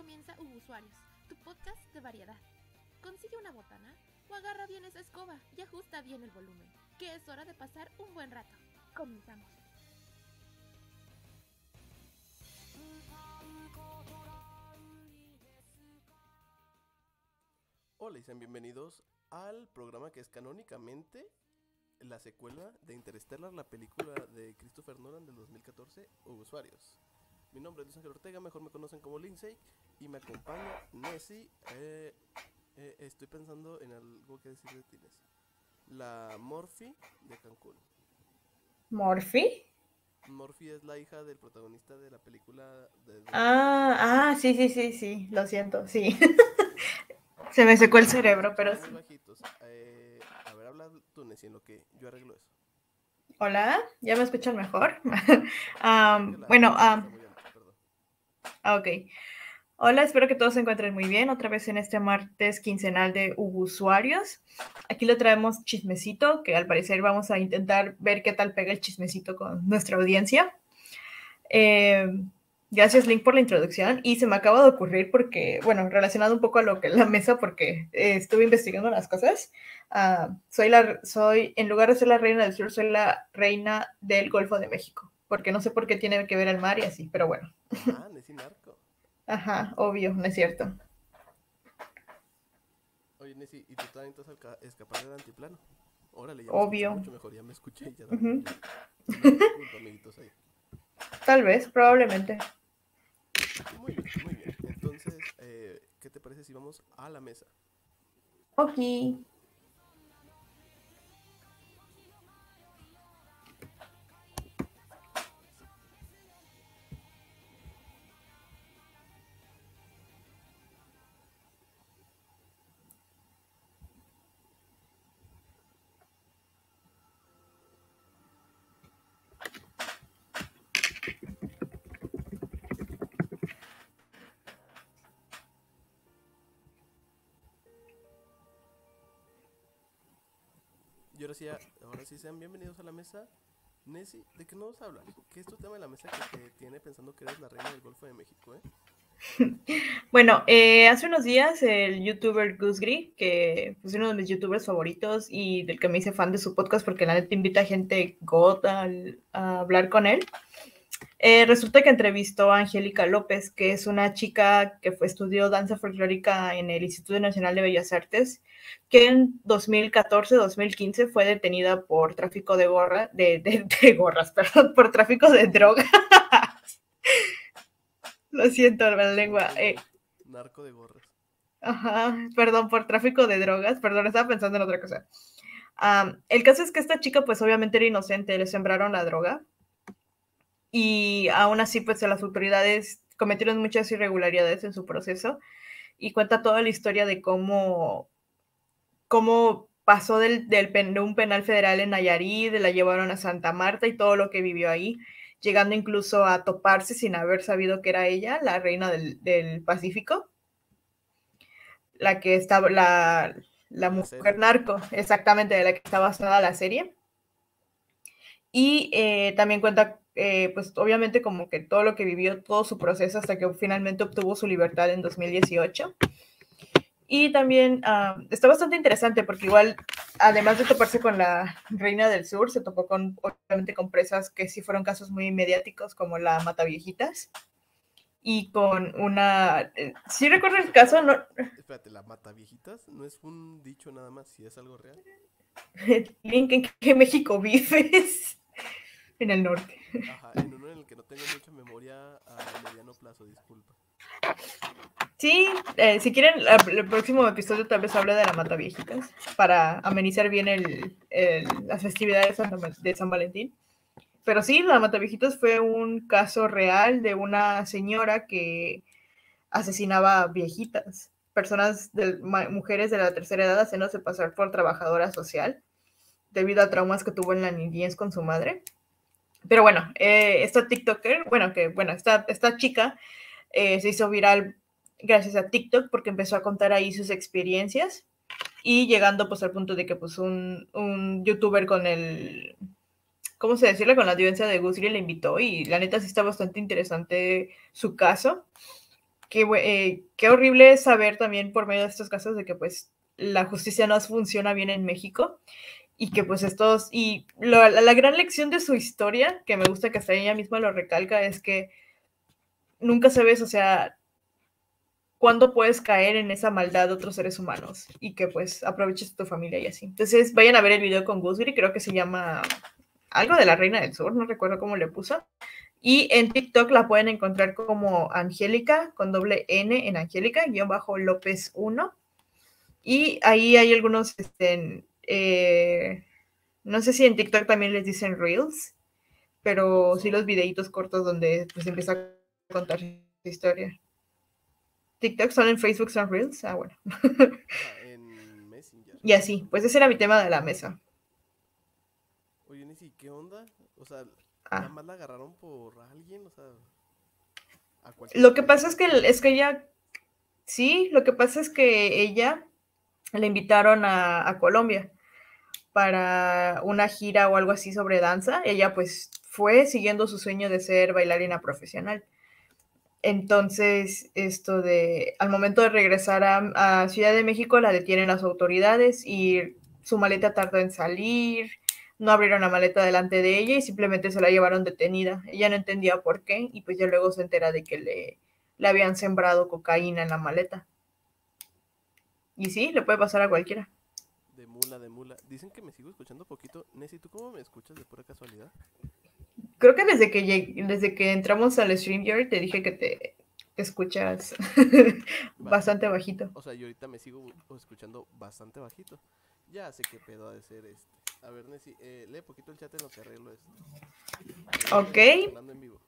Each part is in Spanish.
Usuarios, tu podcast de variedad. Consigue una botana o agarra bien esa escoba y ajusta bien el volumen, que es hora de pasar un buen rato. Comenzamos. Hola y sean bienvenidos al programa que es canónicamente la secuela de Interstellar, la película de Christopher Nolan del 2014, Usuarios. Mi nombre es Luis Ángel Ortega, mejor me conocen como Lindsay, y me acompaña Nessie. Eh, eh, estoy pensando en algo que decir de ti, Nessie. La Morphy de Cancún. ¿Morphy? Morphy es la hija del protagonista de la película de... Ah, ah, sí, sí, sí, sí, lo siento, sí. Se me secó el cerebro, pero sí. bajitos. Eh, a ver, habla tú, Nessie, en lo que yo arreglo eso. Hola, ¿ya me escuchan mejor? Bueno, está am, muy alto, perdón. ah, ok. Hola, espero que todos se encuentren muy bien. Otra vez en este martes quincenal de usuarios. Aquí le traemos chismecito, que al parecer vamos a intentar ver qué tal pega el chismecito con nuestra audiencia. Eh, gracias, Link, por la introducción. Y se me acaba de ocurrir porque, bueno, relacionado un poco a lo que es la mesa, porque eh, estuve investigando las cosas. Ah, soy la, soy, en lugar de ser la reina del sur, soy la reina del Golfo de México. Porque no sé por qué tiene que ver el mar y así, pero bueno. Ah, Nessie Narco. Ajá, obvio, no es cierto. Oye, Nessie, ¿y tú también vas a escapar del antiplano? Órale, ya Obvio. me mucho mejor, ya me escuché. Ya, Ujú. ya. Disculpa, amiguitos ahí. Tal vez, probablemente. Muy bien, muy bien. Entonces, eh, ¿qué te parece si vamos a la mesa? Ok. Y ahora sí, ahora sí sean bienvenidos a la mesa. Nessie, ¿de qué nos hablar? ¿Qué es tu tema de la mesa que te tiene pensando que eres la reina del Golfo de México, eh? Bueno, eh, hace unos días el youtuber Gusgri, que es uno de mis youtubers favoritos y del que me hice fan de su podcast porque la neta invita a gente god a, hablar con él, eh, resulta que entrevistó a Angélica López, que es una chica que fue, estudió danza folclórica en el Instituto Nacional de Bellas Artes, que en 2014-2015 fue detenida por tráfico de, gorra, de, de- de gorras, perdón, por tráfico de drogas. Lo siento, la lengua. eh, Narco de gorras. Ajá, perdón, por tráfico de drogas, perdón, estaba pensando en otra cosa. Am, el caso es que esta chica, pues obviamente era inocente, le sembraron la droga y aún así, pues las autoridades cometieron muchas irregularidades en su proceso y cuenta toda la historia de cómo, cómo pasó del, del pen- de un penal federal en Nayarit, la llevaron a Santa Marta y todo lo que vivió ahí, llegando incluso a toparse sin haber sabido que era ella, la reina del, del Pacífico la que está, la, la mujer narco, exactamente, de la que está basada la serie. Y eh, también cuenta, eh, pues obviamente como que todo lo que vivió, todo su proceso hasta que finalmente obtuvo su libertad en 2018. Y también ah, está bastante interesante porque igual, además de toparse con la Reina del Sur, se topó con, obviamente, con presas que sí fueron casos muy mediáticos como la Mataviejitas. Y con una... eh, sí recuerdo el caso, no, Espérate, ¿la mata viejitas? ¿No es un dicho nada más? ¿Si es algo real? Link, ¿en qué México vives? En el norte. Ajá, en uno en el que no tengo mucha memoria a mediano plazo, disculpa. Sí, eh, si quieren, el próximo episodio tal vez hable de la mata viejitas para amenizar bien el, el- las festividades de San, Valentín. Pero sí, la mata viejitas fue un caso real de una señora que asesinaba viejitas, personas, de, mujeres de la tercera edad haciéndose pasar por trabajadora social debido a traumas que tuvo en la niñez con su madre. Pero bueno, eh, esta TikToker, bueno, que bueno, esta, esta chica eh, se hizo viral gracias a TikTok porque empezó a contar ahí sus experiencias y llegando pues al punto de que pues un, un youtuber con el, ¿cómo se decirle? Con la audiencia de Gusgri le invitó y la neta sí está bastante interesante su caso. qué, eh, qué horrible saber también por medio de estos casos de que pues la justicia no funciona bien en México y que pues estos, y la, la, gran lección de su historia, que me gusta que hasta ella misma lo recalca, es que nunca sabes, o sea, cuándo puedes caer en esa maldad de otros seres humanos y que pues aproveches tu familia y así. Entonces vayan a ver el video con Gusgri, creo que se llama algo de la Reina del Sur, no recuerdo cómo le puso. Y en TikTok la pueden encontrar como Angélica, con doble N en Angélica, guion bajo López 1. Y ahí hay algunos, este, eh, no sé si en TikTok también les dicen Reels, pero sí los videitos cortos donde pues empieza a contar su historia. TikTok son en Facebook, son Reels. Ah, bueno. Ah, en Messenger. Y así, pues ese era mi tema de la mesa. Oye, Nisi, ¿qué onda? O sea, Ah. nada más la agarraron por alguien, o sea. a Lo que pasa es que es que ella, sí, lo que pasa es que ella le invitaron a, Colombia para una gira o algo así sobre danza. Ella pues fue siguiendo su sueño de ser bailarina profesional. Entonces, esto de, al momento de regresar a, a Ciudad de México, la detienen las autoridades y su maleta tardó en salir, no abrieron la maleta delante de ella y simplemente se la llevaron detenida. Ella no entendía por qué y pues ya luego se entera de que le, le habían sembrado cocaína en la maleta. Y sí, le puede pasar a cualquiera. De mula, de mula. Dicen que me sigo escuchando poquito. Nessie, ¿tú cómo me escuchas de pura casualidad? Creo que desde que llegué- desde que entramos al StreamYard te dije que te, te escuchas bastante bajito. O sea, yo ahorita me sigo escuchando bastante bajito. Ya sé qué pedo ha de ser este. A ver, Nessie, eh, lee poquito el chat en lo que arreglo esto. Ok. Hablando en vivo.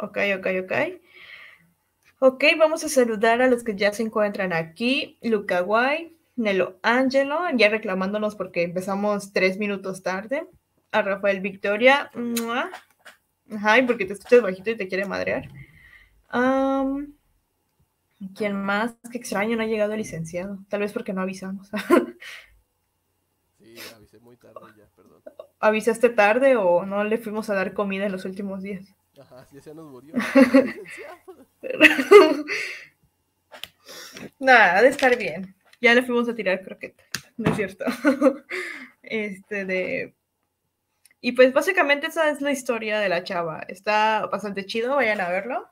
Ok, ok, ok. Ok, vamos a saludar a los que ya se encuentran aquí. Luca Guay, Nelo Angelo, ya reclamándonos porque empezamos tres minutos tarde. A Rafael Victoria. ¡mua! Ajá, y porque te escuchas bajito y te quiere madrear. Am, ¿Quién más? Qué extraño, no ha llegado el licenciado. Tal vez porque no avisamos. Sí, avisé muy tarde ya, perdón. ¿Avisaste tarde o no le fuimos a dar comida en los últimos días? Ajá, ya se nos murió. licenciado. Nada, ha de estar bien. Ya le fuimos a tirar croqueta, ¿no es cierto? este de... Y pues básicamente esa es la historia de la chava. Está bastante chido, vayan a verlo.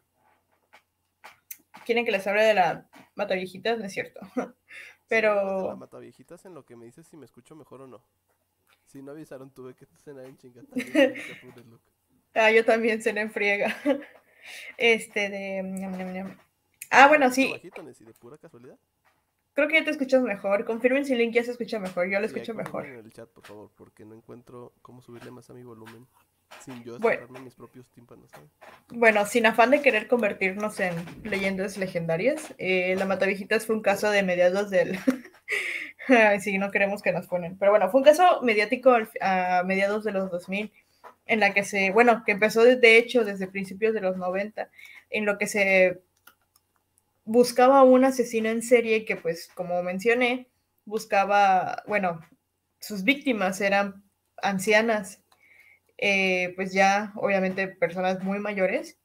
¿Quieren que les hable de la Mataviejitas? No es cierto. Sí, Pero... La mataviejitas en lo que me dices si me escucho mejor o no. Si no avisaron, tuve que cenar en chingata. Ah, yo también se en friega. Este de... Ah, bueno, sí. De pura casualidad. Creo que ya te escuchas mejor. Confirmen si Link ya se escucha mejor. Yo lo escucho mejor. En el chat, por favor, porque no encuentro cómo subirle más a mi volumen sin yo Bueno. mis propios tímpanos. ¿sabes? Bueno, sin afán de querer convertirnos en leyendas legendarias, eh, la Mataviejitas fue un caso de mediados del... Ay, sí, no queremos que nos ponen. Pero bueno, fue un caso mediático a mediados de los 2000, en la que se, bueno, que empezó de, hecho desde principios de los 90, en lo que se buscaba un asesino en serie que, pues, como mencioné, buscaba, bueno, sus víctimas eran ancianas, eh, pues ya obviamente personas muy mayores,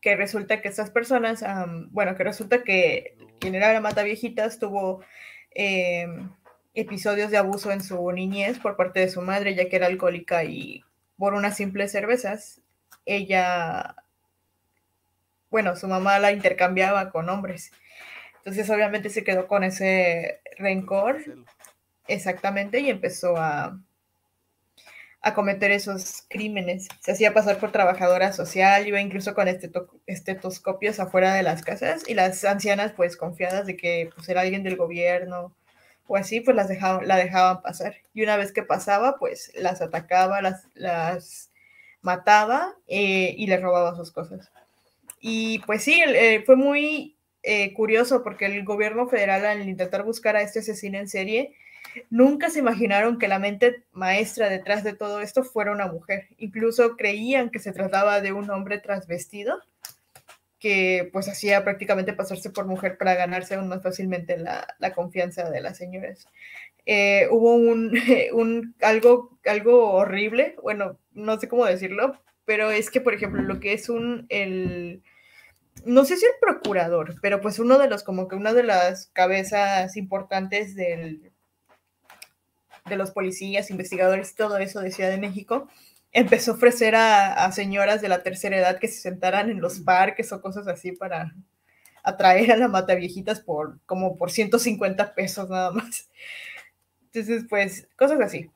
que resulta que estas personas, am, bueno, que resulta que quien era la mata viejitas tuvo em, episodios de abuso en su niñez por parte de su madre, ya que era alcohólica y por unas simples cervezas, ella, bueno, su mamá la intercambiaba con hombres. Entonces obviamente se quedó con ese rencor. Exactamente, y empezó a, a cometer esos crímenes. Se hacía pasar por trabajadora social, iba incluso con esteto- estetoscopios afuera de las casas y las ancianas, pues confiadas de que pues, era alguien del gobierno o así, pues las dejaban, la dejaban pasar. Y una vez que pasaba, pues las atacaba, las, las mataba eh, y les robaba sus cosas. Y pues sí, eh, fue muy eh, curioso porque el gobierno federal al intentar buscar a este asesino en serie, nunca se imaginaron que la mente maestra detrás de todo esto fuera una mujer. Incluso creían que se trataba de un hombre transvestido que pues hacía prácticamente pasarse por mujer para ganarse aún más fácilmente la, la confianza de las señoras. Eh, hubo un, un algo, algo horrible, bueno, no sé cómo decirlo, pero es que, por ejemplo, lo que es un, el, no sé si el procurador, pero pues uno de los, como que una de las cabezas importantes del, de los policías, investigadores todo eso de Ciudad de México, empezó a ofrecer a, a señoras de la tercera edad que se sentaran en los parques o cosas así para atraer a la mata viejitas por como por 150 pesos nada más. Entonces, pues, cosas así.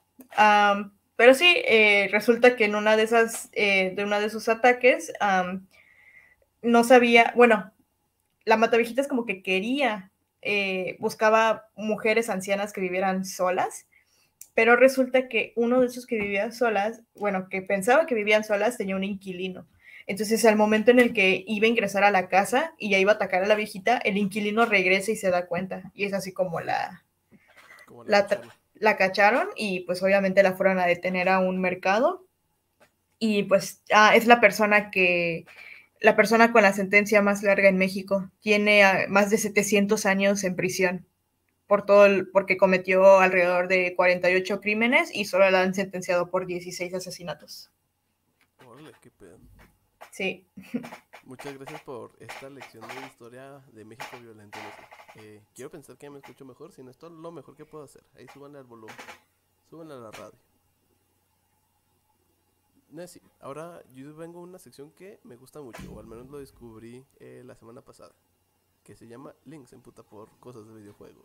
Pero sí, eh, resulta que en una de esas, eh, de una de sus ataques, no sabía, bueno, la Matavijitas como que quería, eh, buscaba mujeres ancianas que vivieran solas, pero resulta que uno de esos que vivía solas, bueno, que pensaba que vivían solas, tenía un inquilino. Entonces, al momento en el que iba a ingresar a la casa y ya iba a atacar a la viejita, el inquilino regresa y se da cuenta. Y es así como la, Como La cacharon. la cacharon y pues obviamente la fueron a detener a un mercado. Y pues ah, es la persona que, la persona con la sentencia más larga en México. Tiene ah, más de 700 años en prisión por todo el, porque cometió alrededor de 48 crímenes y solo la han sentenciado por 16 asesinatos. Órale, qué pedo. Sí, Muchas gracias por esta lección de historia de México violento. Eh, quiero pensar que me escucho mejor, si no esto es lo mejor que puedo hacer. Ahí súbanle al volumen, súbanle a la radio. Nessie, ahora yo vengo a una sección que me gusta mucho, o al menos lo descubrí eh, la semana pasada, que se llama Links en puta por cosas de videojuegos.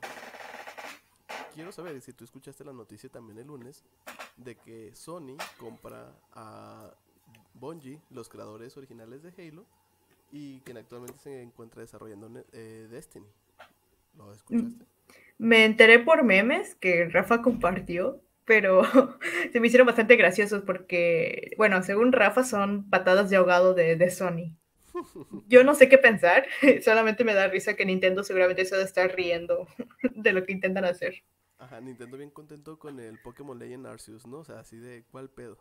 Quiero saber si tú escuchaste la noticia también el lunes de que Sony compra a Bungie, los creadores originales de Halo, y quien actualmente se encuentra desarrollando eh, Destiny. ¿Lo escuchaste? me enteré por memes que Rafa compartió, pero se me hicieron bastante graciosos porque, bueno, según Rafa son patadas de ahogado de, de Sony. Yo no sé qué pensar, solamente me da risa que Nintendo seguramente se va a estar riendo de lo que intentan hacer. Ajá, Nintendo bien contento con el Pokémon Legend Arceus, ¿no? O sea, así de ¿cuál pedo?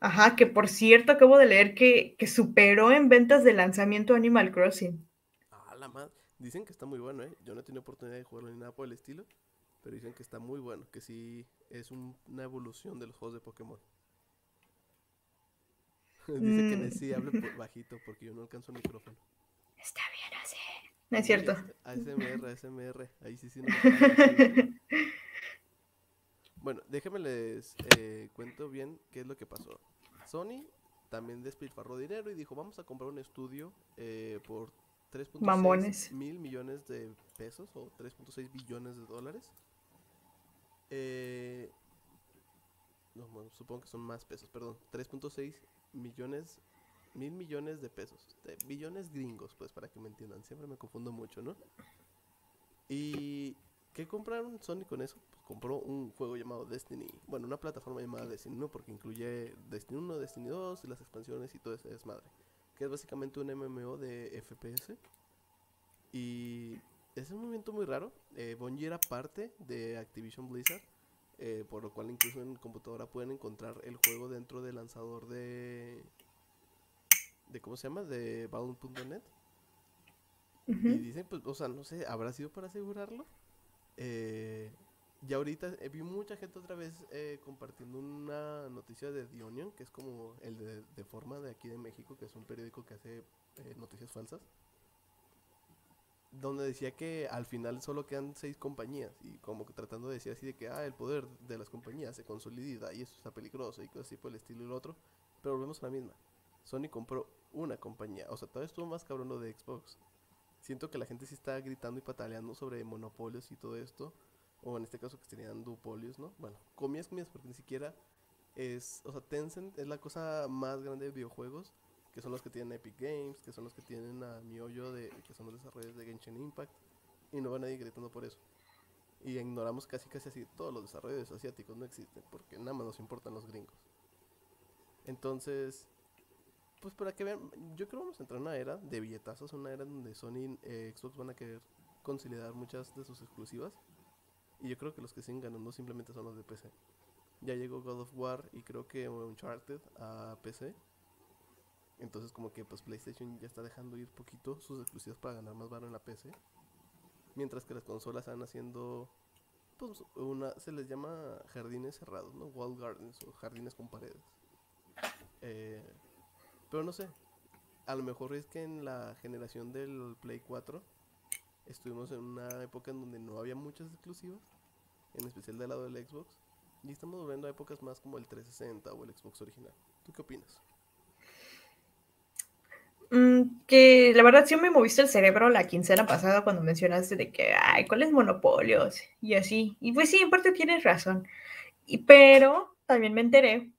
Ajá, que por cierto acabo de leer que, que superó en ventas de lanzamiento Animal Crossing. Ah, la madre. Dicen que está muy bueno, ¿eh? Yo no he tenido oportunidad de jugarlo ni nada por el estilo, pero dicen que está muy bueno, que sí es un- una evolución de los juegos de Pokémon. Dice que Mm. Nessie hable por- bajito porque yo no alcanzo el micrófono. Está bien así. No es cierto. ASMR, ASMR. Ahí sí sí no. Bueno, déjenme les eh, cuento bien qué es lo que pasó. Sony también despilfarró dinero y dijo, vamos a comprar un estudio eh, por 3.6 Mamones. mil millones de pesos o 3.6 billones de dólares. Eh, no, bueno, supongo que son más pesos, perdón. 3.6 millones, mil millones de pesos. Billones gringos, pues, para que me entiendan. Siempre me confundo mucho, ¿no? ¿Y qué compraron Sony con eso? Pues compró un juego llamado Destiny. Bueno, una plataforma llamada Destiny 1 porque incluye Destiny 1, Destiny 2 y las expansiones y todo ese desmadre. Que es básicamente un MMO de FPS. Y es un movimiento muy raro. Eh, Bungie era parte de Activision Blizzard. eh, por lo cual incluso en computadora pueden encontrar el juego dentro del lanzador de... de ¿Cómo se llama? De Battle.net. Y Ujú. dicen, pues, o sea, no sé, ¿habrá sido para asegurarlo? Eh, ya ahorita eh, vi mucha gente otra vez eh, compartiendo una noticia de The Onion, que es como el de, de forma de aquí de México, que es un periódico que hace eh, noticias falsas. Donde decía que al final solo quedan seis compañías y como que tratando de decir así de que ah, el poder de las compañías se consolida y eso está peligroso y cosas así por el estilo y lo otro. Pero volvemos a la misma. Sony compró una compañía. O sea, todavía estuvo más cabrón lo de Xbox siento que la gente sí está gritando y pataleando sobre monopolios y todo esto. O en este caso que serían duopolios, ¿no? Bueno, comillas, comillas, porque ni siquiera es... O sea, Tencent es la cosa más grande de videojuegos, que son los que tienen Epic Games, que son los que tienen a Miollo, de, que son los desarrolladores de Genshin Impact. Y no van a ir gritando por eso. Y ignoramos casi casi así todos los desarrolladores asiáticos no existen, porque nada más nos importan los gringos. Entonces, pues para que vean, yo creo que vamos a entrar en una era de billetazos, una era donde Sony y Xbox van a querer consolidar muchas de sus exclusivas. Y yo creo que los que siguen ganando simplemente son los de PC. Ya llegó God of War y creo que Uncharted a PC. Entonces como que pues PlayStation ya está dejando ir poquito sus exclusivas para ganar más valor en la PC. Mientras que las consolas están haciendo pues una se les llama jardines cerrados, ¿no? Wall gardens o jardines con paredes. Eh, pero no sé. a lo mejor es que en la generación del Play 4 estuvimos en una época en donde no había muchas exclusivas, en especial del lado del Xbox, y estamos volviendo a épocas más como el 360 o el Xbox original. ¿Tú qué opinas? Mm, que la verdad sí me moviste el cerebro la quincena pasada cuando mencionaste de que, ay, ¿cuáles monopolios? Y así. Y pues sí, en parte tienes razón. Y, pero también me enteré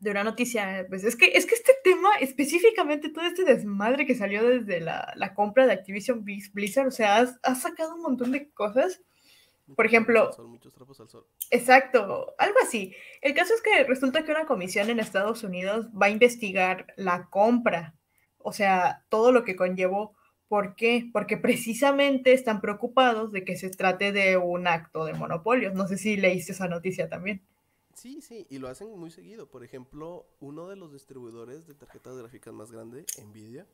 de una noticia, pues es que, es que este tema, específicamente todo este desmadre que salió desde la, la compra de Activision Blizzard, o sea, ha sacado un montón de cosas. Por ejemplo, muchos trapos al sol. exacto, algo así. El caso es que resulta que una comisión en Estados Unidos va a investigar la compra o sea, todo lo que conllevó. ¿Por qué? Porque precisamente están preocupados de que se trate de un acto de monopolio. No sé si leíste esa noticia también. Sí, sí, y lo hacen muy seguido. Por ejemplo, uno de los distribuidores de tarjetas gráficas más grande, Nvidia,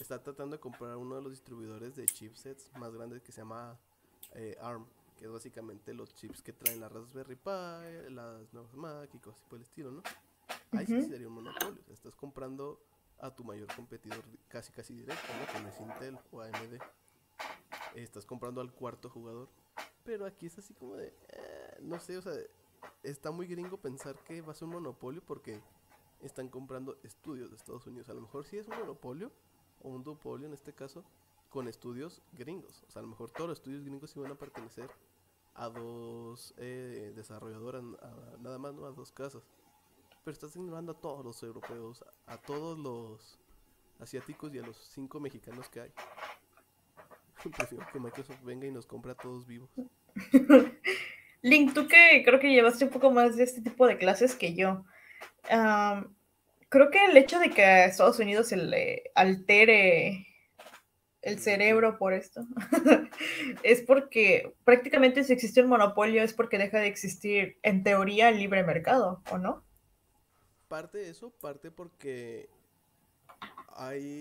está tratando de comprar uno de los distribuidores de chipsets más grandes que se llama eh, ARM, que es básicamente los chips que traen las Raspberry Pi, las nuevas Mac y cosas por el estilo, ¿no? Ahí sí sería un monopolio. Estás comprando a tu mayor competidor casi casi directo, ¿no? Como es Intel o AMD. Estás comprando al cuarto jugador. Pero aquí es así como de, eh, no sé, o sea, está muy gringo pensar que va a ser un monopolio porque están comprando estudios de Estados Unidos. A lo mejor sí es un monopolio o un duopolio en este caso con estudios gringos. O sea, a lo mejor todos los estudios gringos iban a pertenecer a dos eh, desarrolladoras, nada más, ¿no? A dos casas pero estás ignorando a todos los europeos, a, todos los asiáticos y a los cinco mexicanos que hay. Prefiero que Microsoft venga y nos compre a todos vivos. Link, tú que creo que llevaste un poco más de este tipo de clases que yo. creo que el hecho de que a Estados Unidos se le altere el cerebro por esto es porque prácticamente si existe un monopolio es porque deja de existir en teoría el libre mercado, ¿o no? parte de eso, parte porque hay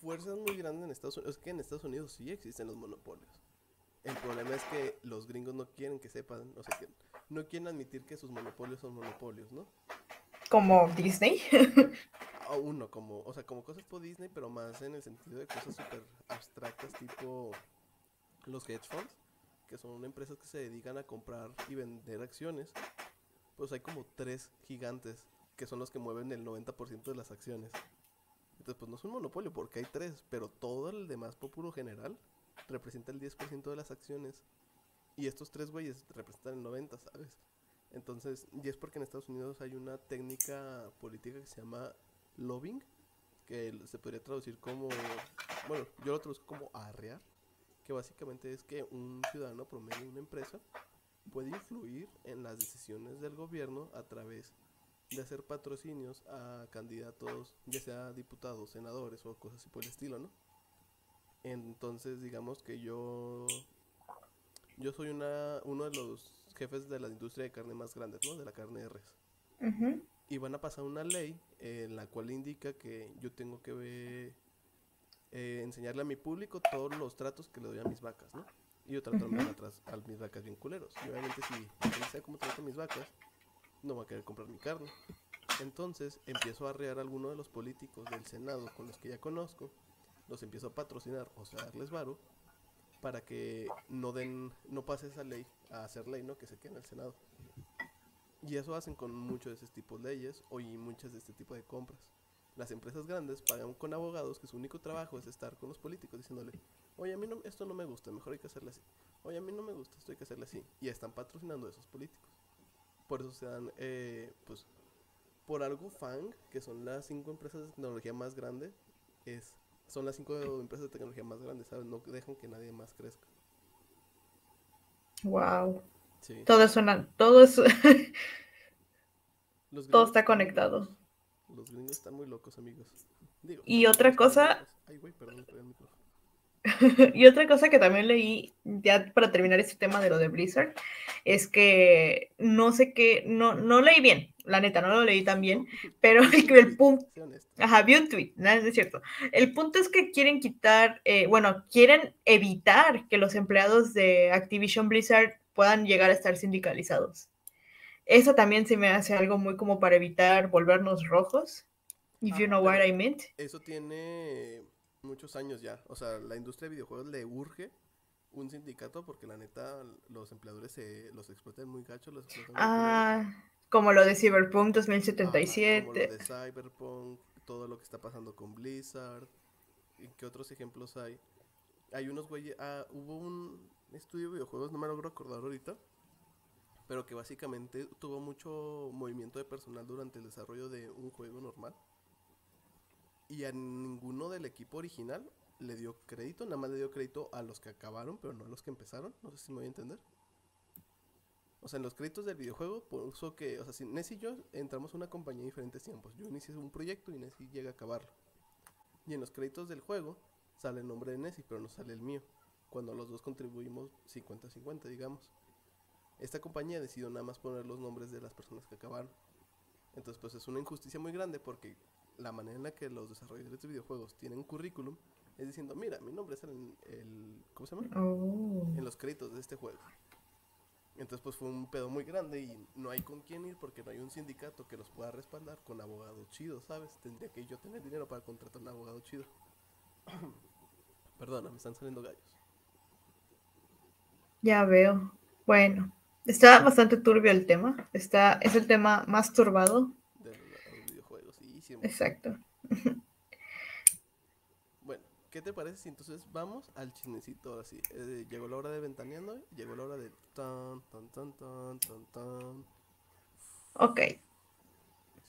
fuerzas muy grandes en Estados Unidos. Es que en Estados Unidos sí existen los monopolios. El problema es que los gringos no quieren que sepan, o sea, que no quieren admitir que sus monopolios son monopolios, ¿no? Como Disney. uno, como, o sea, como cosas por Disney, pero más en el sentido de cosas súper abstractas, tipo los hedge funds, que son empresas que se dedican a comprar y vender acciones. Pues hay como tres gigantes que son los que mueven el 90% de las acciones. Entonces, pues no es un monopolio porque hay tres, pero todo el demás populo general representa el 10% de las acciones. Y estos tres güeyes representan el 90%, ¿sabes? Entonces, y es porque en Estados Unidos hay una técnica política que se llama lobbying, que se podría traducir como, bueno, yo lo traduzco como arrear, que básicamente es que un ciudadano promedio, una empresa, puede influir en las decisiones del gobierno a través de hacer patrocinios a candidatos, ya sea diputados, senadores o cosas así por el estilo, ¿no? Entonces, digamos que yo yo soy una uno de los jefes de la industria de carne más grandes, ¿no? De la carne de res. Y van a pasar una ley en la cual indica que yo tengo que ver, eh, enseñarle a mi público todos los tratos que le doy a mis vacas, ¿no? Y yo trato a, mis vacas bien culeros. Y obviamente si no sé cómo trato a mis vacas, no va a querer comprar mi carne. Entonces empiezo a arrear a alguno de los políticos del Senado con los que ya conozco, los empiezo a patrocinar, o sea, darles varo, para que no den, no pase esa ley a hacer ley, ¿no? Que se quede en el Senado. Y eso hacen con muchos de ese tipo de leyes o y muchas de este tipo de compras. Las empresas grandes pagan con abogados que su único trabajo es estar con los políticos diciéndole, oye, a mí no, esto no me gusta, mejor hay que hacerle así. Oye, a mí no me gusta, esto hay que hacerle así. Y están patrocinando a esos políticos. Por eso se dan, eh, pues, por algo FANG, que son las cinco empresas de tecnología más grandes, es, son las cinco empresas de tecnología más grandes, ¿sabes? No dejan que nadie más crezca. Wow. Todo es una, todo es, todo está conectado. Los gringos están muy locos, amigos. y otra cosa. Ay, güey, perdón, perdón, y otra cosa que también leí, ya para terminar este tema de lo de Blizzard, es que no sé qué, no, no leí bien, la neta, no lo leí tan bien, pero el, punto, ajá, vi un tweet, no es cierto. El punto es que quieren quitar, eh, bueno, quieren evitar que los empleados de Activision Blizzard puedan llegar a estar sindicalizados. Eso también se me hace algo muy como para evitar volvernos rojos. If Ah, you know what I meant. Eso tiene muchos años ya. O sea, la industria de videojuegos le urge un sindicato porque la neta los empleadores se los explotan muy gacho, los explotan muy. Ah, como lo de Cyberpunk Ajá, como lo 2077. de Cyberpunk, todo lo que está pasando con Blizzard. ¿Y qué otros ejemplos hay? Hay unos güeyes. Ah, hubo un estudio de videojuegos, no me logro acordar ahorita. Pero que básicamente tuvo mucho movimiento de personal durante el desarrollo de un juego normal. Y a ninguno del equipo original le dio crédito, nada más le dio crédito a los que acabaron, pero no a los que empezaron. No sé si me voy a entender. O sea, en los créditos del videojuego puso que, o sea, si Nessie y yo entramos a una compañía en diferentes tiempos. Yo inicié un proyecto y Nessie llega a acabarlo. Y en los créditos del juego sale el nombre de Nessie, pero no sale el mío. Cuando los dos contribuimos 50-50, digamos. Esta compañía decidió nada más poner los nombres de las personas que acabaron. Entonces, pues es una injusticia muy grande porque la manera en la que los desarrolladores de videojuegos tienen currículum es diciendo, mira, mi nombre es el, el ¿cómo se llama? Oh. en los créditos de este juego. Entonces pues fue un pedo muy grande y no hay con quién ir porque no hay un sindicato que los pueda respaldar con abogados chidos, ¿sabes? Tendría que yo tener dinero para contratar un abogado chido. Perdona, me están saliendo gallos. Ya veo. Bueno, está bastante turbio el tema. Está, es el tema más turbado. De los videojuegos. Sí, Exacto. ¿Qué te parece si entonces vamos al chismecito ahora sí? Eh, llegó la hora de ventaneando, llegó la hora de tan, tan, tan, tan, tan, tan. Ok.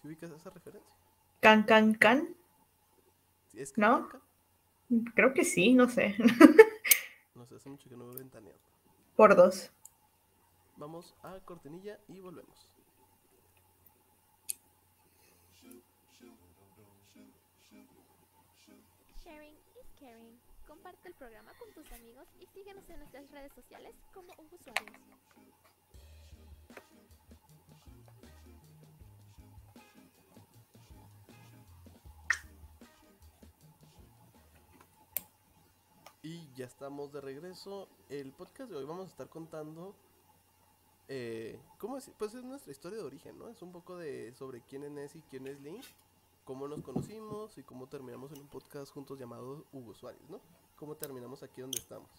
¿Sí ubicas esa referencia? Can, can, can. ¿Sí es ¿No? Kakanka? Creo que sí, no sé. No sé, hace mucho que no me ventaneando. Por dos. Vamos a cortinilla y volvemos. Comparte el programa con tus amigos y síguenos en nuestras redes sociales como usuarios. Y ya estamos de regreso. El podcast de hoy vamos a estar contando. Eh, ¿Cómo es? Pues es nuestra historia de origen, ¿no? Es un poco de sobre quién es Ness y quién es Link, cómo nos conocimos y cómo terminamos en un podcast juntos llamado Hugo Suárez, ¿no? Cómo terminamos aquí donde estamos.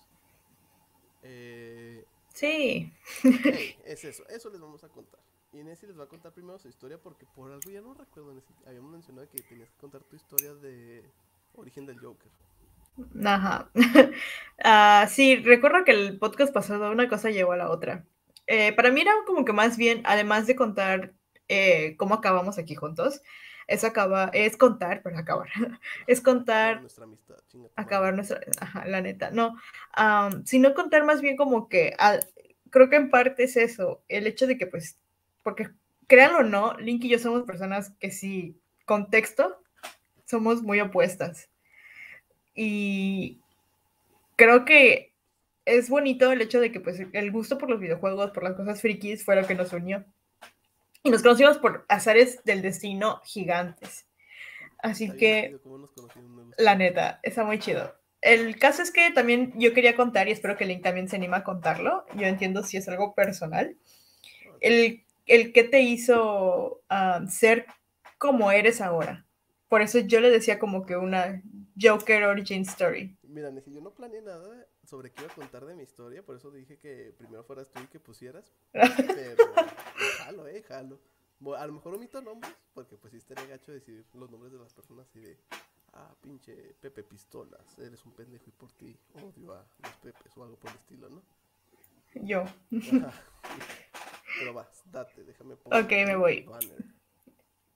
Eh, Sí. Ey, es eso, eso les vamos a contar. Y Nessie les va a contar primero su historia porque por algo ya no recuerdo, Nessie, habíamos mencionado que tenías que contar tu historia de origen del Joker. Ajá. Ah, sí, recuerdo que el podcast pasado una cosa llevó a la otra. Eh, para mí era como que más bien, además de contar eh, cómo acabamos aquí juntos, es, acaba, es contar, pero acabar, es Acabar contar nuestra amistad, acabar nuestra, ajá, la neta, no, am, sino contar más bien como que, al- creo que en parte es eso, el hecho de que pues, porque créanlo o no, Link y yo somos personas que sí, contexto, somos muy opuestas. Y creo que es bonito el hecho de que pues el gusto por los videojuegos, por las cosas frikis, fue lo que nos unió. Y nos conocimos por azares del destino gigantes. Así que... La neta, está muy chido. El caso es que también yo quería contar, y espero que Link también se anima a contarlo. Yo entiendo si es algo personal. El, el que te hizo ah, ser como eres ahora. Por eso yo le decía como que una Joker Origin Story. Mira, Nessie, yo no planeé nada sobre qué iba a contar de mi historia, por eso dije que primero fueras tú y que pusieras. Pero jalo, eh, jalo. A lo mejor omito nombres, porque pues sí estaría gacho decir los nombres de las personas y de, ah, pinche Pepe Pistolas, eres un pendejo y por ti odio a los Pepes o algo por el estilo, ¿no? Yo. Ajá. Pero vas, date, déjame poner Ok, me voy. banner.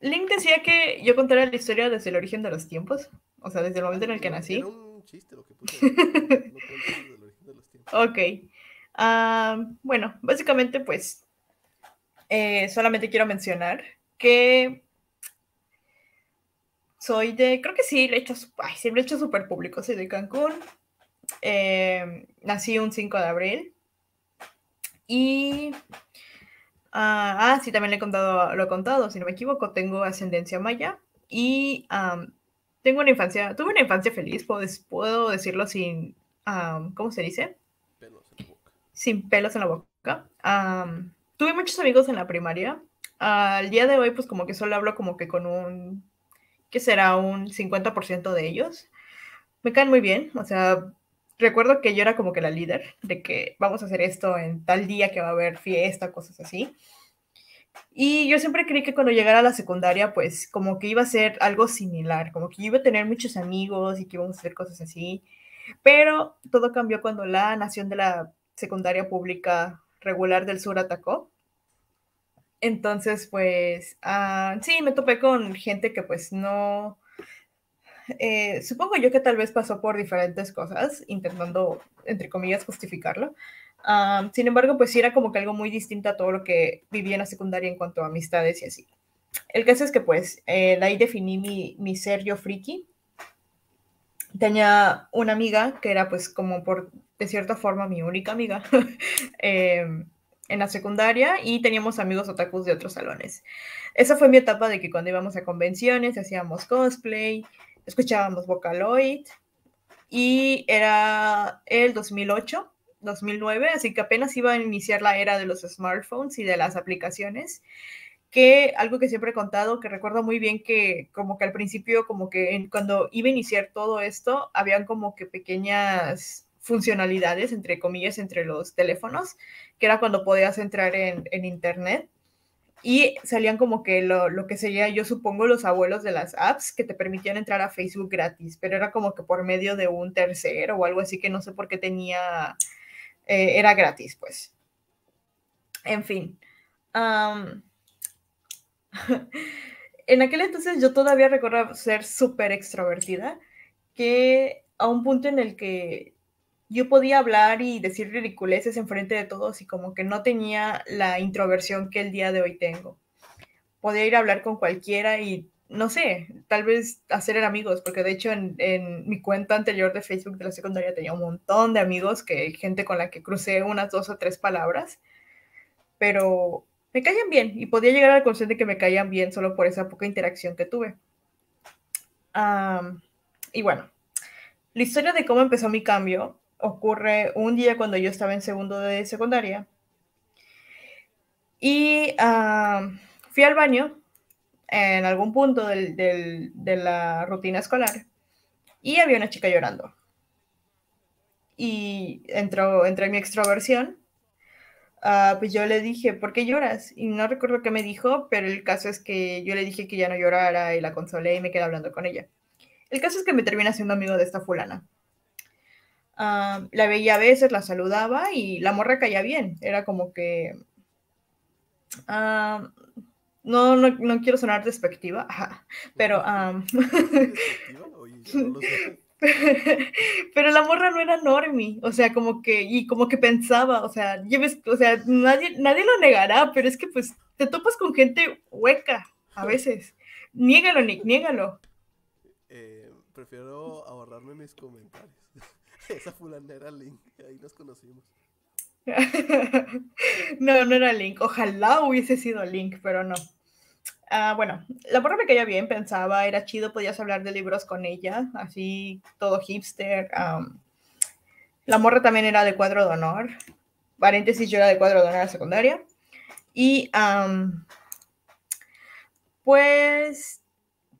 Link decía que yo contara la historia desde el origen de los tiempos. O sea, desde el momento en el que nací. Era un chiste lo que puse. No, desde el origen de los tiempos. Ok. Ah, bueno, básicamente pues eh, solamente quiero mencionar que soy de, creo que sí, le he hecho, ay, sí, lo he hecho súper público, soy de Cancún, eh, nací un 5 de abril y, ah, ah, sí, también le he contado, lo he contado, si no me equivoco, tengo ascendencia maya y tengo una infancia, tuve una infancia feliz, puedo, puedo decirlo sin, ¿cómo se dice? Pelos en la boca. sin pelos en la boca. Tuve muchos amigos en la primaria. Al día de hoy, pues como que solo hablo como que con un que será un 50% de ellos. Me caen muy bien, o sea, recuerdo que yo era como que la líder de que vamos a hacer esto en tal día que va a haber fiesta, cosas así. Y yo siempre creí que cuando llegara a la secundaria, pues como que iba a ser algo similar, como que iba a tener muchos amigos y que íbamos a hacer cosas así. Pero todo cambió cuando la nación de la secundaria pública regular del sur atacó. Entonces, pues, uh, sí, me topé con gente que pues no, eh, supongo yo que tal vez pasó por diferentes cosas, intentando, entre comillas, justificarlo. Um, sin embargo, pues sí era como que algo muy distinto a todo lo que vivía en la secundaria en cuanto a amistades y así. El caso es que pues eh, ahí definí mi, mi ser yo friki. Tenía una amiga que era pues como por, de cierta forma, mi única amiga. eh, en la secundaria y teníamos amigos otakus de otros salones. Esa fue mi etapa de que cuando íbamos a convenciones hacíamos cosplay, escuchábamos Vocaloid y era el 2008, 2009, así que apenas iba a iniciar la era de los smartphones y de las aplicaciones que algo que siempre he contado, que recuerdo muy bien que como que al principio, como que cuando iba a iniciar todo esto, habían como que pequeñas funcionalidades, entre comillas, entre los teléfonos, que era cuando podías entrar en, en Internet. Y salían como que lo, lo, que sería, yo supongo, los abuelos de las apps que te permitían entrar a Facebook gratis, pero era como que por medio de un tercero o algo así que no sé por qué tenía, eh, era gratis, pues. En fin. Um, en aquel entonces yo todavía recuerdo ser súper extrovertida, que a un punto en el que yo podía hablar y decir ridiculeces en frente de todos y como que no tenía la introversión que el día de hoy tengo. Podía ir a hablar con cualquiera y, no sé, tal vez hacer amigos, porque de hecho en, en, mi cuenta anterior de Facebook de la secundaria tenía un montón de amigos, que gente con la que crucé unas dos o tres palabras, pero me caían bien y podía llegar al concepto de que me caían bien solo por esa poca interacción que tuve. Y bueno, la historia de cómo empezó mi cambio ocurre un día cuando yo estaba en segundo de secundaria. Y fui al baño en algún punto de la rutina escolar y había una chica llorando. Y entró, entre mi extroversión, uh, pues yo le dije, ¿por qué lloras? Y no recuerdo qué me dijo, pero el caso es que yo le dije que ya no llorara y la consolé y me quedé hablando con ella. El caso es que me termina siendo amigo de esta fulana. Uh, la veía a veces, la saludaba y la morra caía bien. Era como que. Uh, no, no, no, quiero sonar despectiva, pero. Um, pero la morra no era normie, o sea, como que, y como que pensaba, o sea, lleves, o sea, nadie, nadie lo negará, pero es que pues te topas con gente hueca a veces. niégalo, Nick, niégalo. Eh, prefiero ahorrarme mis comentarios. Esa fulana era Link, ahí nos conocimos. no, no era Link. Ojalá hubiese sido Link, pero no. Uh, bueno, la porra me caía bien, pensaba, era chido, podías hablar de libros con ella, así todo hipster. Um, la morra también era de cuadro de honor. Paréntesis, yo era de cuadro de honor secundaria. Y pues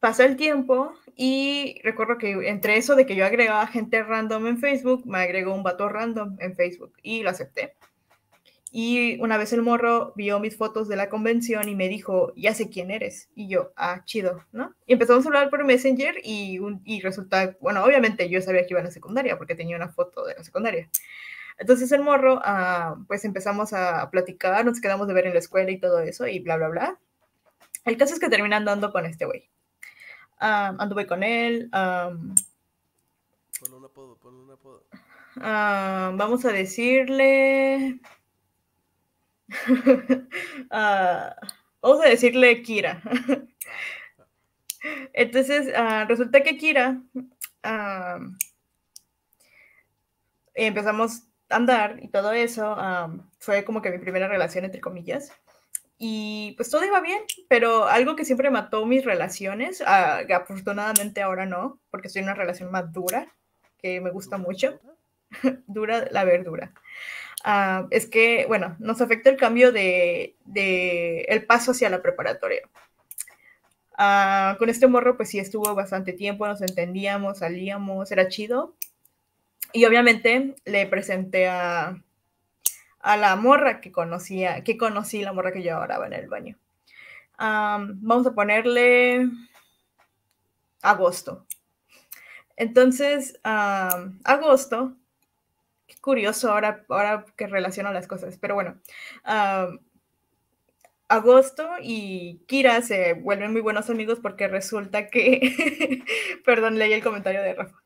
pasó el tiempo y recuerdo que entre eso de que yo agregaba gente random en Facebook, me agregó un vato random en Facebook y lo acepté. Y una vez el morro vio mis fotos de la convención y me dijo, ya sé quién eres. Y yo, ah, chido, ¿no? Y empezamos a hablar por Messenger y, un, y resulta, bueno, obviamente yo sabía que iba a la secundaria porque tenía una foto de la secundaria. Entonces el morro, uh, pues empezamos a platicar, nos quedamos de ver en la escuela y todo eso y bla, bla, bla. El caso es que terminan andando con este güey. Um, anduve con él. Um, ponle un apodo, ponle un apodo. Uh, vamos a decirle. Uh, vamos a decirle Kira. Entonces, uh, resulta que Kira empezamos a andar y todo eso. fue como que mi primera relación, entre comillas y pues todo iba bien, pero algo que siempre mató mis relaciones, uh, afortunadamente ahora no, porque soy una relación más dura, que me gusta mucho, dura la verdura. Uh, es que, bueno, nos afecta el cambio de, de, el paso hacia la preparatoria. Ah, con este morro, pues sí estuvo bastante tiempo, nos entendíamos, salíamos, era chido. Y obviamente le presenté a, a la morra que conocía, que conocí, la morra que yo ahora en el baño. vamos a ponerle agosto. Entonces, agosto, qué curioso ahora, ahora que relaciono las cosas, pero bueno, agosto y Kira se vuelven muy buenos amigos porque resulta que, perdón, leí el comentario de Rafa.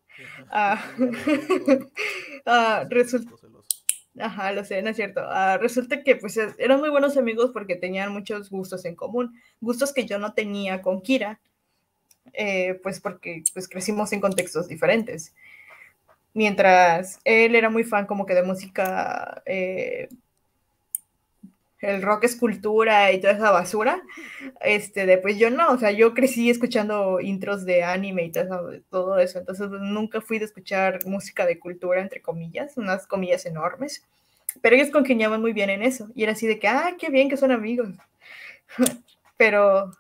Ah, ah, resulta, ajá, lo sé, no es cierto. Ah, resulta que pues eran muy buenos amigos porque tenían muchos gustos en común, gustos que yo no tenía con Kira, eh, pues porque pues crecimos en contextos diferentes. Mientras él era muy fan como que de música eh, el rock es cultura y toda esa basura, este, de, pues yo no, o sea, yo crecí escuchando intros de anime y todo eso, entonces pues, nunca fui de escuchar música de cultura, entre comillas, unas comillas enormes, pero ellos congeniaban muy bien en eso, y era así de que, ah, qué bien que son amigos, pero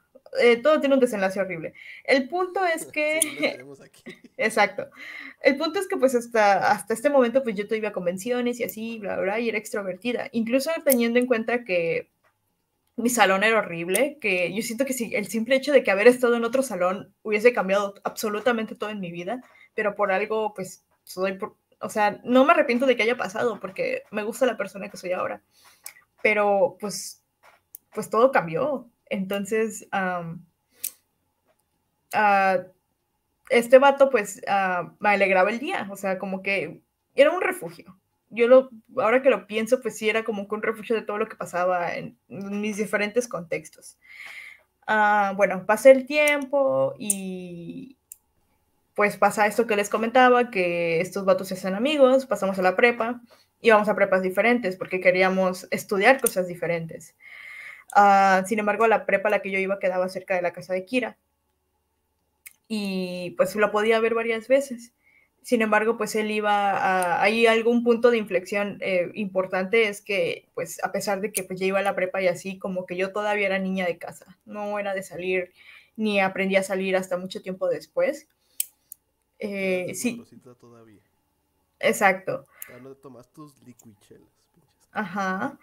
eh, todo tiene un desenlace horrible. El punto es que... Exacto. El punto es que pues hasta, hasta este momento pues yo te iba a convenciones y así, bla, bla, y era extrovertida. Incluso teniendo en cuenta que mi salón era horrible, que yo siento que si el simple hecho de que haber estado en otro salón hubiese cambiado absolutamente todo en mi vida, pero por algo pues soy, o sea, no me arrepiento de que haya pasado porque me gusta la persona que soy ahora, pero pues, pues todo cambió. Entonces, este vato, pues, ah, me alegraba el día, o sea, como que era un refugio. Yo lo, ahora que lo pienso, pues sí era como un refugio de todo lo que pasaba en, mis diferentes contextos. Ah, bueno, pasé el tiempo y pues pasa esto que les comentaba, que estos vatos se hacen amigos, pasamos a la prepa, íbamos a prepas diferentes porque queríamos estudiar cosas diferentes. Ah, sin embargo, la prepa a la que yo iba quedaba cerca de la casa de Kira. Y pues lo podía ver varias veces. Sin embargo, pues él iba a... Hay algún punto de inflexión eh, importante, es que pues a pesar de que pues ya iba a la prepa y así, como que yo todavía era niña de casa. No era de salir, ni aprendí a salir hasta mucho tiempo después. Eh, sí. Todavía. Exacto. Ya no tomas tus. Ajá.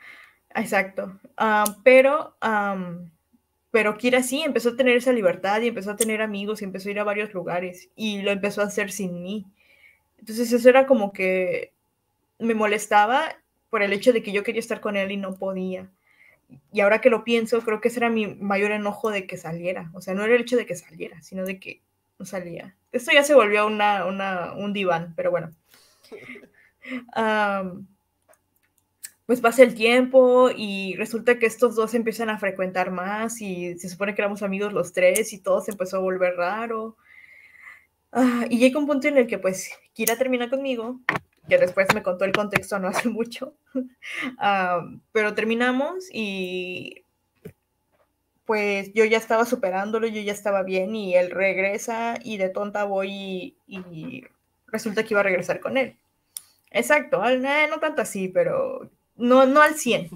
Exacto. Ah, pero, pero Kira sí empezó a tener esa libertad y empezó a tener amigos y empezó a ir a varios lugares y lo empezó a hacer sin mí. Entonces eso era como que me molestaba por el hecho de que yo quería estar con él y no podía. Y ahora que lo pienso, creo que ese era mi mayor enojo de que saliera. O sea, no era el hecho de que saliera, sino de que no salía. Esto ya se volvió una, una un diván, pero bueno. pues pasa el tiempo y resulta que estos dos empiezan a frecuentar más y se supone que éramos amigos los tres y todo se empezó a volver raro. Ah, y llega un punto en el que pues Kira termina conmigo, que después me contó el contexto no hace mucho, ah, pero terminamos y pues yo ya estaba superándolo, yo ya estaba bien y él regresa y de tonta voy y, resulta que iba a regresar con él. Exacto, eh, no tanto así, pero no, no al 100,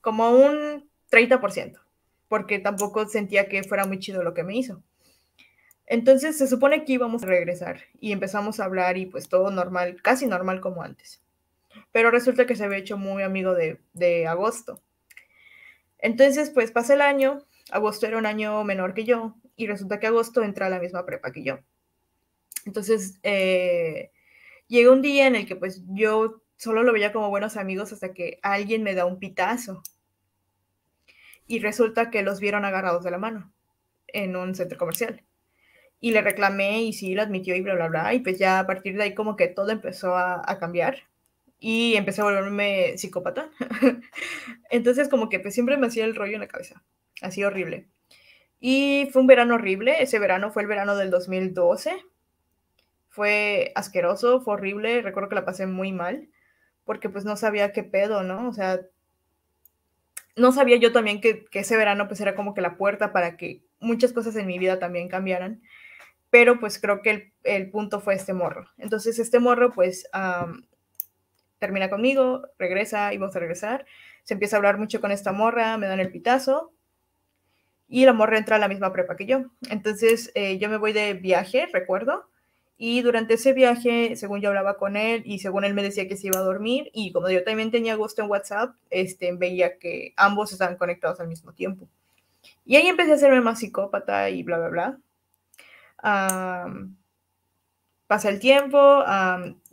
como un 30%, porque tampoco sentía que fuera muy chido lo que me hizo. Entonces se supone que íbamos a regresar y empezamos a hablar y pues todo normal, casi normal como antes. Pero resulta que se había hecho muy amigo de, de agosto. Entonces pues pasa el año, agosto era un año menor que yo y resulta que agosto entra a la misma prepa que yo. Entonces eh, llega un día en el que pues yo solo lo veía como buenos amigos hasta que alguien me da un pitazo. Y resulta que los vieron agarrados de la mano en un centro comercial. Y le reclamé y sí, lo admitió y bla, bla, bla. Y pues ya a partir de ahí como que todo empezó a, cambiar. Y empecé a volverme psicópata. Entonces como que pues siempre me hacía el rollo en la cabeza. Así horrible. Y fue un verano horrible. Ese verano fue el verano del 2012. Fue asqueroso, fue horrible. Recuerdo que la pasé muy mal porque pues no sabía qué pedo, ¿no? O sea, no sabía yo también que, ese verano pues era como que la puerta para que muchas cosas en mi vida también cambiaran, pero pues creo que el, punto fue este morro. Entonces este morro pues termina conmigo, regresa, y vamos a regresar, se empieza a hablar mucho con esta morra, me dan el pitazo y la morra entra a la misma prepa que yo. Entonces eh, yo me voy de viaje, recuerdo, y durante ese viaje, según yo hablaba con él y según él me decía que se iba a dormir, y como yo también tenía gusto en WhatsApp, este, veía que ambos estaban conectados al mismo tiempo. Y ahí empecé a hacerme más psicópata y bla, bla, bla. pasa el tiempo,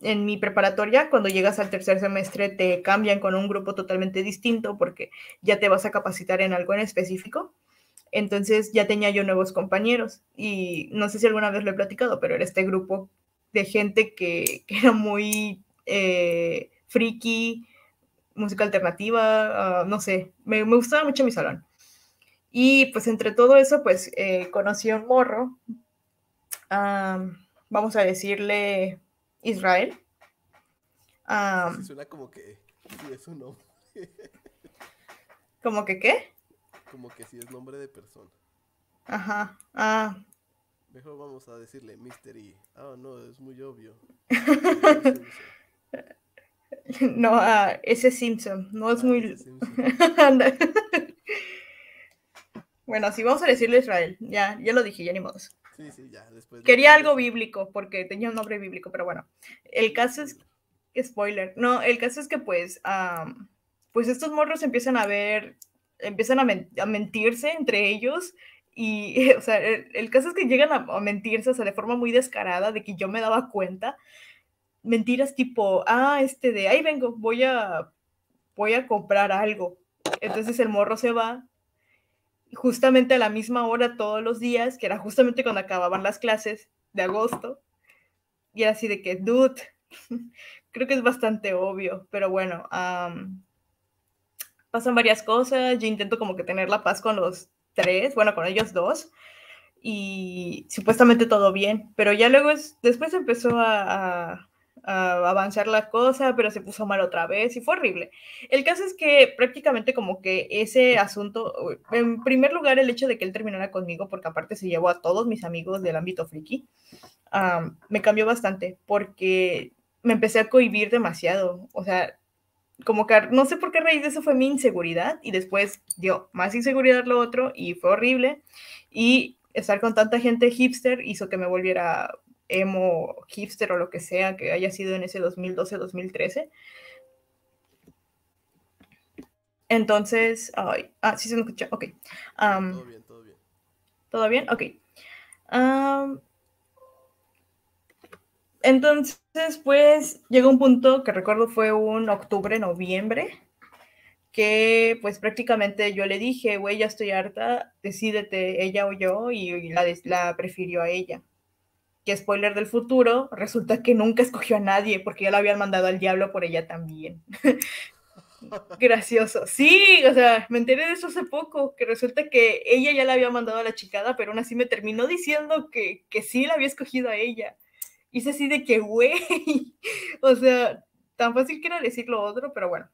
en mi preparatoria, cuando llegas al tercer semestre, te cambian con un grupo totalmente distinto porque ya te vas a capacitar en algo en específico. Entonces ya tenía yo nuevos compañeros y no sé si alguna vez lo he platicado, pero era este grupo de gente que, era muy eh, friki, música alternativa, ah, no sé, me, gustaba mucho mi salón. Y pues entre todo eso, pues eh, conocí a un morro, vamos a decirle Israel. suena como que es un nombre. ¿Como que qué? Como que si es nombre de persona. Ajá. Ah. Mejor vamos a decirle Mystery. Ah, no, es muy obvio. no, uh, ese Simpson. No es ah, muy. bueno, sí, vamos a decirle Israel. Ya, ya lo dije, ya ni modo. Sí, sí, ya. Después Quería algo bíblico porque tenía un nombre bíblico, pero bueno. El caso es. Spoiler. No, el caso es que, pues. pues estos morros empiezan a ver empiezan a, mentirse entre ellos y, o sea, el, caso es que llegan a, mentirse, o sea, de forma muy descarada, de que yo me daba cuenta. Mentiras tipo, ah, este de, ahí vengo, voy a, voy a comprar algo. Entonces el morro se va justamente a la misma hora todos los días, que era justamente cuando acababan las clases de agosto. Y así de que, dude, creo que es bastante obvio, pero bueno, pasan varias cosas, yo intento como que tener la paz con los tres, bueno, con ellos dos, y supuestamente todo bien, pero ya luego es, después empezó a, avanzar la cosa, pero se puso mal otra vez y fue horrible. El caso es que prácticamente como que ese asunto, en primer lugar el hecho de que él terminara conmigo, porque aparte se llevó a todos mis amigos del ámbito friki, me cambió bastante porque me empecé a cohibir demasiado, o sea, como que no sé por qué raíz de eso fue mi inseguridad y después dio más inseguridad lo otro y fue horrible. Y estar con tanta gente hipster hizo que me volviera emo, hipster o lo que sea que haya sido en ese 2012-2013. Entonces, ay, ah, sí se me escucha, ok. todo bien, todo bien. ¿Todo bien? Ok. Entonces, pues llegó un punto que recuerdo fue un octubre, noviembre, que pues prácticamente yo le dije, güey, ya estoy harta, decídete ella o yo, y la, prefirió a ella. Que spoiler del futuro, resulta que nunca escogió a nadie porque ya la habían mandado al diablo por ella también. Gracioso. Sí, o sea, me enteré de eso hace poco, que resulta que ella ya la había mandado a la chicada, pero aún así me terminó diciendo que, que sí la había escogido a ella. Y así de que, güey, o sea, tan fácil que era decir lo otro, pero bueno.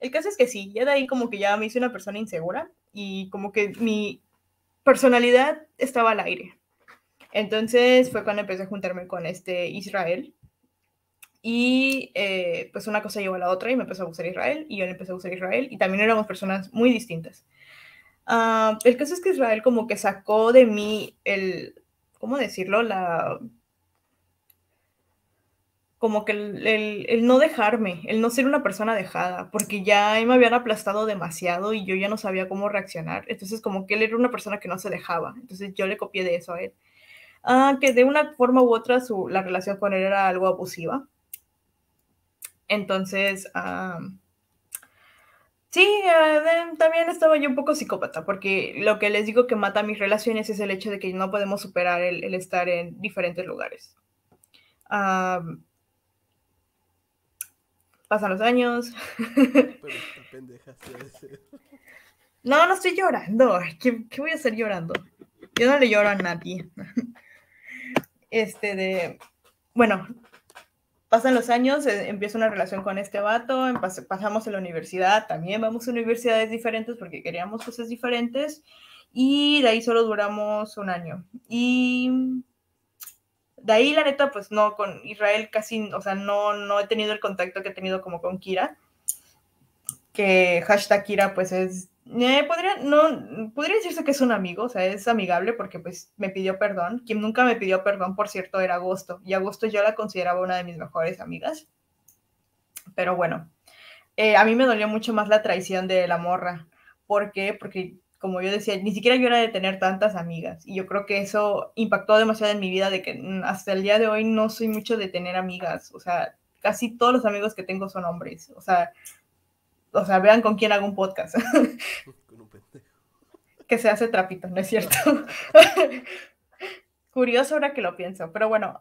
El caso es que sí, ya de ahí como que ya me hice una persona insegura y como que mi personalidad estaba al aire. Entonces fue cuando empecé a juntarme con este Israel. Y eh, pues una cosa llevó a la otra y me empezó a gustar Israel y yo le empecé a gustar Israel y también éramos personas muy distintas. Ah, el caso es que Israel como que sacó de mí el, ¿cómo decirlo? La como que el, no dejarme, el no ser una persona dejada, porque ya me habían aplastado demasiado y yo ya no sabía cómo reaccionar. Entonces, como que él era una persona que no se dejaba. Entonces, yo le copié de eso a él. Ah, que de una forma u otra su, la relación con él era algo abusiva. Entonces, ah, sí, ah, también estaba yo un poco psicópata, porque lo que les digo que mata mis relaciones es el hecho de que no podemos superar el, estar en diferentes lugares. Pasan los años. No, no estoy llorando. ¿Qué, ¿Qué, voy a estar llorando? Yo no le lloro a nadie. Este de. Bueno, pasan los años, eh, empiezo una relación con este vato, pasamos a la universidad, también vamos a universidades diferentes porque queríamos cosas diferentes. Y de ahí solo duramos un año. Y de ahí, la neta, pues no, con Israel casi, o sea, no, no he tenido el contacto que he tenido como con Kira. Que hashtag Kira, pues es Eh, podría, no, podría decirse que es un amigo, o sea, es amigable porque pues me pidió perdón. Quien nunca me pidió perdón, por cierto, era Agosto. Y Agosto yo la consideraba una de mis mejores amigas. Pero bueno, eh, a mí me dolió mucho más la traición de la morra. ¿Por qué? Porque, como yo decía, ni siquiera yo era de tener tantas amigas. Y yo creo que eso impactó demasiado en mi vida, de que mm, hasta el día de hoy no soy mucho de tener amigas. O sea, casi todos los amigos que tengo son hombres. O sea, o sea, vean con quién hago un podcast. Con un pendejo. que se hace trapito, ¿no es cierto? Curioso ahora que lo pienso, pero bueno,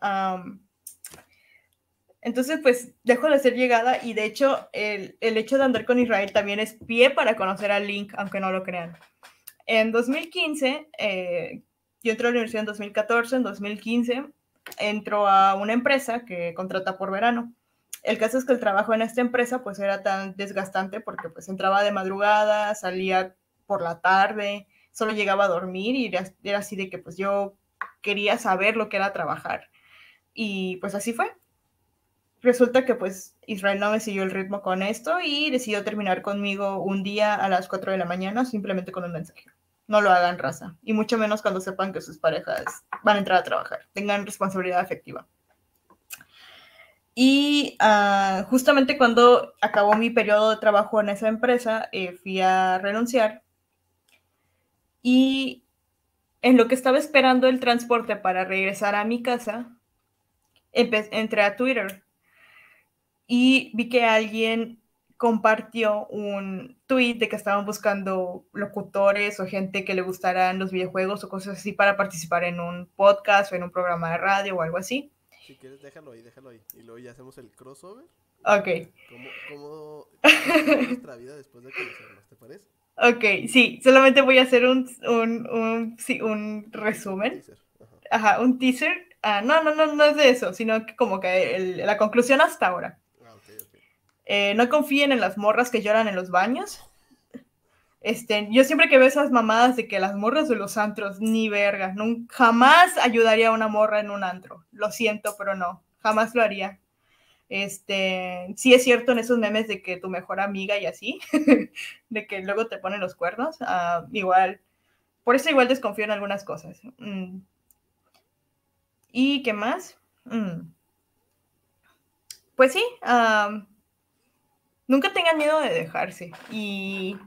entonces pues dejo de ser llegada y de hecho el, el hecho de andar con Israel también es pie para conocer a Link, aunque no lo crean. En 2015, eh, yo entré a la universidad en 2014, en 2015 entro a una empresa que contrata por verano. El caso es que el trabajo en esta empresa pues era tan desgastante porque pues entraba de madrugada, salía por la tarde, solo llegaba a dormir y era, era así de que pues yo quería saber lo que era trabajar. Y pues así fue. Resulta que pues Israel no me siguió el ritmo con esto y decidió terminar conmigo un día a las 4 de la mañana simplemente con un mensaje. No lo hagan raza. Y mucho menos cuando sepan que sus parejas van a entrar a trabajar. Tengan responsabilidad afectiva. Y ah, justamente cuando acabó mi periodo de trabajo en esa empresa, eh, fui a renunciar. Y en lo que estaba esperando el transporte para regresar a mi casa, entré a Twitter y vi que alguien compartió un tweet de que estaban buscando locutores o gente que le gustaran los videojuegos o cosas así para participar en un podcast o en un programa de radio o algo así. Si quieres, déjalo ahí, déjalo ahí. Y luego ya hacemos el crossover. Ok, ¿Cómo, cómo, cómo es nuestra vida después de conocernos? ¿Te parece? ok, sí, solamente voy a hacer un, un, un, sí, un resumen. Teaser. Ajá. Ajá, un teaser. Ah, no, no, no, no es de eso, sino que como que el- la conclusión hasta ahora. Eh, no confíen en las morras que lloran en los baños. Este, yo siempre que veo esas mamadas de que las morras de los antros, ni verga, nun- jamás ayudaría a una morra en un antro. Lo siento, pero no, jamás lo haría. Este, sí es cierto en esos memes de que tu mejor amiga y así, de que luego te ponen los cuernos, ah, igual, por eso igual desconfío en algunas cosas. Mm. ¿Y qué más? Mm. Pues sí, nunca tengan miedo de dejarse y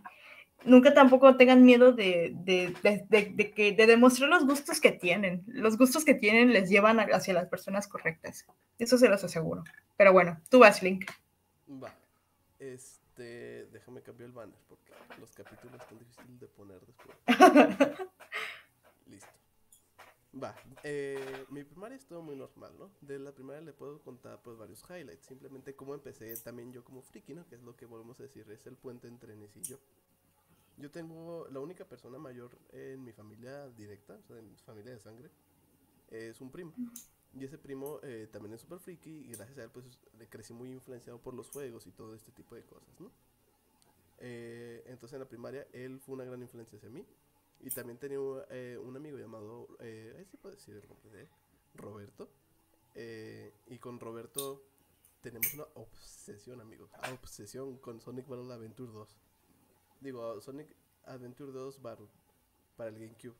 nunca tampoco tengan miedo de, de, de- que, de demostrar los gustos que tienen. Los gustos que tienen les llevan hacia las personas correctas. Eso se los aseguro. Pero bueno, tú vas, Link. Va. Este, déjame cambiar el banner porque los capítulos están difíciles de poner después. Va. Eh, mi primaria estuvo muy normal, ¿no? De la primaria le puedo contar pues varios highlights. Simplemente cómo empecé también yo como friki, ¿no? Que es lo que volvemos a decir, es el puente entre Nes y yo. Yo tengo la única persona mayor en mi familia directa, o sea, en mi familia de sangre, es un primo. Y ese primo eh, también es súper friki y gracias a él pues le crecí muy influenciado por los juegos y todo este tipo de cosas, ¿no? Eh, entonces en la primaria él fue una gran influencia hacia mí. Y también tenía eh, un amigo llamado, eh, se puede decir el nombre de Roberto. Eh, y con Roberto tenemos una obsesión, amigos. Obsesión con Sonic Battle Adventure 2. Digo, Sonic Adventure 2 Battle para el GameCube.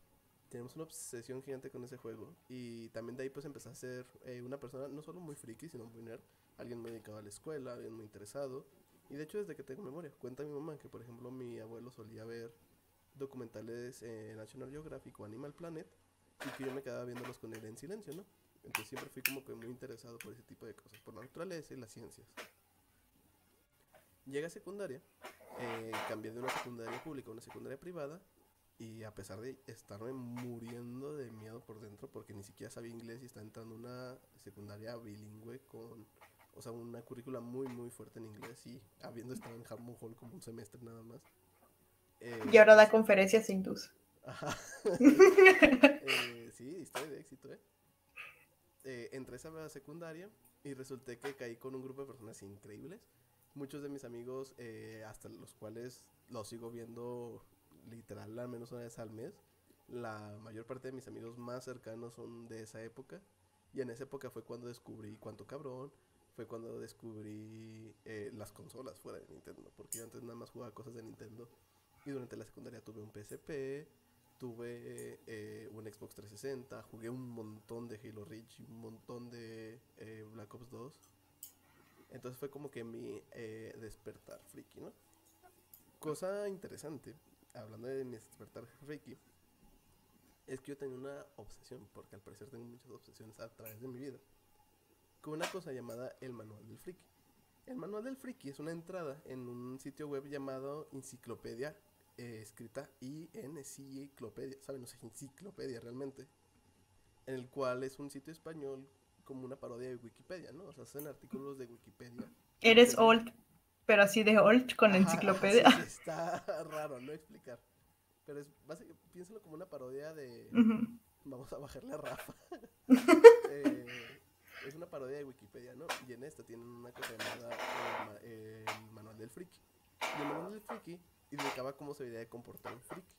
Tenemos una obsesión gigante con ese juego. Y también de ahí pues empecé a ser eh, una persona no solo muy friki, sino muy nerd. Alguien muy dedicado a la escuela, alguien muy interesado. Y de hecho desde que tengo memoria, cuenta mi mamá que por ejemplo mi abuelo solía ver documentales en National Geographic o Animal Planet y que yo me quedaba viéndolos con él en silencio, ¿no? Entonces siempre fui como que muy interesado por ese tipo de cosas, por la naturaleza y las ciencias. Llega a secundaria, eh, cambié de una secundaria pública a una secundaria privada y a pesar de estarme muriendo de miedo por dentro porque ni siquiera sabía inglés y estaba entrando una secundaria bilingüe con, o sea, una currícula muy muy fuerte en inglés y habiendo estado en Harmon Hall como un semestre nada más. Eh, Y ahora da conferencias hindús. Ajá. Eh, sí, historia de éxito, ¿eh? Eh, Entré a esa secundaria y resulté que caí con un grupo de personas increíbles. Muchos de mis amigos, eh, hasta los cuales los sigo viendo literal al menos una vez al mes. La mayor parte de mis amigos más cercanos son de esa época. Y en esa época fue cuando descubrí cuánto cabrón. Fue cuando descubrí eh, las consolas fuera de Nintendo. Porque yo antes nada más jugaba cosas de Nintendo. Y durante la secundaria tuve un PSP, tuve eh, un Xbox 360, jugué un montón de Halo Reach, un montón de eh, Black Ops 2. Entonces fue como que mi eh, despertar friki, ¿no? Cosa interesante, hablando de mi despertar friki, es que yo tenía una obsesión, porque al parecer tengo muchas obsesiones a través de mi vida, con una cosa llamada el manual del friki. El manual del friki es una entrada en un sitio web llamado Enciclopedia, eh, escrita I-N-C-Clopedia, ¿saben? No sé, enciclopedia realmente, en el cual es un sitio español como una parodia de Wikipedia, ¿no? O sea, hacen artículos de Wikipedia. Eres old, pero así de old con Ajá, enciclopedia. sí, está raro, no explicar. Pero es básicamente, piénsalo como una parodia de. Ujú. Vamos a bajarle a Rafa. Eh, es una parodia de Wikipedia, ¿no? Y en esta tienen una cosa llamada ma- el manual del friki. Y el manual del friki indicaba cómo se debería de comportar un friki.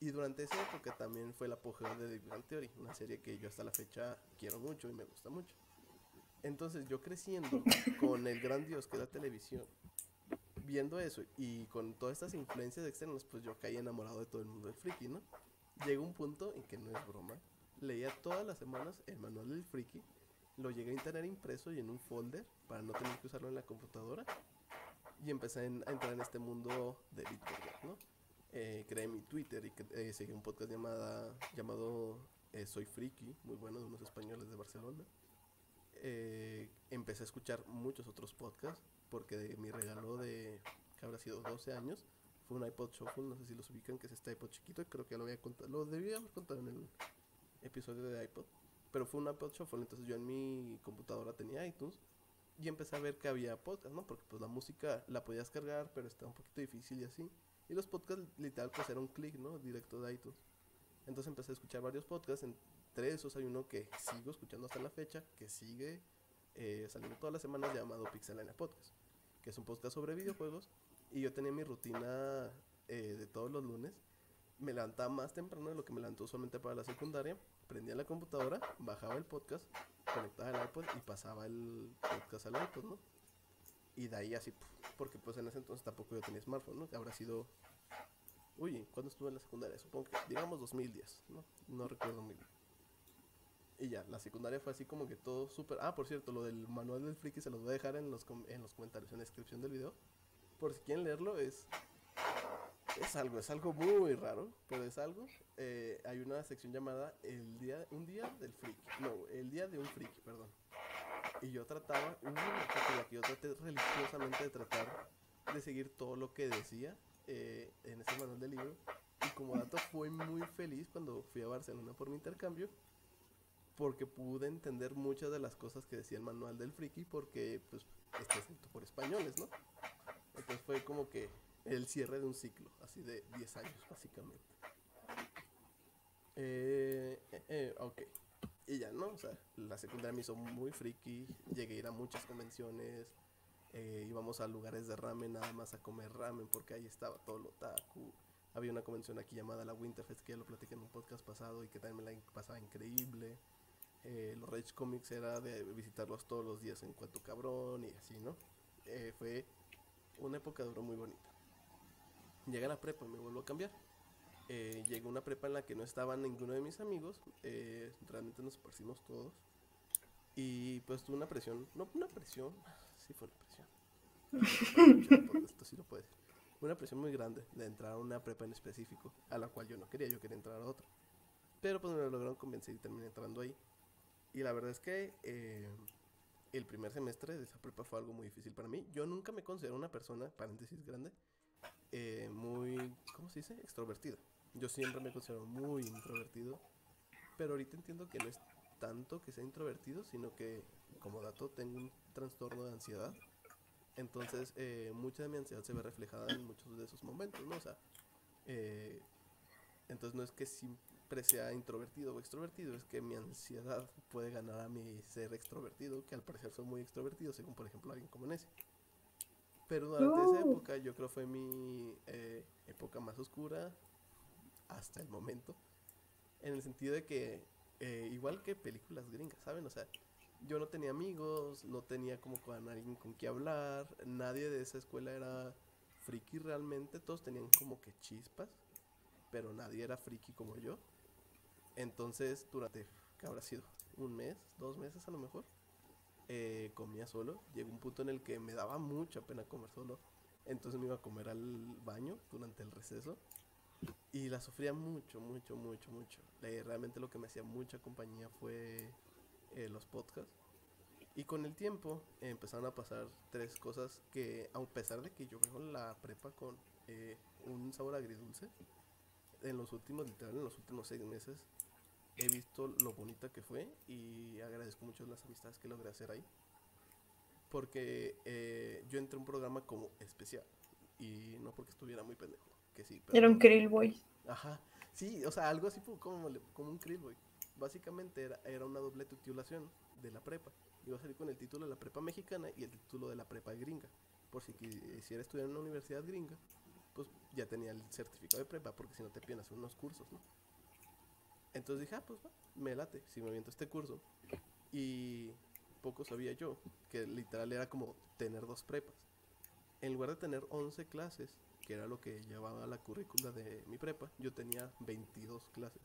Y durante esa época también fue el apogeo de The Big Theory, una serie que yo hasta la fecha quiero mucho y me gusta mucho. Entonces yo creciendo con el gran dios que es la televisión, viendo eso y con todas estas influencias externas, pues yo caí enamorado de todo el mundo del friki, ¿no? Llegó un punto en que no es broma. Leía todas las semanas el manual del friki, lo llegué a tener impreso y en un folder para no tener que usarlo en la computadora. Y empecé a entrar en este mundo de Bitcoin, ¿no? Eh, creé mi Twitter y eh, seguí un podcast llamado eh, Soy Friki, muy bueno, de unos españoles de Barcelona. Eh, empecé a escuchar muchos otros podcasts porque de mi regalo de, que habrá sido 12 años, fue un iPod Shuffle, no sé si los ubican, que es este iPod chiquito, creo que lo había contado, lo debía haber contado en el episodio de iPod, pero fue un iPod Shuffle, entonces yo en mi computadora tenía iTunes y empecé a ver que había podcast, ¿no? Porque pues la música la podías cargar, pero estaba un poquito difícil y así. Y los podcasts literal pues era un clic, ¿no? Directo de iTunes. Entonces empecé a escuchar varios podcasts, entre esos hay uno que sigo escuchando hasta la fecha, que sigue eh, saliendo todas las semanas llamado Pixelania Podcast, que es un podcast sobre videojuegos. Y yo tenía mi rutina eh, de todos los lunes. Me levantaba más temprano de lo que me levantó usualmente para la secundaria. Prendía la computadora, bajaba el podcast, conectaba el iPod y pasaba el podcast al iPod, ¿no? Y de ahí así, porque pues en ese entonces tampoco yo tenía smartphone, ¿no? Que habrá sido... Uy, ¿cuándo estuve en la secundaria? Supongo que, digamos 2010, ¿no? No recuerdo muy. Y ya, la secundaria fue así como que todo súper... Ah, por cierto, lo del manual del friki se los voy a dejar en los, com- en los comentarios, en la descripción del video. Por si quieren leerlo, es... Es algo, es algo muy raro, pero es algo. Eh, hay una sección llamada el día, un día del friki. No, el día de un friki, perdón. Y yo trataba, una la que yo traté religiosamente de tratar de seguir todo lo que decía eh, en ese manual del libro. Y como dato fui muy feliz cuando fui a Barcelona por mi intercambio, porque pude entender muchas de las cosas que decía el manual del friki, porque pues está escrito por españoles, ¿no? Entonces fue como que el cierre de un ciclo, así de 10 años básicamente. Eh, eh, eh, ok. Y ya, ¿no? O sea, la secundaria me hizo muy friki, llegué a ir a muchas convenciones, eh, íbamos a lugares de ramen nada más a comer ramen porque ahí estaba todo lo otaku. Había una convención aquí llamada la Winterfest que ya lo platiqué en un podcast pasado y que también me la pasaba increíble. Eh, los Rage Comics era de visitarlos todos los días en cuanto cabrón y así, ¿no? Fue una época duró muy bonita. Llegué a la prepa me vuelvo a cambiar. Eh, llegué a una prepa en la que no estaba ninguno de mis amigos. eh, realmente nos esparcimos todos. Y pues tuve una presión, no una presión, sí fue una presión. Esto sí lo puede decir. Una presión muy grande de entrar a una prepa en específico, a la cual yo no quería, yo quería entrar a otra. Pero pues me lograron convencer y terminé entrando ahí. Y la verdad es que eh, el primer semestre de esa prepa fue algo muy difícil para mí. Yo nunca me considero una persona, paréntesis grande, eh, muy, ¿cómo se dice? Extrovertida. Yo siempre me considero muy introvertido. Pero ahorita entiendo que no es tanto que sea introvertido, sino que, como dato, tengo un trastorno de ansiedad. Entonces, eh, mucha de mi ansiedad se ve reflejada en muchos de esos momentos, ¿no? O sea, eh, entonces no es que siempre sea introvertido o extrovertido, es que mi ansiedad puede ganar a mi ser extrovertido, que al parecer soy muy extrovertido, según por ejemplo alguien como Nessie. Pero durante esa época yo creo fue mi eh, época más oscura hasta el momento. En el sentido de que, eh, igual que películas gringas, ¿saben? O sea, yo no tenía amigos, no tenía como con alguien con quien hablar, nadie de esa escuela era friki realmente, todos tenían como que chispas, pero nadie era friki como yo. Entonces, durante, ¿qué habrá sido? Un mes, dos meses a lo mejor, eh, comía solo. Llegó un punto en el que me daba mucha pena comer solo. Entonces me iba a comer al baño durante el receso. Y la sufría mucho, mucho, mucho, mucho. Eh, realmente lo que me hacía mucha compañía fue eh, los podcasts. Y con el tiempo eh, empezaron a pasar tres cosas que, a pesar de que yo veo la prepa con eh, un sabor agridulce, en los últimos, literal, en los últimos seis meses, he visto lo bonita que fue y agradezco mucho las amistades que logré hacer ahí. Porque eh, yo entré a un programa como especial y no porque estuviera muy pendejo, que sí. pero- Era un Krill Boy. Ajá, sí, o sea, algo así como, como un krill, güey. Básicamente era, era una doble titulación de la prepa. Iba a salir con el título de la prepa mexicana y el título de la prepa gringa. Por si quisiera estudiar en una universidad gringa, pues ya tenía el certificado de prepa, porque si no te piden hacer unos cursos, ¿no? Entonces dije, ah, pues me late, si me aviento este curso. Y poco sabía yo que literal era como tener dos prepas. En lugar de tener 11 clases, que era lo que llevaba la currícula de mi prepa, yo tenía 22 clases,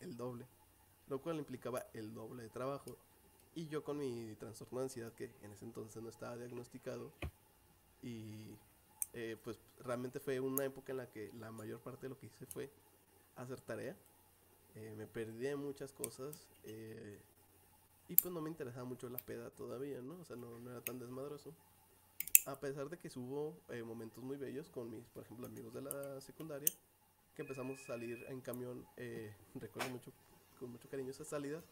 el doble, lo cual implicaba el doble de trabajo. Y yo con mi trastorno de ansiedad, que en ese entonces no estaba diagnosticado, y eh, pues realmente fue una época en la que la mayor parte de lo que hice fue hacer tarea. Eh, me perdí muchas cosas eh, y pues no me interesaba mucho la peda todavía, ¿no? O sea, no, no era tan desmadroso a pesar de que hubo eh, momentos muy bellos con mis, por ejemplo, amigos de la secundaria, que empezamos a salir en camión, eh, recuerdo mucho, con mucho cariño esas salidas,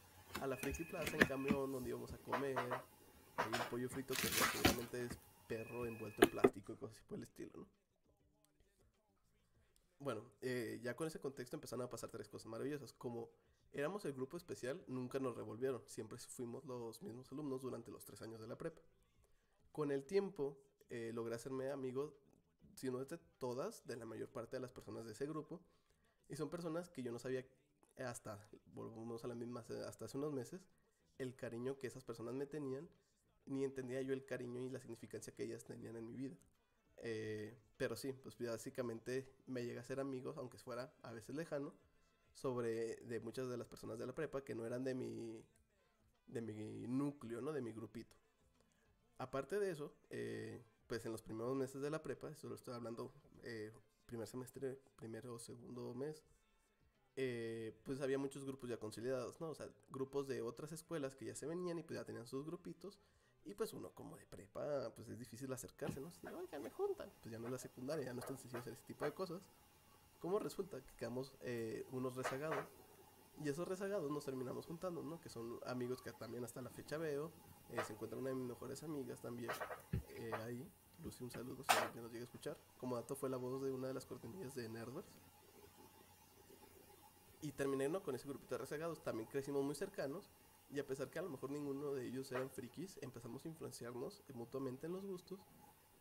a la Friki Plaza en camión, donde íbamos a comer, hay un pollo frito que seguramente es perro envuelto en plástico y cosas así por el estilo, ¿no? Bueno, eh, ya con ese contexto empezaron a pasar tres cosas maravillosas, como éramos el grupo especial, nunca nos revolvieron, siempre fuimos los mismos alumnos durante los tres años de la prepa con el tiempo eh, logré hacerme amigo, si no de todas, de la mayor parte de las personas de ese grupo. Y son personas que yo no sabía hasta, volvemos a la misma, hasta hace unos meses, el cariño que esas personas me tenían, ni entendía yo el cariño y la significancia que ellas tenían en mi vida. Eh, pero sí, pues básicamente me llegué a ser amigos, aunque fuera a veces lejano, sobre de muchas de las personas de la prepa que no eran de mi, de mi núcleo, ¿no? De mi grupito. Aparte de eso, eh, pues en los primeros meses de la prepa, eso lo estoy hablando eh, primer semestre, primero o segundo mes, eh, pues había muchos grupos ya consolidados, ¿no? O sea, grupos de otras escuelas que ya se venían y pues ya tenían sus grupitos. Y pues uno como de prepa, pues es difícil acercarse, ¿no? Oigan, me juntan. Pues ya no es la secundaria, ya no es tan sencillo hacer ese tipo de cosas. ¿Cómo resulta que quedamos eh, unos rezagados? Y esos rezagados nos terminamos juntando, ¿no? Que son amigos que también hasta la fecha veo. Eh, se encuentra una de mis mejores amigas también eh, ahí. Lucy, un saludo si alguien nos llega a escuchar. Como dato fue la voz de una de las cortinillas de Nerdverse. Y terminé con ese grupito de rezagados. También crecimos muy cercanos. Y a pesar que a lo mejor ninguno de ellos eran frikis, empezamos a influenciarnos mutuamente en los gustos.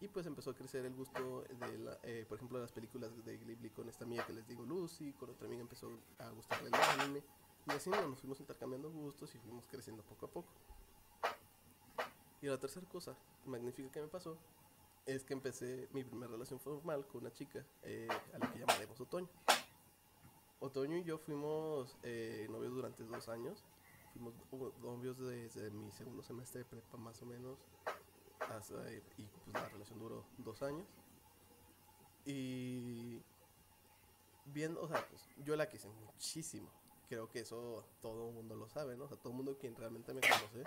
Y pues empezó a crecer el gusto de, la, eh, por ejemplo, de las películas de Ghibli con esta amiga que les digo Lucy. Con otra amiga empezó a gustarle el anime. Y así ¿no? nos fuimos intercambiando gustos y fuimos creciendo poco a poco. Y la tercera cosa magnífica que me pasó es que empecé mi primera relación formal con una chica eh, a la que llamaremos Otoño. Otoño y yo fuimos eh, novios durante dos años. Fuimos novios desde mi segundo semestre de prepa más o menos. hasta- eh, y pues la relación duró dos años. Y bien, o sea, pues yo la quise muchísimo. Creo que eso todo el mundo lo sabe, ¿no? O sea, todo el mundo quien realmente me conoce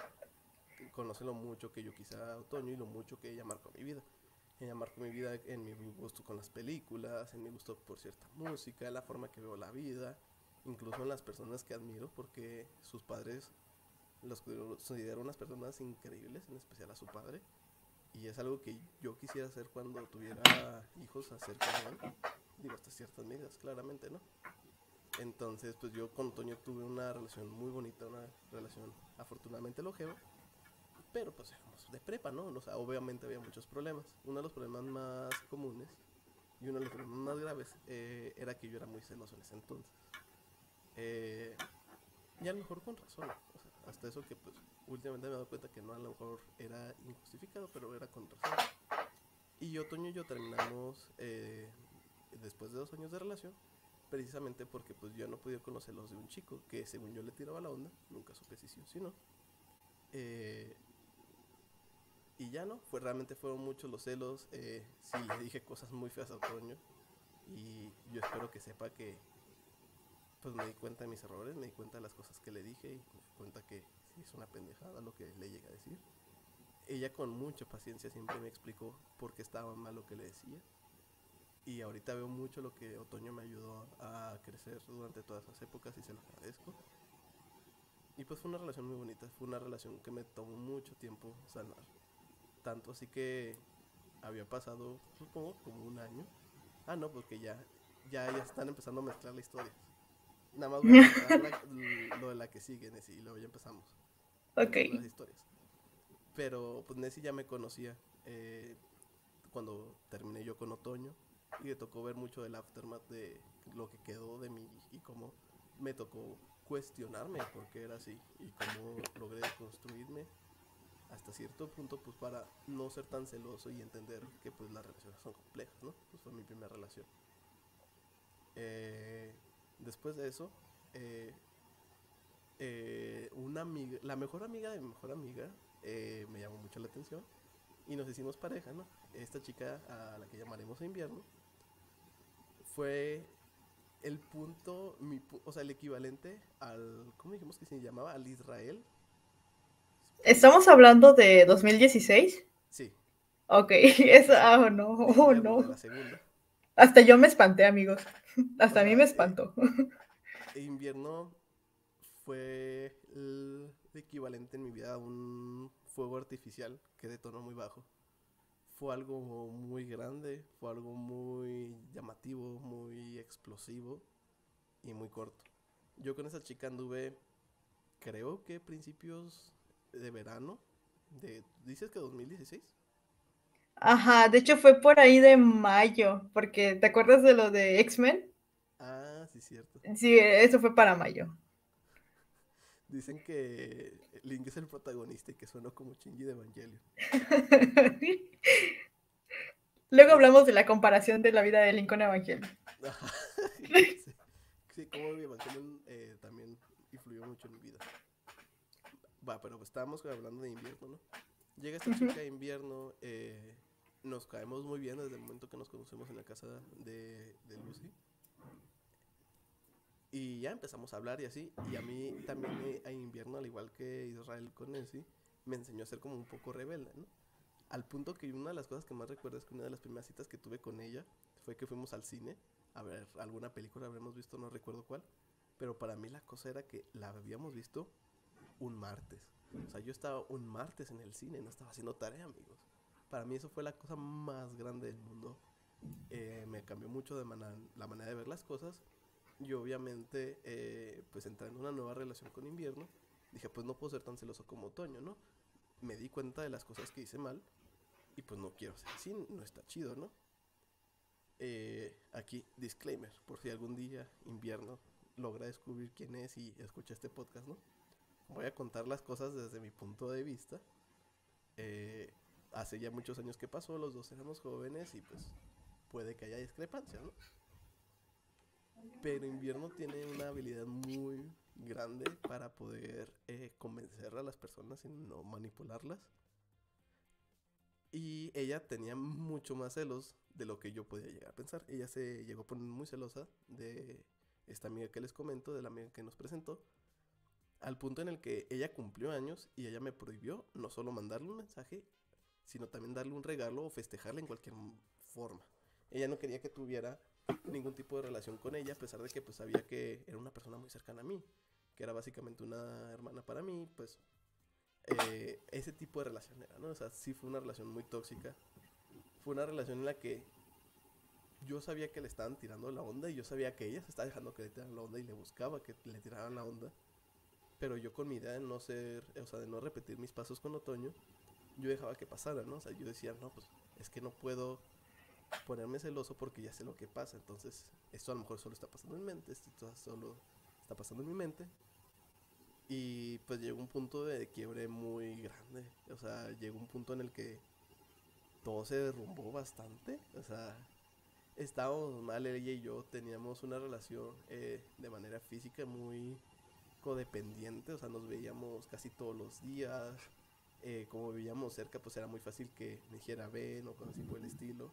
conoce lo mucho que yo quise a Otoño y lo mucho que ella marcó mi vida. Ella marcó mi vida en mi gusto con las películas, en mi gusto por cierta música, la forma que veo la vida, incluso en las personas que admiro, porque sus padres los considero unas personas increíbles, en especial a su padre. Y es algo que yo quisiera hacer cuando tuviera hijos acerca de él. Digo, hasta ciertas medidas, claramente, ¿no? Entonces, pues yo con Toño tuve una relación muy bonita, una relación afortunadamente longeva. Pero pues éramos de prepa, ¿no? O sea, obviamente había muchos problemas. Uno de los problemas más comunes y uno de los problemas más graves eh, era que yo era muy celoso en ese entonces. Eh, y a lo mejor con razón. Hasta eso que pues últimamente me he dado cuenta que no a lo mejor era injustificado, pero era con razón. Y Y Otoño y yo terminamos eh, después de dos años de relación, precisamente porque pues yo no podía conocerlos de un chico que según yo le tiraba la onda, nunca supe si sí o si no. Eh, y ya no, fue, realmente fueron muchos los celos, eh, sí le dije cosas muy feas a Otoño y yo espero que sepa que pues me di cuenta de mis errores, me di cuenta de las cosas que le dije y me di cuenta que es una pendejada lo que le llega a decir. Ella con mucha paciencia siempre me explicó por qué estaba mal lo que le decía. Y ahorita veo mucho lo que Otoño me ayudó a crecer durante todas esas épocas y se lo agradezco. Y pues fue una relación muy bonita, fue una relación que me tomó mucho tiempo sanar. Tanto así que había pasado, supongo, como un año. Ah, no, porque ya, ya, ya están empezando a mezclar la historia. Nada más voy a contar la- lo de la que sigue, Nessie, y luego ya empezamos. Ok. Las historias. Pero pues Nessie ya me conocía eh, cuando terminé yo con Otoño y le tocó ver mucho del aftermath de lo que quedó de mí y cómo me tocó cuestionarme por qué era así y cómo logré construirme hasta cierto punto pues para no ser tan celoso y entender que pues las relaciones son complejas, ¿no? Pues fue mi primera relación. Eh, después de eso, eh, eh, una amiga, la mejor amiga de mi mejor amiga eh, me llamó mucho la atención y nos hicimos pareja, ¿no? Esta chica a la que llamaremos invierno fue el punto, mi, o sea, el equivalente al, ¿cómo dijimos que se llamaba? Al Israel. ¿Estamos hablando de 2016? Sí. Ok, eso, ah, no, oh, no. la segunda. Hasta yo me espanté, amigos. Hasta a mí me espantó. E invierno fue el equivalente en mi vida a un fuego artificial que detonó muy bajo. Fue algo muy grande, fue algo muy llamativo, muy explosivo y muy corto. Yo con esa chica anduve, creo que principios de verano, de, ¿dices que 2016? Ajá, de hecho fue por ahí de mayo, porque ¿te acuerdas de lo de X-Men? Ah, sí, cierto. Sí, eso fue para mayo. Dicen que Link es el protagonista y que suena como Shinji de Evangelion. Luego hablamos de la comparación de la vida de Lincoln Evangelio. Ajá, sí, sí, como Evangelion eh, también influyó mucho en mi vida. Va, pero pues estábamos hablando de invierno, ¿no? Llega esta chica de invierno, eh, nos caemos muy bien desde el momento que nos conocemos en la casa de, de Lucy. Y ya empezamos a hablar y así. Y a mí también eh, a invierno, al igual que Israel con Nancy, me enseñó a ser como un poco rebelde, ¿no? Al punto que una de las cosas que más recuerdo es que una de las primeras citas que tuve con ella fue que fuimos al cine a ver alguna película, habremos visto, no recuerdo cuál. Pero para mí la cosa era que la habíamos visto un martes. O sea, yo estaba un martes en el cine, no estaba haciendo tarea, amigos. Para mí eso fue la cosa más grande del mundo. Eh, me cambió mucho de mana- la manera de ver las cosas. Y obviamente, eh, pues entrando en una nueva relación con invierno, dije, pues no puedo ser tan celoso como otoño, ¿no? Me di cuenta de las cosas que hice mal y pues no quiero ser así, no está chido, ¿no? Eh, aquí, disclaimer, por si algún día invierno logra descubrir quién es y escucha este podcast, ¿no? Voy a contar las cosas desde mi punto de vista. Eh, hace ya muchos años que pasó, los dos éramos jóvenes y pues puede que haya discrepancia, ¿no? Pero invierno tiene una habilidad muy grande para poder eh, convencer a las personas y no manipularlas. Y ella tenía mucho más celos de lo que yo podía llegar a pensar. Ella se llegó a poner muy celosa de esta amiga que les comento, de la amiga que nos presentó, al punto en el que ella cumplió años y ella me prohibió no solo mandarle un mensaje, sino también darle un regalo o festejarle en cualquier forma. Ella no quería que tuviera ningún tipo de relación con ella, a pesar de que pues sabía que era una persona muy cercana a mí, que era básicamente una hermana para mí, pues eh, ese tipo de relación era, ¿no? O sea, sí fue una relación muy tóxica. Fue una relación en la que yo sabía que le estaban tirando la onda y yo sabía que ella se estaba dejando que le tiraran la onda y le buscaba que le tiraran la onda. Pero yo con mi idea de no ser, o sea, de no repetir mis pasos con otoño, yo dejaba que pasara, ¿no? O sea, yo decía, no, pues es que no puedo ponerme celoso porque ya sé lo que pasa. Entonces, esto a lo mejor solo está pasando en mi mente, esto solo está pasando en mi mente. Y pues llegó un punto de quiebre muy grande. O sea, llegó un punto en el que todo se derrumbó bastante. O sea, estábamos mal, ella y yo teníamos una relación eh, de manera física muy codependiente, o sea, nos veíamos casi todos los días. Eh, como vivíamos cerca, pues era muy fácil que me dijera ven o cosas así por el estilo.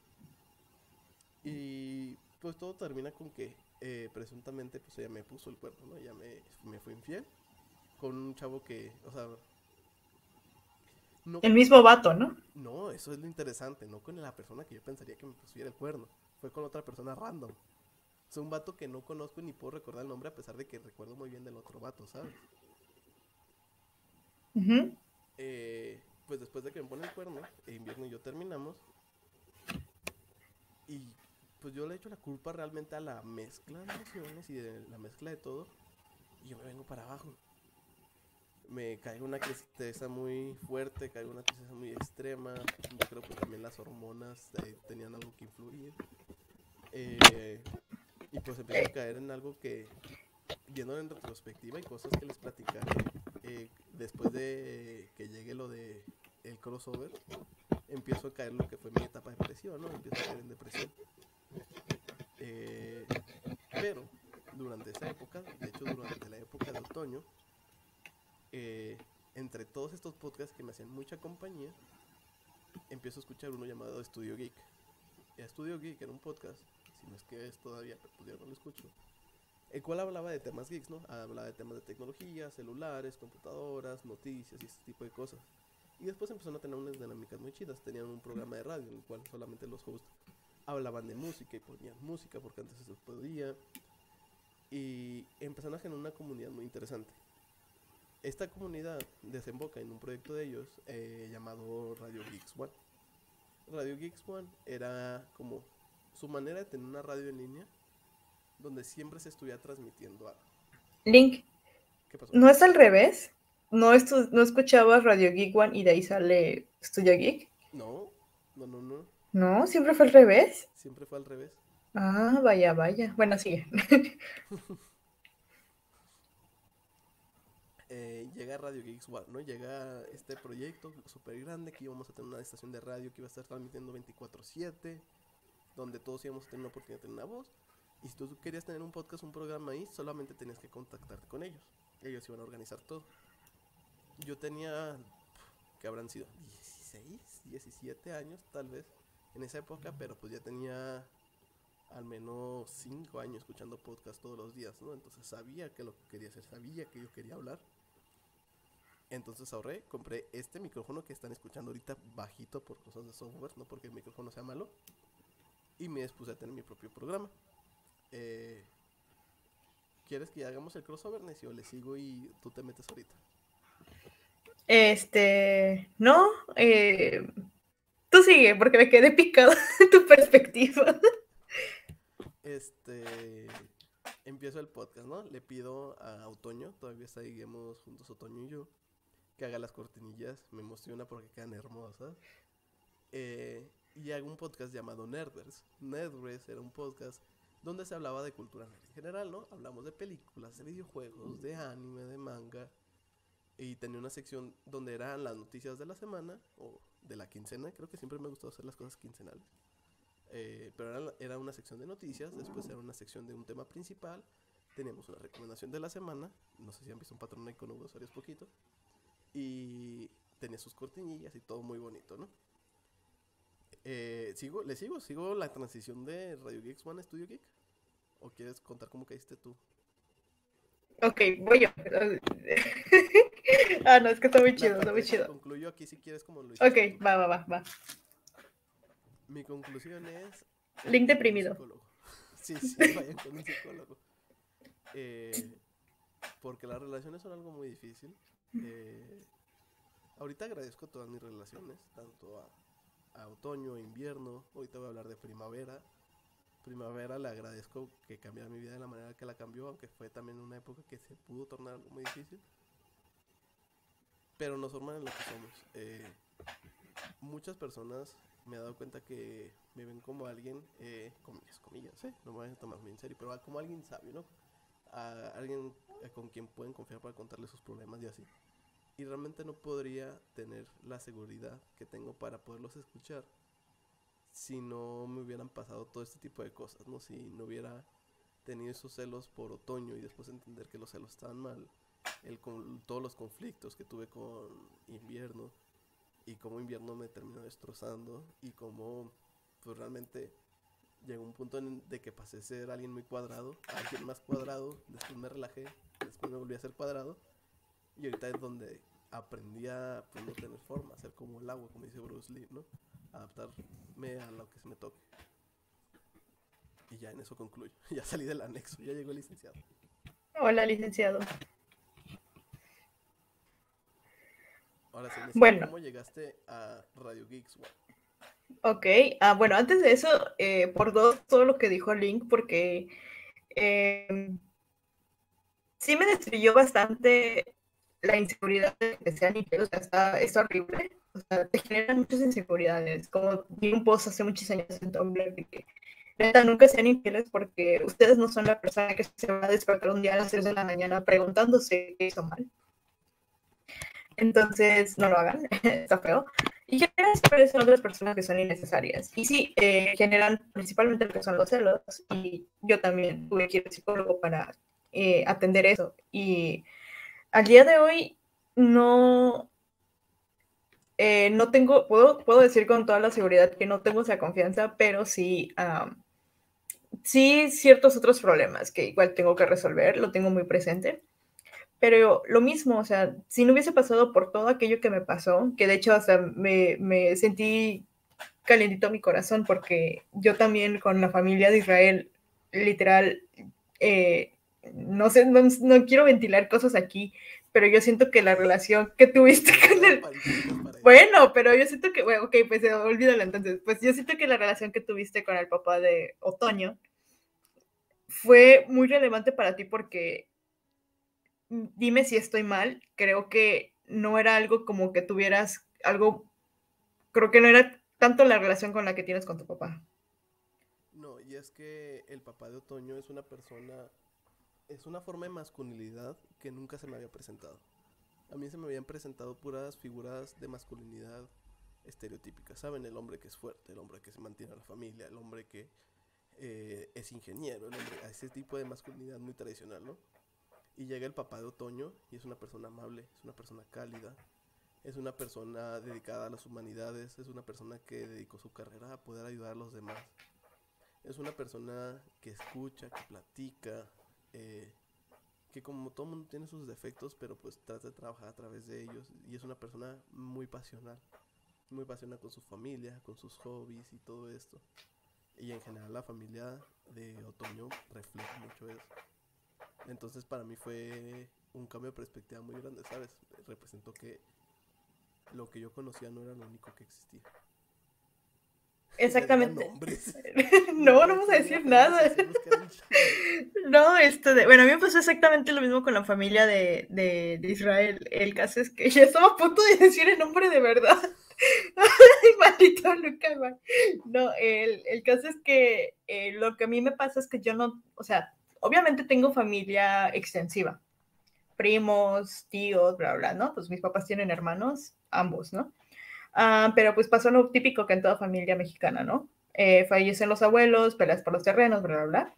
Y pues todo termina con que eh, presuntamente pues ella me puso el cuerpo, ¿no? Ella me, me fue infiel con un chavo que, o sea... No, el mismo vato, ¿no? No, eso es lo interesante, no con la persona que yo pensaría que me pusiera el cuerno, fue con otra persona random. Es un vato que no conozco ni puedo recordar el nombre a pesar de que recuerdo muy bien del otro vato, ¿sabes? eh, pues después de que me pone el cuerno, e invierno y yo terminamos. Y pues yo le echo la culpa realmente a la mezcla de emociones y de la mezcla de todo. Y yo me vengo para abajo. Me caigo una tristeza muy fuerte, caigo una tristeza muy extrema. Yo creo que también las hormonas tenían algo que influir. Eh, y pues empiezo a caer en algo que, viendo en retrospectiva, y cosas que les platicaré eh, después de que llegue lo de el crossover, empiezo a caer lo que fue mi etapa de depresión, ¿no? Empiezo a caer en depresión. Eh, pero durante esa época, de hecho durante la época de otoño, eh, entre todos estos podcasts que me hacían mucha compañía, empiezo a escuchar uno llamado Estudio Geek. Estudio Geek era un podcast no es que es todavía, pero pues no lo escucho. El cual hablaba de temas geeks, ¿no? Hablaba de temas de tecnología, celulares, computadoras, noticias y ese tipo de cosas. Y después empezaron a tener unas dinámicas muy chidas. Tenían un programa de radio en el cual solamente los hosts hablaban de música y ponían música porque antes eso podía. Y empezaron a generar una comunidad muy interesante. Esta comunidad desemboca en un proyecto de ellos eh, llamado Radio Geeks One. Radio Geeks One era como su manera de tener una radio en línea donde siempre se estuviera transmitiendo algo. Link. ¿Qué pasó? ¿No es al revés? ¿No, ¿No escuchabas Radio Geek One y de ahí sale Studio Geek? No, no, no, no. ¿No? ¿Siempre fue al revés? Siempre fue al revés. Ah, vaya, vaya. Bueno, sigue. eh, llega Radio Geeks One, ¿no? Llega este proyecto súper grande que íbamos a tener una estación de radio que iba a estar transmitiendo 24-7 donde todos íbamos a tener una oportunidad de tener una voz. Y si tú querías tener un podcast, un programa ahí, solamente tenías que contactarte con ellos. Ellos iban a organizar todo. Yo tenía, que habrán sido 16, 17 años tal vez en esa época, pero pues ya tenía al menos 5 años escuchando podcast todos los días, ¿no? Entonces sabía que lo que quería hacer, sabía que yo quería hablar. Entonces ahorré, compré este micrófono que están escuchando ahorita bajito por cosas de software, no porque el micrófono sea malo y me dispuse a tener mi propio programa. Eh, ¿Quieres que hagamos el crossover, Necio? Le sigo y tú te metes ahorita. Este, no, eh, tú sigue porque me quedé picado en tu perspectiva. Este, empiezo el podcast, ¿no? Le pido a Otoño, todavía seguimos juntos Otoño y yo, que haga las cortinillas. Me emociona porque quedan hermosas. Eh, y hago un podcast llamado Nerdverse. Nerdverse era un podcast donde se hablaba de cultura en general, ¿no? Hablamos de películas, de videojuegos, de anime, de manga. Y tenía una sección donde eran las noticias de la semana o de la quincena. Creo que siempre me ha gustado hacer las cosas quincenales. Eh, pero era, una sección de noticias, después era una sección de un tema principal. Teníamos una recomendación de la semana. No sé si han visto un patrón ahí con usuarios poquito. Y tenía sus cortinillas y todo muy bonito, ¿no? Eh, ¿sigo, ¿Le sigo? ¿Sigo la transición de Radio Geeks One Studio Geek? ¿O quieres contar cómo caíste tú? Ok, voy yo. ah, no, es que está muy chido, está muy chido. Concluyo aquí si quieres como hice. Ok, va, va, va, va. Mi conclusión es... Link deprimido. Sí, sí, vayan con un psicólogo. Eh, porque las relaciones son algo muy difícil. Eh, ahorita agradezco todas mis relaciones, tanto a a otoño, invierno, ahorita voy a hablar de primavera. Primavera le agradezco que cambiara mi vida de la manera que la cambió, aunque fue también una época que se pudo tornar muy difícil. Pero nos forman en lo que somos. Eh, muchas personas me he dado cuenta que me ven como alguien, eh, comillas, comillas, ¿eh? no me voy a tomar muy en serio, pero como alguien sabio, ¿no? Alguien con quien pueden confiar para contarle sus problemas y así y realmente no podría tener la seguridad que tengo para poderlos escuchar si no me hubieran pasado todo este tipo de cosas, ¿no? Si no hubiera tenido esos celos por otoño y después entender que los celos estaban mal, el, con todos los conflictos que tuve con invierno y cómo invierno me terminó destrozando y cómo pues realmente llegó un punto en de que pasé a ser alguien muy cuadrado a alguien más cuadrado, después me relajé, después me volví a ser cuadrado y ahorita es donde aprendí a pues, no tener forma, ser como el agua, como dice Bruce Lee, ¿no? Adaptarme a lo que se me toque. Y ya en eso concluyo. Ya salí del anexo, ya llegó el licenciado. Hola, licenciado. Ahora sí, Bueno. ¿cómo llegaste a Radio Geeks? Ok, ah, bueno, antes de eso, eh, por dos, todo lo que dijo Link, porque em, sí me destruyó bastante la inseguridad de que sean o sea, está, es horrible, o sea, te generan muchas inseguridades, como vi un post hace muchos años en Tumblr de que neta, nunca sean infieles porque ustedes no son la persona que se va a despertar un día a las 3 de la mañana preguntándose qué hizo mal. Entonces, no lo hagan, está feo. Y generan otras personas que son innecesarias. Y sí, eh, generan principalmente lo que son los celos. Y yo también tuve que ir al psicólogo para eh, atender eso. Y al día de hoy no, eh, no tengo, puedo, puedo decir con toda la seguridad que no tengo esa confianza, pero sí, am, sí ciertos otros problemas que igual tengo que resolver, lo tengo muy presente. Pero lo mismo, o sea, si no hubiese pasado por todo aquello que me pasó, que de hecho hasta me, me sentí calientito mi corazón porque yo también con la familia de Israel, literal, eh, no sé, no, no quiero ventilar cosas aquí, pero yo siento que la relación que tuviste con el... Bueno, pero yo siento que, bueno, ok, pues olvídalo entonces. Pues yo siento que la relación que tuviste con el papá de Otoño fue muy relevante para ti porque, mm, dime si estoy mal, creo que no era algo como que tuvieras algo, creo que no era tanto la relación con la que tienes con tu papá. No, y es que el papá de Otoño es una persona, es una forma de masculinidad que nunca se me había presentado. A mí se me habían presentado puras figuras de masculinidad estereotípicas, ¿saben? El hombre que es fuerte, el hombre que se mantiene a la familia, el hombre que eh, es ingeniero, el hombre, ese tipo de masculinidad muy tradicional, ¿no? Y llega el papá de Otoño y es una persona amable, es una persona cálida, es una persona dedicada a las humanidades, es una persona que dedicó su carrera a poder ayudar a los demás. Es una persona que escucha, que platica, eh, que como todo mundo tiene sus defectos, pero pues trata de trabajar a través de ellos. Y es una persona muy pasional, muy pasional con su familia, con sus hobbies y todo esto. Y en general la familia de Otoño refleja mucho eso. Entonces para mí fue un cambio de perspectiva muy grande, ¿sabes? Representó que lo que yo conocía no era lo único que existía. Exactamente. No, no vamos a decir nada. No, esto de, bueno, a mí me pasó exactamente lo mismo con la familia de, de, de Israel. El caso es que ya estaba a punto de decir el nombre de verdad. Maldito Luca, man. No, el, el caso es que eh, lo que a mí me pasa es que yo no, o sea, obviamente tengo familia extensiva. Primos, tíos, bla, bla, ¿no? Pues mis papás tienen hermanos, ambos, ¿no? Ah, pero pues pasó lo típico que en toda familia mexicana, ¿no? Eh, fallecen los abuelos, peleas por los terrenos, bla, bla, bla.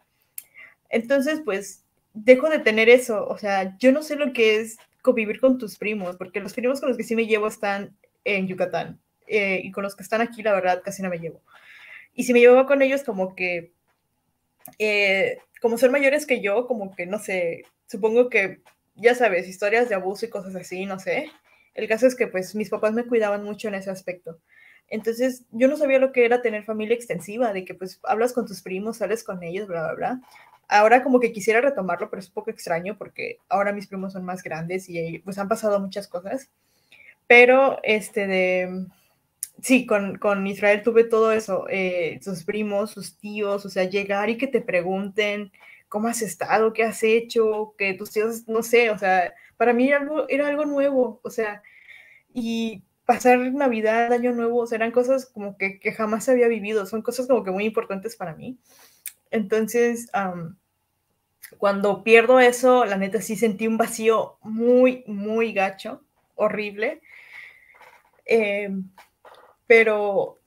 Entonces, pues, dejo de tener eso. O sea, yo no sé lo que es convivir con tus primos, porque los primos con los que sí me llevo están en Yucatán. eh, y con los que están aquí, la verdad, casi no me llevo. Y si me llevaba con ellos, como que, eh, como son mayores que yo, como que, no sé, supongo que, ya sabes, historias de abuso y cosas así, no sé. El caso es que, pues, mis papás me cuidaban mucho en ese aspecto. Entonces, yo no sabía lo que era tener familia extensiva, de que, pues, hablas con tus primos, sales con ellos, bla, bla, bla. Ahora como que quisiera retomarlo, pero es un poco extraño porque ahora mis primos son más grandes y pues han pasado muchas cosas. Pero, este, de... Sí, con, con Israel tuve todo eso, eh, sus primos, sus tíos, o sea, llegar y que te pregunten cómo has estado, qué has hecho, que tus tíos, no sé, o sea, para mí era algo, nuevo, o sea, y pasar Navidad, Año Nuevo, o sea, eran cosas como que, que jamás había vivido, son cosas como que muy importantes para mí. Entonces, am, cuando pierdo eso, la neta sí sentí un vacío muy, muy gacho, horrible. Em, pero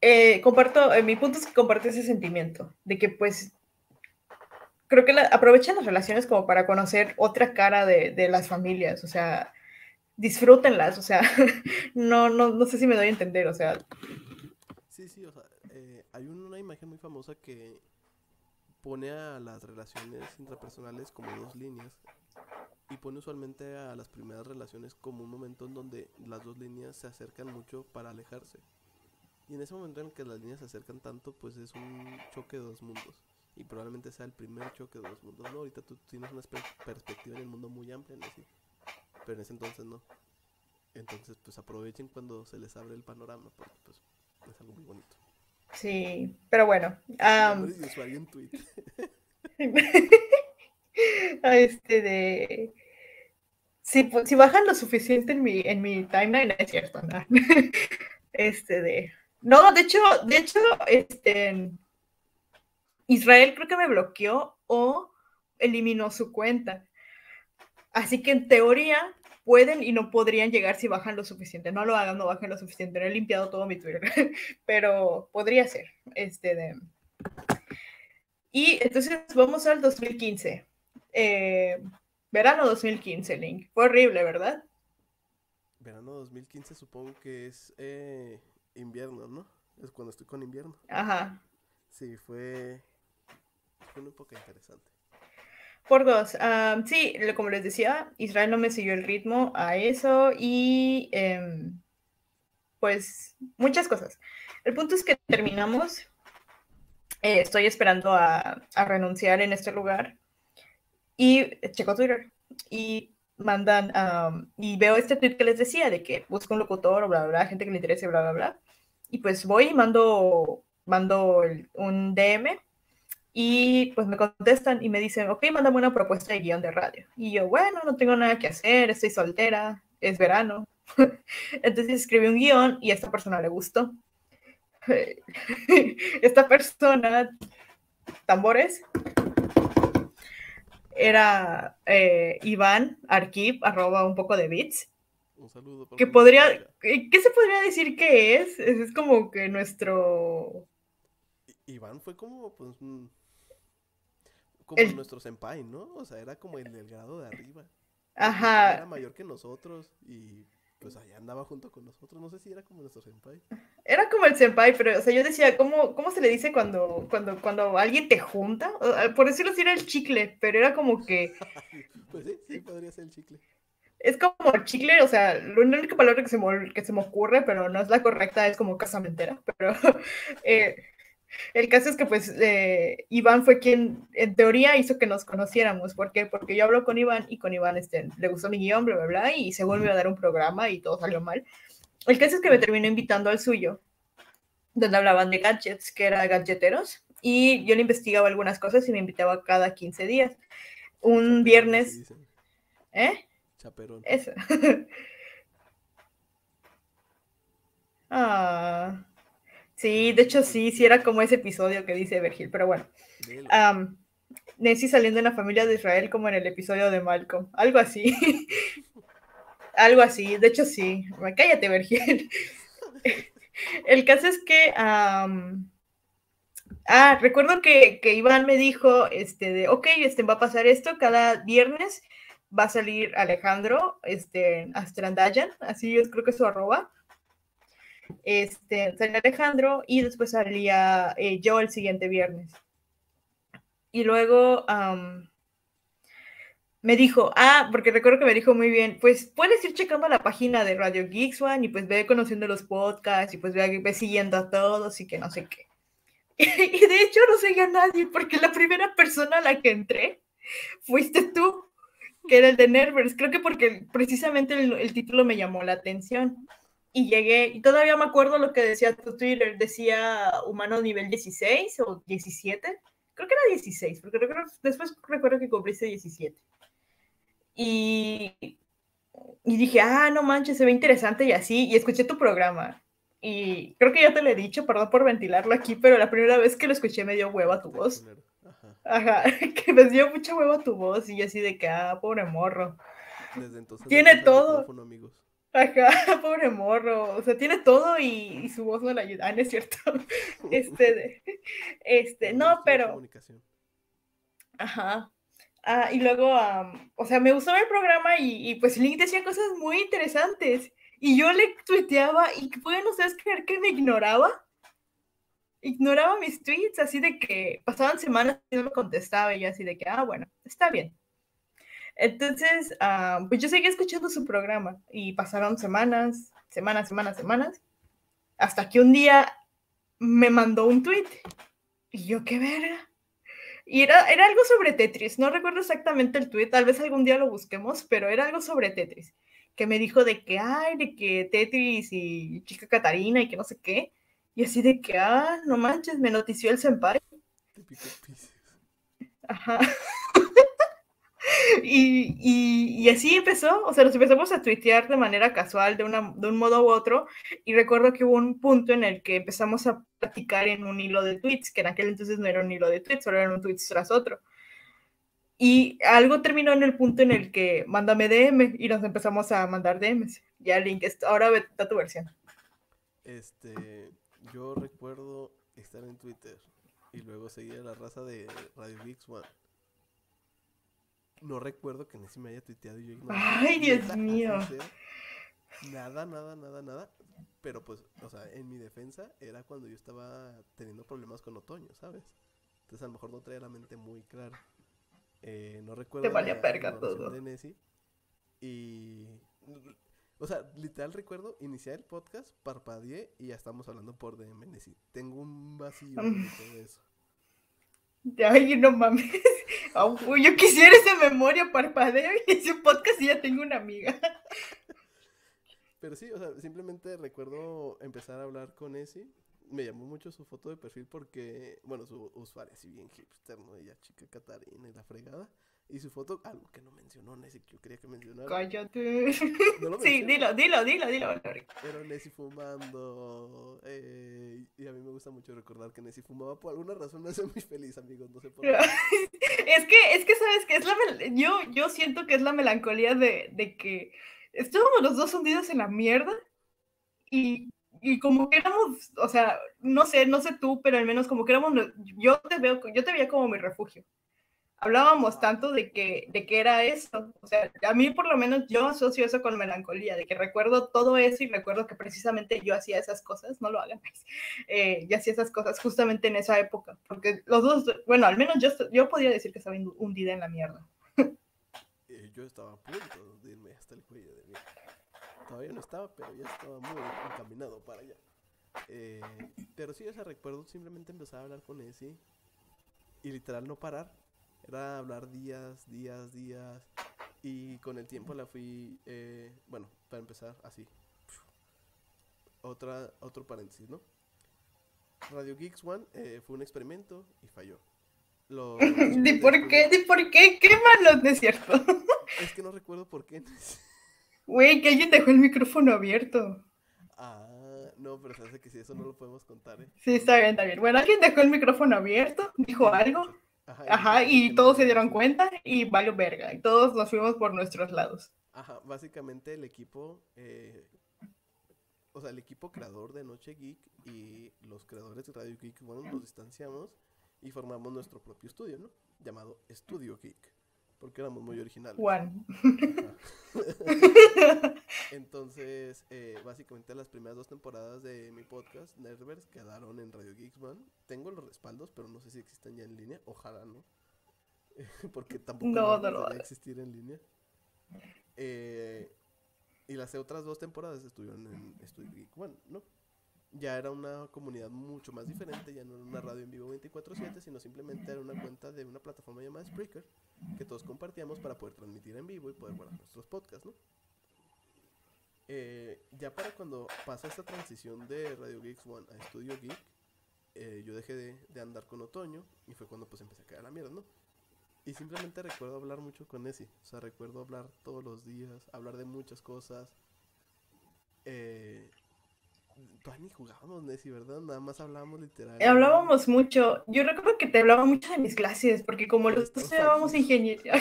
eh, comparto, eh, mi punto es que comparto ese sentimiento de que pues creo que la, aprovechan las relaciones como para conocer otra cara de, las familias, o sea, disfrútenlas, o sea, no, no, no sé si me doy a entender, o sea. Sí, sí, o sea, eh, hay una imagen muy famosa que pone a las relaciones intrapersonales como dos líneas y pone usualmente a las primeras relaciones como un momento en donde las dos líneas se acercan mucho para alejarse. Y en ese momento en que las líneas se acercan tanto, pues es un choque de dos mundos. Y probablemente sea el primer choque de dos mundos. No, ahorita tú tienes una perspectiva en el mundo muy amplia, ¿no? Sí. Pero en ese entonces no. Entonces, pues aprovechen cuando se les abre el panorama, porque pues es algo muy bonito. Sí, pero bueno. Um... este de si, si, bajan lo suficiente en mi, en mi timeline, es cierto, ¿no? Este de. No, de hecho, de hecho, este. Israel creo que me bloqueó o eliminó su cuenta. Así que en teoría pueden y no podrían llegar si bajan lo suficiente. No lo hagan, no bajen lo suficiente. No he limpiado todo mi Twitter, pero podría ser. Este de... Y entonces vamos al 2015. Eh, verano 2015, Link. Fue horrible, ¿verdad? Verano 2015 supongo que es eh, invierno, ¿no? Es cuando estoy con invierno. Ajá. Sí, fue, fue una época interesante. Por dos. sí, como les decía, Israel no me siguió el ritmo a eso y em, pues muchas cosas. El punto es que terminamos. Eh, estoy esperando a, a, renunciar en este lugar y checo Twitter y mandan y veo este tweet que les decía de que busco un locutor o bla, bla, bla, gente que le interese, bla, bla, bla. Y pues voy y mando, mando un DM y pues me contestan y me dicen, ok, mándame una propuesta de guion de radio. Y yo, bueno, no tengo nada que hacer, estoy soltera, es verano. Entonces escribí un guion y a esta persona le gustó. esta persona, tambores, era eh, Iván Arquiv, arroba un poco de bits. Un saludo. Que podría, ¿qué se podría decir que es? Es, como que nuestro... Iván fue como, pues, como nuestro senpai, ¿no? O sea, era como el grado de arriba. Ajá. Era mayor que nosotros y pues allá andaba junto con nosotros. No sé si era como nuestro senpai. Era como el senpai, pero, o sea, yo decía, ¿cómo, cómo se le dice cuando, cuando, cuando alguien te junta? Por decirlo así, era el chicle, pero era como que... pues sí, sí, podría ser el chicle. Es como el chicle, o sea, la única palabra que se, me, que se me ocurre, pero no es la correcta, es como casamentera, pero... Eh, el caso es que pues eh, Iván fue quien en teoría hizo que nos conociéramos. ¿Por qué? Porque yo hablo con Iván y con Iván este, le gustó mi guion, bla, bla, bla, y se volvió a dar un programa y todo salió mal. El caso es que me terminó invitando al suyo, donde hablaban de gadgets, que era gadgeteros, y yo le investigaba algunas cosas y me invitaba cada 15 días. Un viernes... ¿Eh? Chaperón. Eso. ah... Sí, de hecho sí, sí era como ese episodio que dice Virgil, pero bueno. Um, Nessie saliendo en la familia de Israel como en el episodio de Malcolm, algo así. algo así, de hecho sí. Cállate, Virgil. el caso es que... ah, recuerdo que, que, Iván me dijo, este, de, ok, este, va a pasar esto, cada viernes va a salir Alejandro, este, Astrandayan, así yo creo que es su arroba, este, salía Alejandro y después salía eh, yo el siguiente viernes. Y luego me dijo, ah, porque recuerdo que me dijo muy bien, pues puedes ir checando la página de Radio Geeks One y pues ve conociendo los podcasts y pues ve, ve siguiendo a todos y que no sé qué. y de hecho no seguía a nadie porque la primera persona a la que entré fuiste tú, que era el de Nervers. Creo que porque precisamente el título me llamó la atención y llegué, y todavía me acuerdo lo que decía tu Twitter, decía humano nivel 16 o 17, creo que era 16, porque después recuerdo que cumpliste 17. Y, y dije, ah, no manches, se ve interesante y así, y escuché tu programa. Y creo que ya te lo he dicho, perdón por ventilarlo aquí, pero la primera vez que lo escuché me dio hueva tu voz. Ajá, que me dio mucha hueva tu voz y yo así de que, ah, pobre morro. Desde entonces Tiene todo. amigos. Ajá, pobre morro. O sea, tiene todo y, y su voz no le ayuda. Ah, no es cierto. Este, este, no, pero. Ajá. Ah, y luego, am, o sea, me gustó el programa y, y, pues Link decía cosas muy interesantes. Y yo le tuiteaba y pueden ustedes creer que me ignoraba. Ignoraba mis tweets, así de que pasaban semanas y no me contestaba y yo así de que, ah, bueno, está bien. Entonces, ah, pues yo seguía escuchando su programa y pasaron semanas, semanas, semanas, semanas, hasta que un día me mandó un tweet. Y yo, qué verga. Y era, era algo sobre Tetris, no recuerdo exactamente el tweet, tal vez algún día lo busquemos, pero era algo sobre Tetris, que me dijo de que, ay, de que Tetris y chica Catarina y que no sé qué, y así de que, ah, no manches, me notició el senpai, ajá. Y, así empezó, o sea, nos empezamos a tuitear de manera casual, de, un modo u otro, y recuerdo que hubo un punto en el que empezamos a platicar en un hilo de tweets, que en aquel entonces no era un hilo de tweets, solo eran un tweets tras otro. Y algo terminó en el punto en el que mándame DM y nos empezamos a mandar DMs. Ya, Link, ahora ve da tu versión. Este, yo recuerdo estar en Twitter y luego seguir a la raza de Radio Geeks One. No recuerdo que Nessie me haya tuiteado y yo ignoré. Ay, Dios mío. Nada, nada, nada, nada. Pero pues, o sea, en mi defensa era cuando yo estaba teniendo problemas con otoño, ¿sabes? Entonces a lo mejor no traía la mente muy clara. Eh, no recuerdo. valía la verga ignoración todo. de Nessie. Y. O sea, literal recuerdo iniciar el podcast, parpadeé y ya estamos hablando por DM Nessie. Tengo un vacío de todo eso. Ay, no mames. Yo quisiera esa memoria parpadeo y ese podcast y ya tengo una amiga. Pero sí, o sea, simplemente recuerdo empezar a hablar con Nessie. Me llamó mucho su foto de perfil porque, bueno, su usuario así bien hipster, ¿no? Ella chica Catarina y la fregada. Y su foto, algo que no mencionó Nessie, que yo quería que mencionara. Cállate. No lo Sí, dilo, dilo, dilo, dilo. Era Nessie fumando. eh, y a mí me gusta mucho recordar que Nessie fumaba. Por alguna razón me hace muy feliz, amigos. No sé por qué. Es que, es que, ¿sabes que Es la yo, yo siento que es la melancolía de, de que estábamos los dos hundidos en la mierda y, y como que éramos, o sea, no sé, no sé tú, pero al menos como que éramos, yo te veo, yo te veía como mi refugio. Hablábamos tanto de que, de que era eso, o sea, a mí por lo menos yo asocio eso con melancolía, de que recuerdo todo eso y recuerdo que precisamente yo hacía esas cosas, no lo hagan, eh, yo hacía esas cosas justamente en esa época, porque los dos, bueno, al menos yo, yo podría decir que estaba hundida en la mierda. Eh, yo estaba a punto de irme hasta el cuello de mierda. Todavía no estaba, pero ya estaba muy encaminado para allá. Eh, pero sí, ese recuerdo simplemente empezar a hablar con Nessie y literal no parar. Era hablar días, días, días. Y con el tiempo la fui, eh, bueno, para empezar, así. Otra, otro paréntesis, ¿no? Radio Geeks One eh, fue un experimento y falló. Lo- ¿De por qué? ¿De por qué? ¿Qué malo? No es cierto. Es que no recuerdo por qué. Güey, que alguien dejó el micrófono abierto. Ah, no, pero se hace que si eso no lo podemos contar, ¿eh? Sí, está bien, está bien. Bueno, alguien dejó el micrófono abierto, dijo algo, Ajá, y todos se dieron cuenta y valió verga. Y todos nos fuimos por nuestros lados. Ajá, básicamente el equipo, eh, o sea, el equipo creador de Noche Geek y los creadores de Radio Geek, bueno, nos distanciamos y formamos nuestro propio estudio, ¿no? Llamado Estudio Geek, porque éramos muy originales. Juan. Entonces, eh, básicamente las primeras dos temporadas de mi podcast, Nerdverse, quedaron en Radio Geeks One. Tengo los respaldos, pero no sé si existen ya en línea. Ojalá no. Porque tampoco No, no hagas. existir en línea. Eh, y las otras dos temporadas estuvieron en Studio Geek One, ¿no? Ya era una comunidad mucho más diferente, ya no era una radio en vivo 24/7, sino simplemente era una cuenta de una plataforma llamada Spreaker que todos compartíamos para poder transmitir en vivo y poder guardar nuestros podcasts, ¿no? Eh, ya para cuando pasa esta transición de Radio Geeks One a Studio Geek, eh, yo dejé de, de andar con Otoño y fue cuando pues empecé a caer a la mierda, ¿no? Y simplemente recuerdo hablar mucho con Nessie, o sea, recuerdo hablar todos los días, hablar de muchas cosas. Eh, todavía ni jugábamos Nessie, ¿verdad? Nada más hablábamos literal. Hablábamos mucho. Yo recuerdo que te hablaba mucho de mis clases, porque como los dos estudiábamos ingeniería,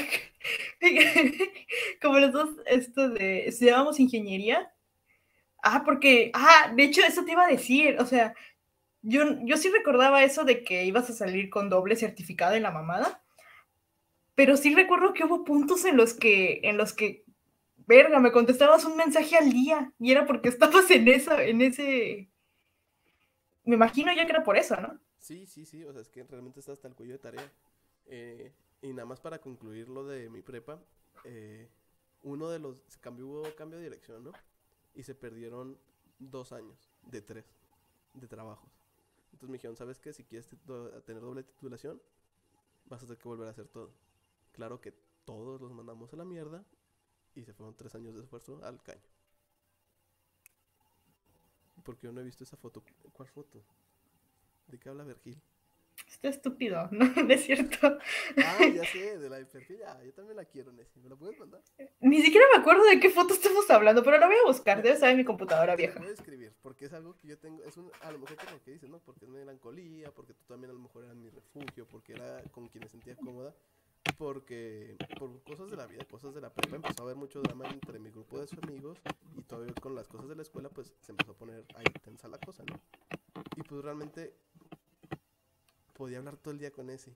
como los dos esto de, estudiábamos ingeniería, Ah, porque, ah, de hecho, eso te iba a decir, o sea, yo, yo sí recordaba eso de que ibas a salir con doble certificado en la mamada, pero sí recuerdo que hubo puntos en los que, en los que, verga, me contestabas un mensaje al día y era porque estabas en esa, en ese, me imagino yo que era por eso, ¿no? Sí, sí, sí, o sea, es que realmente está hasta el cuello de tarea. Eh, y nada más para concluir lo de mi prepa, eh, uno de los, se cambió, hubo cambio de dirección, ¿no? Y se perdieron dos años de tres de trabajos. Entonces me dijeron, ¿sabes qué? Si quieres tener doble titulación, vas a tener que volver a hacer todo. Claro que todos los mandamos a la mierda y se fueron tres años de esfuerzo al caño. Porque yo no he visto esa foto. ¿Cuál foto? ¿De qué habla Vergil? Está estúpido, ¿no? es cierto. Ah, ya sé, de la de Vergil, ya, yo también la quiero, Nessie. ¿Me la puedes mandar? Ni siquiera me acuerdo de qué foto estamos hablando, pero la voy a buscar, debe estar en mi computadora vieja. Voy a escribir, porque es algo que yo tengo, es un, a lo mejor como que dices, ¿no? Porque es melancolía, porque tú también a lo mejor eras mi refugio, porque era con quien me sentía cómoda porque por cosas de la vida, cosas de la prepa, empezó a haber mucho drama entre mi grupo de sus amigos y todavía con las cosas de la escuela, pues se empezó a poner ahí tensa la cosa, ¿no? Y pues realmente podía hablar todo el día con ese.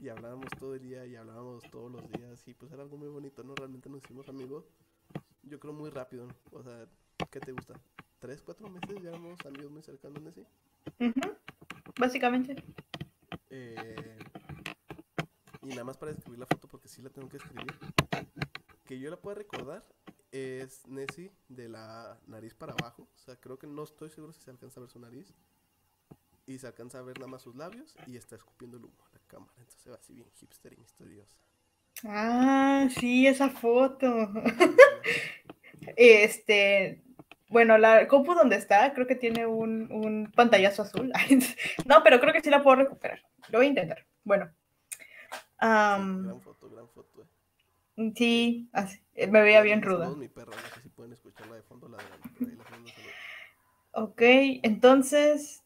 Y hablábamos todo el día y hablábamos todos los días y pues era algo muy bonito, ¿no? Realmente nos hicimos amigos, yo creo muy rápido, ¿no? O sea, ¿qué te gusta? ¿Tres, cuatro meses ya éramos amigos muy cercanos en ese? Básicamente. Eh, y nada más para escribir la foto, porque sí la tengo que escribir. Que yo la pueda recordar es Nessie de la nariz para abajo. O sea, creo que no estoy seguro si se alcanza a ver su nariz. Y se alcanza a ver nada más sus labios y está escupiendo el humo a la cámara. Entonces va así bien hipster y misteriosa. Ah, sí, esa foto. este, bueno, la compu donde está, creo que tiene un, un pantallazo azul. no, pero creo que sí la puedo recuperar. Lo voy a intentar. Bueno, gran foto, gran foto. Eh. Sí, así, eh, me veía bien ruda. Mi no sé si pueden escucharla de fondo, la de Ok, entonces.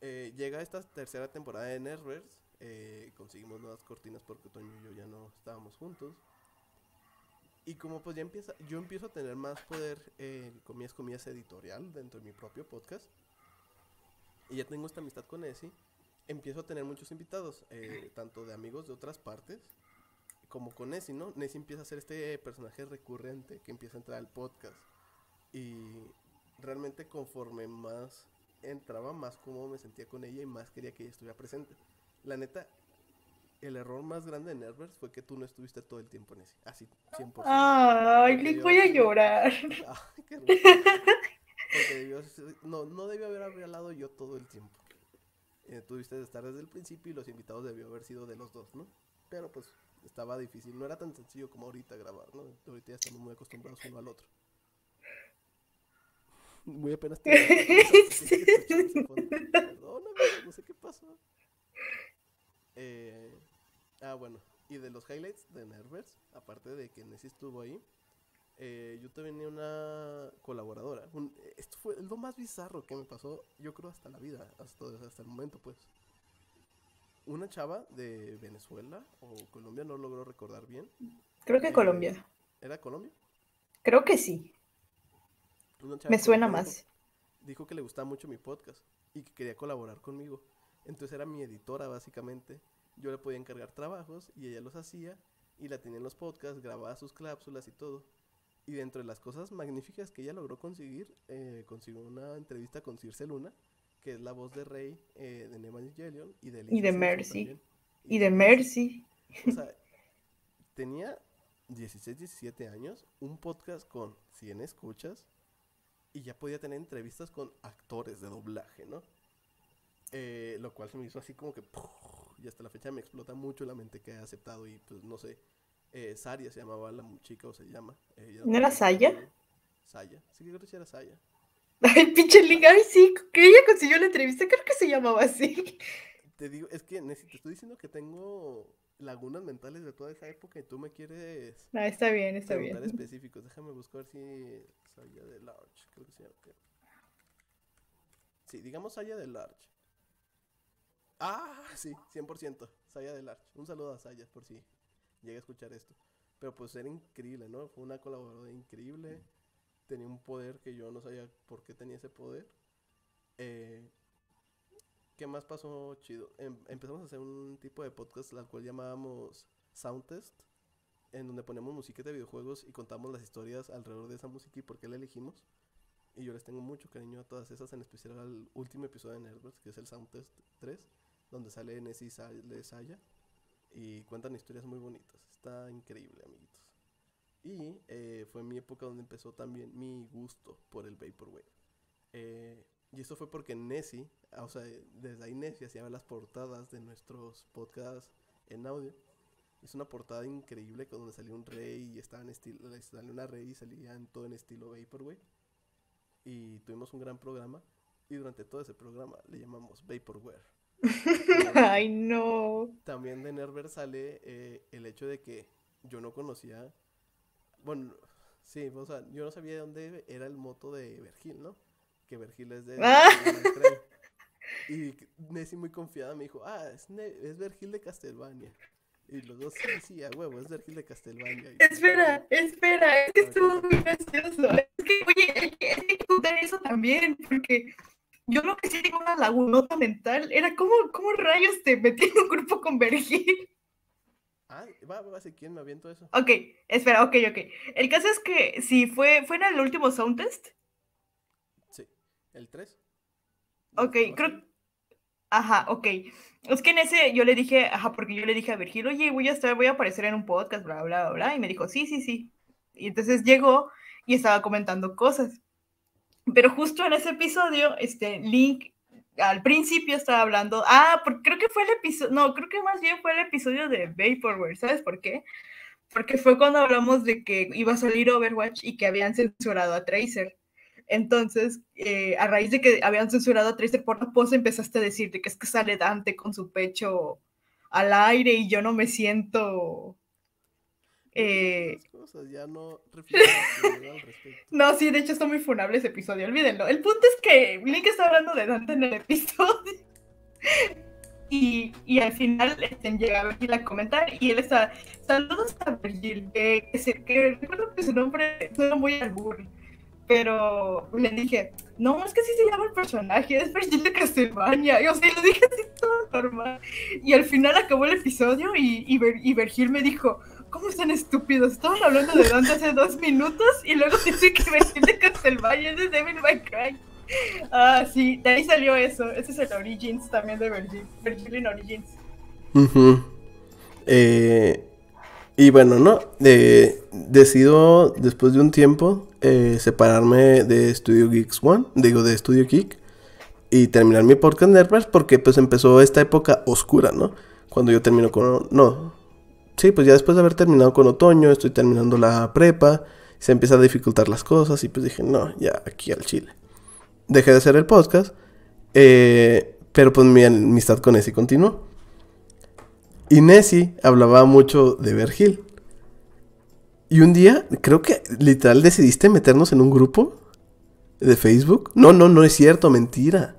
Eh, llega esta tercera temporada de Nerdverse. Eh, conseguimos nuevas cortinas porque Toño y yo ya no estábamos juntos. Y como pues ya empieza, yo empiezo a tener más poder en comillas, comillas editorial dentro de mi propio podcast. Y ya tengo esta amistad con Essie empiezo a tener muchos invitados, eh, tanto de amigos de otras partes, como con Nessie, ¿no? Nessie empieza a ser este personaje recurrente que empieza a entrar al podcast. Y realmente conforme más entraba, más cómodo me sentía con ella y más quería que ella estuviera presente. La neta, el error más grande de Nervers fue que tú no estuviste todo el tiempo, Nessie. Así, 100%. Ay, le voy a llorar. Ay, qué Porque no, no debió haber hablado yo todo el tiempo eh, tuviste de estar desde el principio y los invitados debió haber sido de los dos, ¿no? Pero pues estaba difícil, no era tan sencillo como ahorita grabar, ¿no? Ahorita ya estamos muy acostumbrados uno al otro. Muy apenas te... Perdóname, no sé qué pasó. Eh, ah, bueno, y de los highlights de Nervers, aparte de que Nessie estuvo ahí, eh, yo tenía una colaboradora. esto fue lo más bizarro que me pasó, yo creo, hasta la vida, hasta, hasta el momento, pues. Una chava de Venezuela o Colombia, no logro recordar bien. Creo que eh, Colombia. ¿Era Colombia? Creo que sí. Me suena más. Dijo que le gustaba mucho mi podcast y que quería colaborar conmigo. Entonces era mi editora, básicamente. Yo le podía encargar trabajos y ella los hacía y la tenía en los podcasts, grababa sus cápsulas y todo. Y dentro de las cosas magníficas que ella logró conseguir, eh, consiguió una entrevista con Circe Luna, que es la voz de Rey eh, de Evangelion y de, y de Mercy. Y, de Mercy. O sea, tenía 16, 17 años, un podcast con 100 escuchas y ya podía tener entrevistas con actores de doblaje, ¿no? Eh, lo cual se me hizo así como que, y hasta la fecha me explota mucho la mente que he aceptado y pues no sé, eh, Saria se llamaba la chica o se llama. ¿No era Saya? Saya, sí creo que sí era Saya. Ay, pinche Link, ay sí, que ella consiguió la entrevista, creo que se llamaba así. Te digo, es que te estoy diciendo que tengo lagunas mentales de toda esa época y tú me quieres. Ah, está bien, está bien. específicos, déjame buscar si Saya de Large, creo que se llama. Sí, digamos Saya de Large. Ah, sí, 100%, Saya de Large. Un saludo a Saya por si llegué a escuchar esto. Pero pues era increíble, ¿no? Fue una colaboradora increíble. tenía un poder que yo no sabía por qué tenía ese poder. Eh, ¿Qué más pasó chido? Em- empezamos a hacer un tipo de podcast al cual llamábamos Soundtest, en donde ponemos música de videojuegos y contamos las historias alrededor de esa música y por qué la elegimos. Y yo les tengo mucho cariño a todas esas, en especial al último episodio de Nerdverse, que es el Soundtest 3, donde sale Nessie y Sa- de Saya y cuentan historias muy bonitas. Está increíble, amiguitos. Y eh, fue mi época donde empezó también mi gusto por el Vaporwave. Eh, y eso fue porque Nessie, ah, o sea, desde ahí Nessie hacía las portadas de nuestros podcasts en audio. Hizo una portada increíble con donde salía un rey y estaba en estilo, salía una rey y salía en todo en estilo Vaporwave. Y tuvimos un gran programa. Y durante todo ese programa le llamamos Vaporware. Ay, no. También de Nerver sale eh, el hecho de que yo no conocía. Bueno, sí, o sea, yo no sabía de dónde era el moto de Vergil, ¿no? Que Vergil es de. Ah. Y Nessie muy confiada me dijo, ah, es, Ne- es Vergil de Castlevania. Y los dos, sí, sí, a huevo, es Vergil de Castlevania. Y- Espera, espera, es que estuvo muy gracioso. Es que, oye, hay que contar eso también, porque yo lo que sí tengo una lagunota mental era cómo, cómo rayos te metí en un grupo con Vergil. Ah, va, va, si quién me aviento eso. Ok, espera, ok, ok. El caso es que si fue, fue en el último sound test. Sí, el 3. Ok, creo. Ajá, ok. Es que en ese yo le dije, ajá, porque yo le dije a Virgil, oye, voy a estar, voy a aparecer en un podcast, bla, bla, bla, bla. Y me dijo, sí, sí, sí. Y entonces llegó y estaba comentando cosas. Pero justo en ese episodio, este Link al principio estaba hablando, ah, porque creo que fue el episodio, no, creo que más bien fue el episodio de Vaporware, ¿sabes por qué? Porque fue cuando hablamos de que iba a salir Overwatch y que habían censurado a Tracer. Entonces, eh, a raíz de que habían censurado a Tracer por la pose, empezaste a decir de que es que sale Dante con su pecho al aire y yo no me siento... eh, Esas cosas ya no reflexiono al respecto. no, sí, de hecho está muy funable ese episodio, olvídenlo. El punto es que Link está hablando de Dante en el episodio. Y, y al final este, llega Virgil a comentar y él está, saludos a Virgil, que, que, se- que recuerdo que su nombre suena muy albur, pero le dije, no, es que así se llama el personaje, es Virgil de Castlevania, y o sea, lo dije así todo normal, y al final acabó el episodio y, y, Vir- y Virgil me dijo, ¿cómo están estúpidos? Estaban hablando de Dante hace dos minutos y luego dice que Virgil de Castlevania de Devil May Cry. Ah, sí, de ahí salió eso. Ese es el Origins también de Virgil. Virgil in Origins. Ujú. Eh, y bueno, ¿no? Eh, decido, después de un tiempo, eh, separarme de Studio Geeks One, digo, de Studio Geek, y terminar mi podcast Nervers porque pues empezó esta época oscura, ¿no? Cuando yo termino con... No. Sí, pues ya después de haber terminado con otoño, estoy terminando la prepa, se empiezan a dificultar las cosas y pues dije, no, ya aquí al chile. Dejé de hacer el podcast, eh, pero pues mi amistad con Nessie continuó. Y Nessie hablaba mucho de Vergil. Y un día, creo que literal decidiste meternos en un grupo de Facebook. No, no, no es cierto, mentira.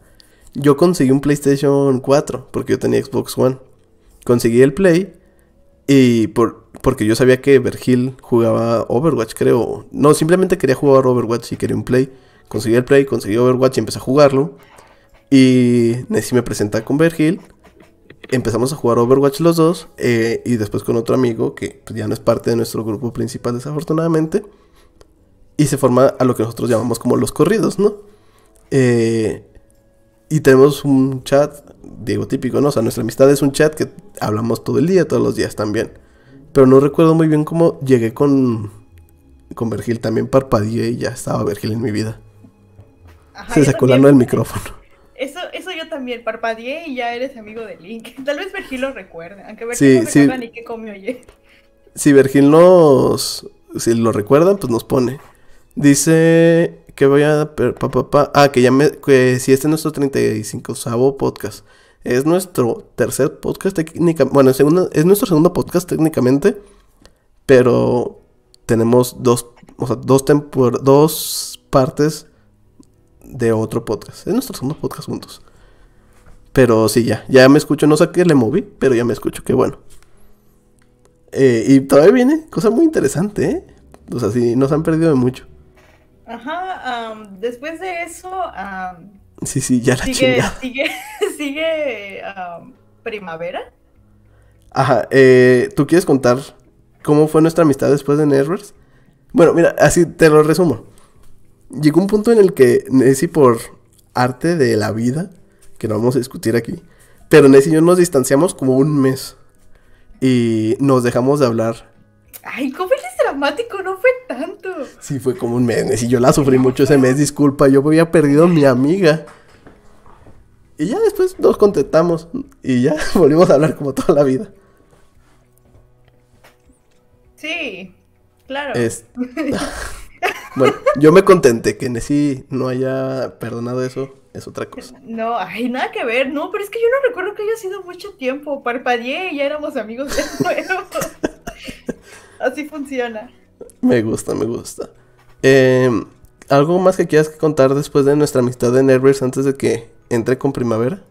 Yo conseguí un PlayStation 4 porque yo tenía Xbox One. Conseguí el Play y por, porque yo sabía que Vergil jugaba Overwatch, creo. No, simplemente quería jugar Overwatch y quería un Play. Conseguí el Play, conseguí Overwatch y empecé a jugarlo. Y Nessie me presenta con Vergil. Empezamos a jugar Overwatch los dos. eh, y después con otro amigo que pues, ya no es parte de nuestro grupo principal, desafortunadamente. Y se forma a lo que nosotros llamamos como los corridos, ¿no? Eh, y tenemos un chat, digo típico, ¿no? O sea, nuestra amistad es un chat que hablamos todo el día, todos los días también. Pero no recuerdo muy bien cómo llegué con, con Vergil. También parpadeé y ya estaba Vergil en mi vida. Ajá, Se sacó la también. no del micrófono. Eso, eso yo también, parpadeé y ya eres amigo de Link. Tal vez Virgil lo recuerde, aunque Virgil Sí, no sí. recuerda ni qué comió ayer. Si Vergil nos. Si lo recuerdan, pues nos pone. Dice que voy a. per- pa, pa, pa, ah, que ya me. Que si este es nuestro 35 podcast. Es nuestro tercer podcast técnicamente. Bueno, es nuestro segundo podcast técnicamente. Pero tenemos dos. O sea, dos, partes de otro podcast. Es nuestro segundo podcast juntos. Pero sí, ya. Ya me escucho. No sé qué le moví, pero ya me escucho. Qué bueno. Eh, y todavía viene cosa muy interesante, ¿eh? O sea, sí, nos han perdido de mucho. Ajá, después de eso, Sí, sí, ya la sigue, chingada. sigue, sigue primavera. Ajá, eh, ¿tú quieres contar cómo fue nuestra amistad después de Nervers? Bueno, mira, así te lo resumo. Llegó un punto en el que Nessie, por arte de la vida, que no vamos a discutir aquí, pero Nessie y yo nos distanciamos como un mes y nos dejamos de hablar. Ay, ¿cómo eres dramático? No fue tanto. Sí, fue como un mes, Nessie. Yo la sufrí mucho ese mes, disculpa, yo había perdido a mi amiga. Y ya después nos contentamos y ya volvimos a hablar como toda la vida. Sí, claro. Es... bueno, yo me contenté que Nessie no haya perdonado eso, es otra cosa. No, ay, nada que ver, no, pero es que yo no recuerdo que haya sido mucho tiempo. Parpadeé y ya éramos amigos de nuevo. Así funciona. Me gusta, me gusta. Em, ¿Algo más que quieras contar después de nuestra amistad de Nervers antes de que entre con primavera?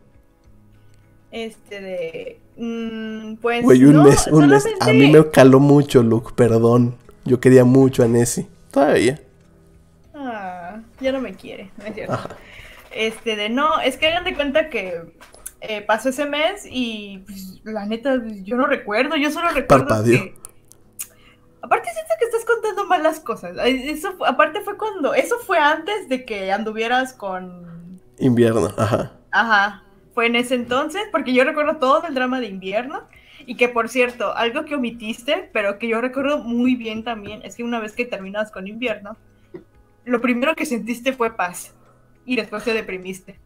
Este de. mm, pues. Güey, un no, mes, un mes. A mí me caló mucho, Luke, perdón. Yo quería mucho a Nessie. Todavía. Ah, ya no me quiere, no es cierto. Ajá. Este de no, es que hagan de cuenta que eh, pasó ese mes y pues, la neta, yo no recuerdo, yo solo recuerdo Parpadeó. que. Aparte siento que estás contando mal las cosas. Eso, aparte fue cuando, eso fue antes de que anduvieras con Invierno, ajá. Ajá, fue en ese entonces, porque yo recuerdo todo el drama de invierno. Y que por cierto, algo que omitiste, pero que yo recuerdo muy bien también, es que una vez que terminas con invierno, lo primero que sentiste fue paz. Y después te deprimiste.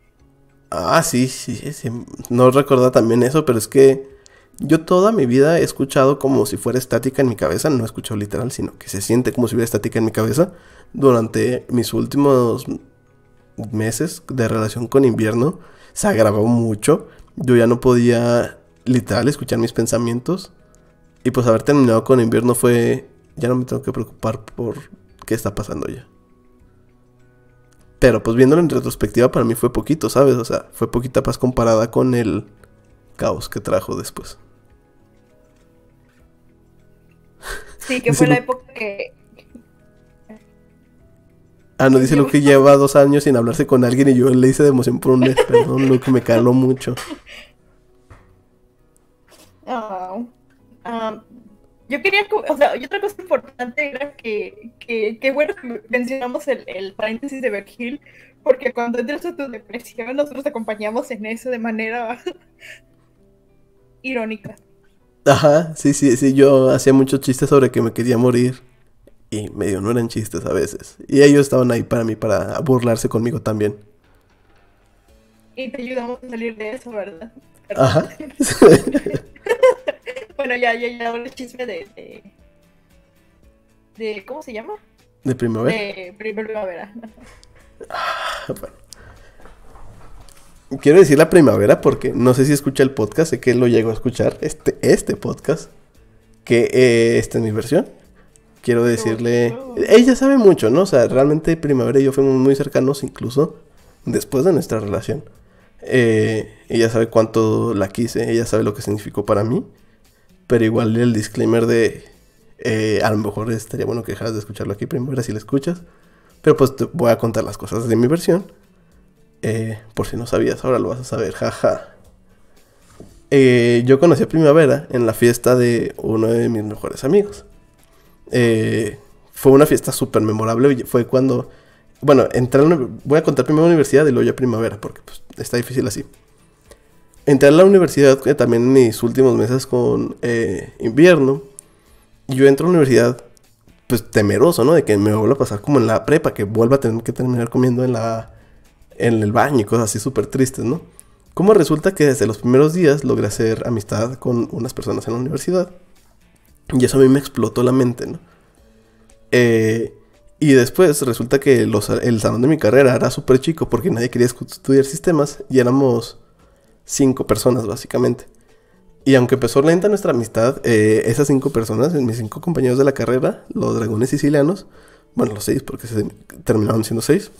Ah, sí, sí, sí. No recordaba también eso, pero es que yo toda mi vida he escuchado como si fuera estática en mi cabeza. No he escuchado literal, sino que se siente como si hubiera estática en mi cabeza. Durante mis últimos meses de relación con invierno, se agravó mucho. Yo ya no podía literal escuchar mis pensamientos. Y pues haber terminado con invierno fue... Ya no me tengo que preocupar por qué está pasando ya. Pero pues viéndolo en retrospectiva para mí fue poquito, ¿sabes? O sea, fue poquita paz comparada con el caos que trajo después. Sí, que Dice fue la época que... Ah, no, dice Luke que lleva dos años sin hablarse con alguien y yo le hice de emoción por un mes. Perdón, Luke, me caló mucho. Ah, yo quería, o sea, y otra cosa importante era que, que, que bueno que mencionamos el, el paréntesis de Bergil, porque cuando entras a tu depresión, nosotros te acompañamos en eso de manera irónica. Ajá, sí, sí, sí, yo hacía muchos chistes sobre que me quería morir. Y medio no eran chistes a veces. Y ellos estaban ahí para mí, para burlarse conmigo también. Y te ayudamos a salir de eso, ¿verdad? Ajá. Bueno, ya, ya, ya, el chisme de, de, de- ¿cómo se llama? De primavera. De primavera. Bueno. Quiero decir la primavera porque no sé si escucha el podcast, sé que lo llegó a escuchar, este, este podcast, que eh, esta es mi versión. Quiero decirle, ella sabe mucho, ¿no? O sea, realmente primavera y yo fuimos muy cercanos incluso después de nuestra relación. Eh, ella sabe cuánto la quise, ella sabe lo que significó para mí, pero igual el disclaimer de, eh, a lo mejor estaría bueno que dejaras de escucharlo aquí primavera si la escuchas. Pero pues te voy a contar las cosas de mi versión. Eh, por si no sabías, ahora lo vas a saber, jaja. Eh, yo conocí a Primavera en la fiesta de uno de mis mejores amigos. Eh, fue una fiesta súper memorable. Fue cuando. Bueno, entré a la voy a contar primero universidad y luego ya primavera, porque pues, está difícil así. Entré a la universidad también mis últimos meses con invierno. Yo entro a la universidad pues temeroso, ¿no? De que me vuelva a pasar como en la prepa, que vuelva a tener que terminar comiendo en la en el baño y cosas así súper tristes, ¿no? Como resulta que desde los primeros días logré hacer amistad con unas personas en la universidad. Y eso a mí me explotó la mente, ¿no? Eh, y después resulta que los- el salón de mi carrera era súper chico porque nadie quería estudiar sistemas y éramos cinco personas básicamente. Y aunque empezó lenta nuestra amistad, eh, esas cinco personas, mis cinco compañeros de la carrera, los dragones sicilianos, bueno, los seis porque se terminaron siendo seis,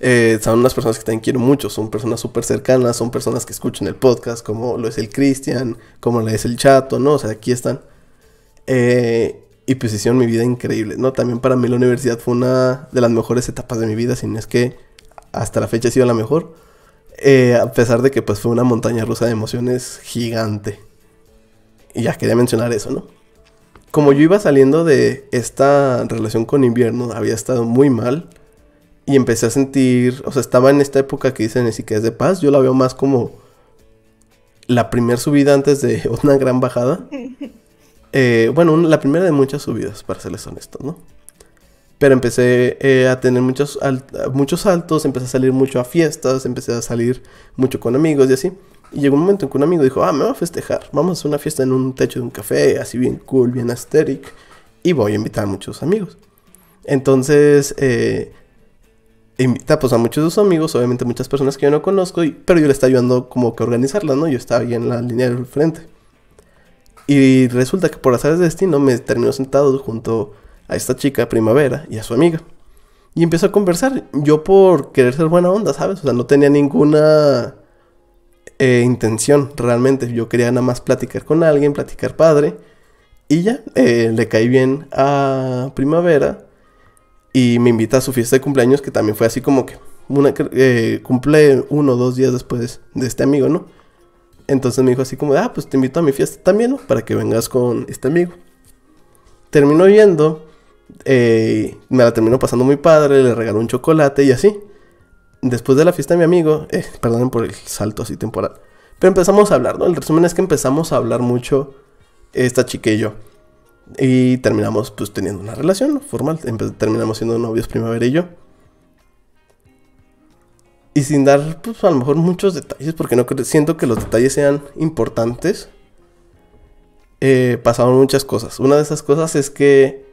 eh, son unas personas que también quiero mucho, son personas súper cercanas, son personas que escuchan el podcast, como lo es el Cristian, como lo es el Chato, ¿no? O sea, aquí están. Eh, y pues hicieron mi vida increíble, ¿no? También para mí la universidad fue una de las mejores etapas de mi vida, si no es que hasta la fecha ha sido la mejor. Eh, a pesar de que pues fue una montaña rusa de emociones gigante. Y ya quería mencionar eso, ¿no? Como yo iba saliendo de esta relación con invierno, había estado muy mal. Y empecé a sentir, o sea, estaba en esta época que dicen así que es de paz. Yo la veo más como la primera subida antes de una gran bajada. Eh, bueno, la primera de muchas subidas, para serles honestos, ¿no? Pero empecé eh, a tener muchos, muchos saltos, empecé a salir mucho a fiestas, empecé a salir mucho con amigos y así. Y llegó un momento en que un amigo dijo, ah, me voy a festejar, vamos a hacer una fiesta en un techo de un café, así bien cool, bien aesthetic, y voy a invitar a muchos amigos. Entonces, eh, invita pues a muchos de sus amigos, obviamente muchas personas que yo no conozco, pero yo le estaba ayudando como que a organizarla, ¿no? Yo estaba ahí en la línea del frente. Y resulta que por azar de destino me terminó sentado junto a esta chica Primavera y a su amiga. Y empezó a conversar. Yo por querer ser buena onda, ¿sabes? O sea, no tenía ninguna eh, intención realmente. Yo quería nada más platicar con alguien, platicar padre. Y ya, eh, le caí bien a Primavera. Y me invita a su fiesta de cumpleaños, que también fue así como que una, eh, cumple uno o dos días después de este amigo, ¿no? Entonces me dijo así como, ah, pues te invito a mi fiesta también, ¿no? Para que vengas con este amigo. Terminó yendo, eh, me la terminó pasando muy padre, le regaló un chocolate y así. Después de la fiesta de mi amigo, eh, perdonen por el salto así temporal, pero empezamos a hablar, ¿no? El resumen es que empezamos a hablar mucho esta chica y yo. Y terminamos pues teniendo una relación formal, terminamos siendo novios primavera y yo. Y sin dar, pues a lo mejor muchos detalles, porque no siento que los detalles sean importantes. Eh, pasaron muchas cosas. Una de esas cosas es que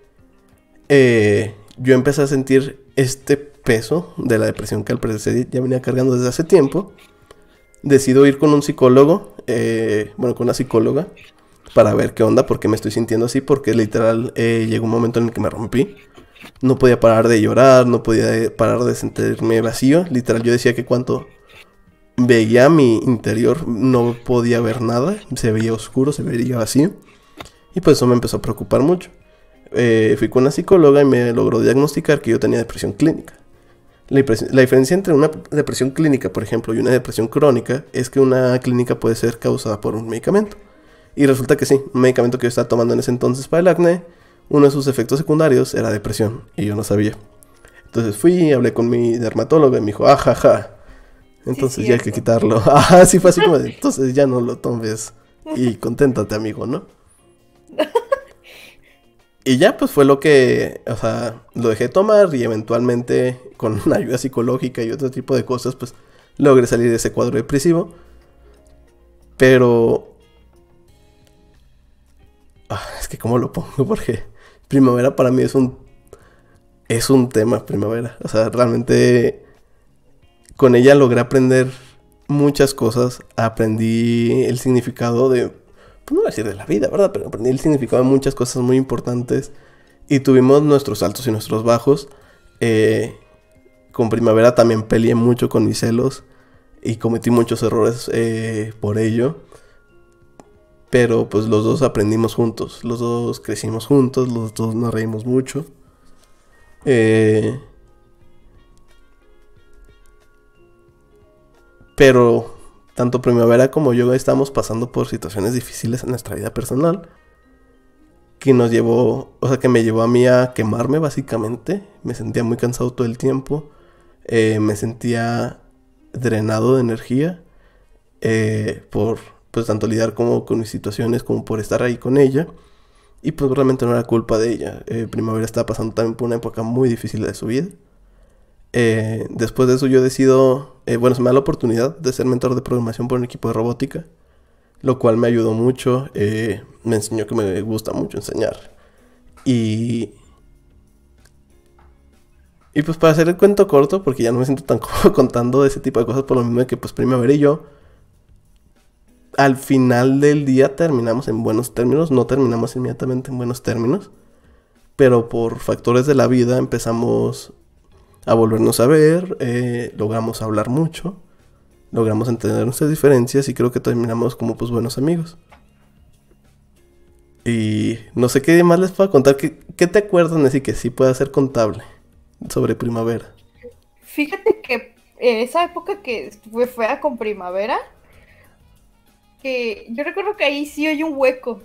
eh, yo empecé a sentir este peso de la depresión que al parecer ya venía cargando desde hace tiempo. Decido ir con un psicólogo, eh, bueno, con una psicóloga, para ver qué onda, porque me estoy sintiendo así, porque literal llegó un momento en el que me rompí no podía parar de llorar, no podía parar de sentirme vacío. Literal, yo decía que cuando veía mi interior no podía ver nada, se veía oscuro, se veía vacío. Y pues eso me empezó a preocupar mucho. Eh, fui con una psicóloga y me logró diagnosticar que yo tenía depresión clínica. La, diferencia entre una depresión clínica, por ejemplo, y una depresión crónica es que una clínica puede ser causada por un medicamento. Y resulta que sí, un medicamento que yo estaba tomando en ese entonces para el acné uno de sus efectos secundarios era depresión y yo no sabía. Entonces fui, hablé con mi dermatólogo y me dijo, ajaja. Entonces ya hay que quitarlo. Ajá, sí fue así como de, entonces ya no lo tomes y conténtate, amigo, ¿no? Y ya pues fue lo que, o sea, lo dejé tomar y eventualmente con una ayuda psicológica y otro tipo de cosas, pues logré salir de ese cuadro depresivo. Pero... Ah, es que cómo lo pongo, porque primavera para mí es un es un tema primavera. O sea, realmente con ella logré aprender muchas cosas. Aprendí el significado de, pues no voy a decir de la vida, ¿verdad? Pero aprendí el significado de muchas cosas muy importantes. Y tuvimos nuestros altos y nuestros bajos. Eh, con primavera también peleé mucho con mis celos. Y cometí muchos errores eh, por ello. Pero pues los dos aprendimos juntos, los dos crecimos juntos, los dos nos reímos mucho. Eh, pero tanto Primavera como yo estamos pasando por situaciones difíciles en nuestra vida personal. Que nos llevó, o sea, que me llevó a mí a quemarme básicamente. Me sentía muy cansado todo el tiempo. Eh, me sentía drenado de energía. Eh, por pues tanto lidiar como con mis situaciones como por estar ahí con ella. Y pues realmente no era culpa de ella. Eh, Primavera estaba pasando también por una época muy difícil de su vida. Eh, después de eso yo decido, eh, bueno, se me da la oportunidad de ser mentor de programación por un equipo de robótica, lo cual me ayudó mucho, me enseñó que me gusta mucho enseñar. Y... Y pues para hacer el cuento corto, porque ya no me siento tan cómodo contando ese tipo de cosas, por lo mismo que pues Primavera y yo al final del día terminamos en buenos términos, no terminamos inmediatamente en buenos términos, pero por factores de la vida empezamos a volvernos a ver, eh, logramos hablar mucho, logramos entender nuestras diferencias y creo que terminamos como pues buenos amigos. Y no sé qué más les puedo contar. ¿Qué, qué te acuerdas, Nessie, que sí pueda ser contable sobre primavera? Fíjate que esa época que fue fuera con primavera, que yo recuerdo que ahí sí hay un hueco,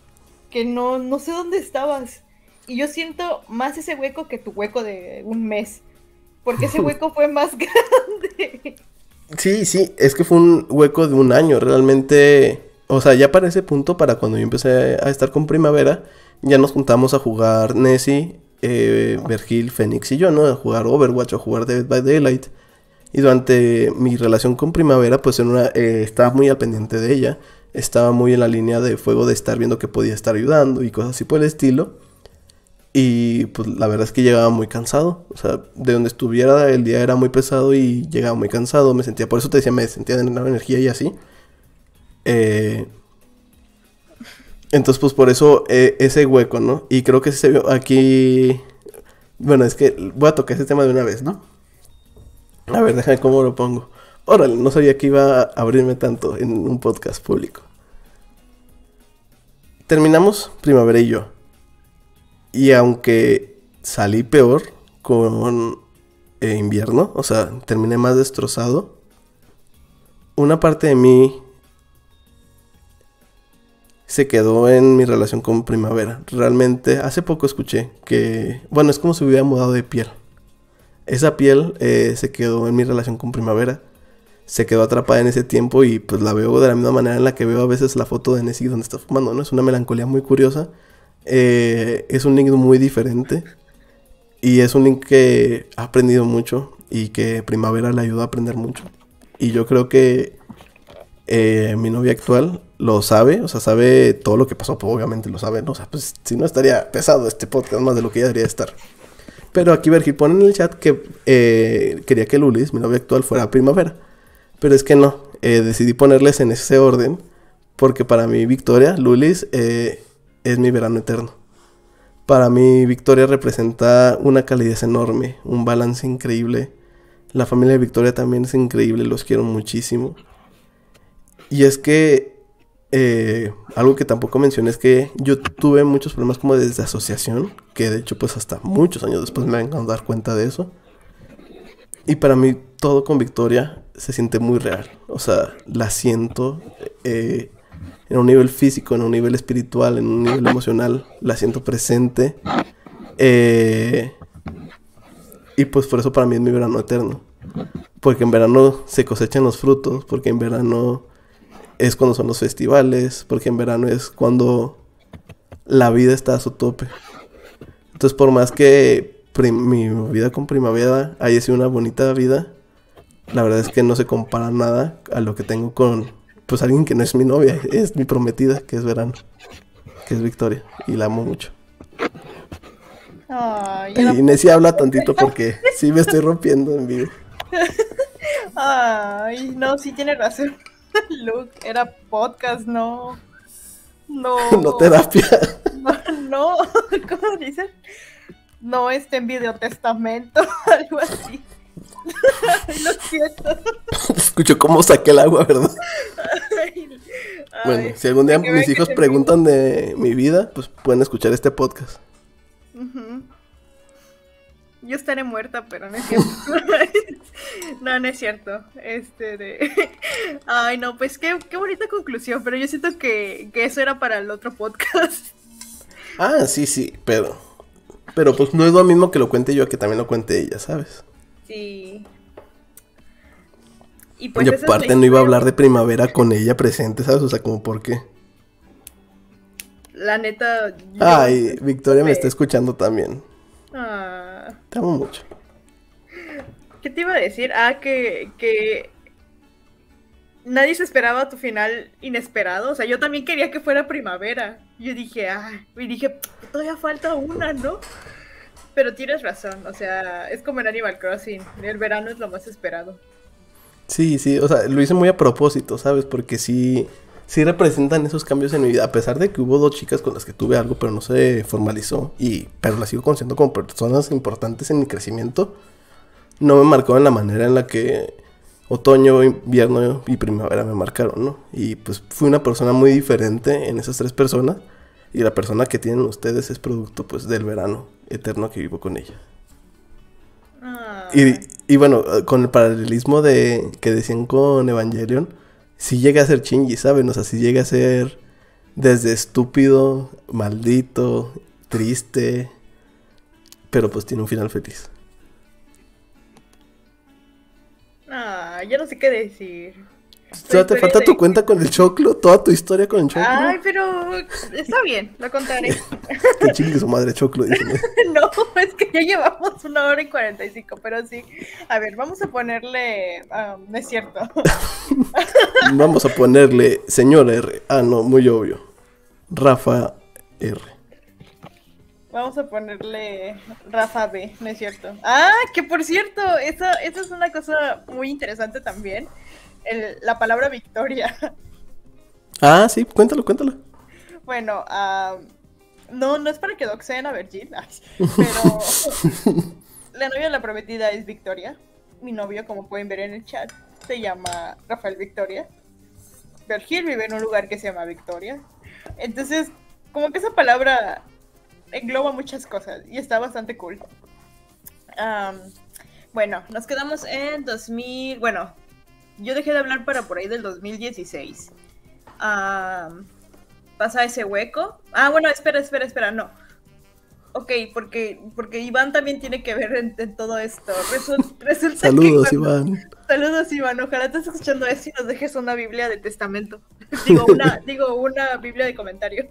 que no, no sé dónde estabas. Y yo siento más ese hueco que tu hueco de un mes, porque ese hueco fue más grande. Sí, sí, es que fue un hueco de un año, realmente, o sea, ya para ese punto, para cuando yo empecé a estar con Primavera, ya nos juntamos a jugar Nessie, eh, Vergil, Fénix y yo, ¿no? A jugar Overwatch, a jugar Dead by Daylight. Y durante mi relación con Primavera, pues eh, estaba muy al pendiente de ella. Estaba muy en la línea de fuego de estar viendo que podía estar ayudando y cosas así por el estilo. Y pues la verdad es que llegaba muy cansado. O sea, de donde estuviera el día era muy pesado y llegaba muy cansado. Me sentía, por eso te decía, me sentía de energía y así. Eh, entonces, pues por eso eh, ese hueco, ¿no? Y creo que se vio aquí. Bueno, es que voy a tocar ese tema de una vez, ¿no? A ver, déjame cómo lo pongo. Órale, no sabía que iba a abrirme tanto en un podcast público. Terminamos Primavera y yo. Y aunque salí peor con eh, invierno, o sea, terminé más destrozado, una parte de mí se quedó en mi relación con primavera. Realmente, hace poco escuché que, bueno, es como si hubiera mudado de piel. Esa piel eh, se quedó en mi relación con primavera. Se quedó atrapada en ese tiempo y pues la veo de la misma manera en la que veo a veces la foto de Nessie donde está fumando, ¿no? Es una melancolía muy curiosa eh, es un link muy diferente. Y es un link que ha aprendido mucho y que Primavera le ayudó a aprender mucho. Y yo creo que eh, mi novia actual lo sabe, o sea, sabe todo lo que pasó, pues obviamente lo sabe, ¿no? O pues si no estaría pesado este podcast más de lo que ya debería estar. Pero aquí Vergil pone en el chat que eh, quería que Lulis, mi novia actual, fuera Primavera. Pero es que no, decidí ponerles en ese orden porque para mí Victoria, Lulis, es mi verano eterno. Para mí Victoria representa una calidez enorme, un balance increíble. La familia de Victoria también es increíble, los quiero muchísimo. Y es que eh, algo que tampoco mencioné es que yo tuve muchos problemas como de desasociación, que de hecho pues hasta muchos años después me vengo a dar cuenta de eso. Y para mí todo con Victoria se siente muy real. O sea, la siento. Eh, en un nivel físico, en un nivel espiritual, en un nivel emocional, la siento presente. Eh, y pues por eso para mí es mi verano eterno. Porque en verano se cosechan los frutos, porque en verano es cuando son los festivales, porque en verano es cuando la vida está a su tope. Entonces por más que mi vida con primavera haya sido una bonita vida, la verdad es que no se compara nada a lo que tengo con pues alguien que no es mi novia, es mi prometida, que es verano, que es Victoria, y la amo mucho. Y habla tantito porque sí me estoy rompiendo en vivo. Ay, no, sí tiene razón. Luke, era podcast, no. No. No terapia. No, no. ¿cómo dicen? No este en videotestamento, algo así. Lo siento. Escucho cómo saqué el agua, ¿verdad? bueno, si algún día mis hijos preguntan de mi vida, pues pueden escuchar este podcast. Yo estaré muerta, pero no es cierto. no, no es cierto. Este de... Ay, no, pues qué, qué bonita conclusión, pero yo siento que, que eso era para el otro podcast. Ah, sí, sí, pero... Pero pues no es lo mismo que lo cuente yo a que también lo cuente ella, ¿sabes? Sí. Y pues aparte no iba a hablar de primavera con ella presente, ¿sabes? O sea, como por qué. La neta. Ay, Victoria me está escuchando también. Ah. Te amo mucho. ¿Qué te iba a decir? Ah, que, que nadie se esperaba tu final inesperado. O sea, yo también quería que fuera primavera. Yo dije, ah, y dije, todavía falta una, ¿no? Pero tienes razón, o sea, es como en Animal Crossing, el verano es lo más esperado. Sí, sí, o sea, lo hice muy a propósito, ¿sabes? Porque sí, sí representan esos cambios en mi vida, a pesar de que hubo dos chicas con las que tuve algo, pero no se formalizó, y, pero las sigo conociendo como personas importantes en mi crecimiento, no me marcó en la manera en la que otoño, invierno y primavera me marcaron, ¿no? Y pues fui una persona muy diferente en esas tres personas Y la persona que tienen ustedes es producto pues del verano eterno que vivo con ella. Ah, Y, y bueno, eh, con el paralelismo de que decían con Evangelion, si llega a ser Shinji, ¿saben? O sea, si llega a ser desde estúpido, maldito, triste, pero pues tiene un final feliz. Ya no sé qué decir. O sea, te falta de- tu cuenta con el choclo, toda tu historia con el choclo. Ay, pero está bien, lo contaré. Que chingue su madre choclo, dicen. No, es que ya llevamos una hora y 45, pero sí. A ver, vamos a ponerle. ah, no es cierto. Vamos a ponerle señor R. Ah, no, muy obvio. Rafa R. Vamos a ponerle Rafa B, no es cierto. Ah, que por cierto, eso, eso es una cosa muy interesante también. El- la palabra victoria. Ah, sí, cuéntalo, cuéntalo. Bueno, ah, no, no es para que doxeen a Virgil, ay, pero la novia de la prometida es Victoria. Mi novio, como pueden ver en el chat, se llama Rafael Victoria. Virgil vive en un lugar que se llama Victoria. Entonces, como que esa palabra engloba muchas cosas y está bastante cool. Am, bueno, nos quedamos en 2000. Bueno, yo dejé de hablar para por ahí del 2016. Am, pasa ese hueco. Ah, bueno, espera, espera, espera, no. Ok, porque, porque Iván también tiene que ver en, en todo esto. Resul- resulta que Saludos, cuando- Iván. Saludos, Iván. Ojalá estés escuchando esto y nos dejes una Biblia de testamento. Digo, una, digo, una Biblia de comentario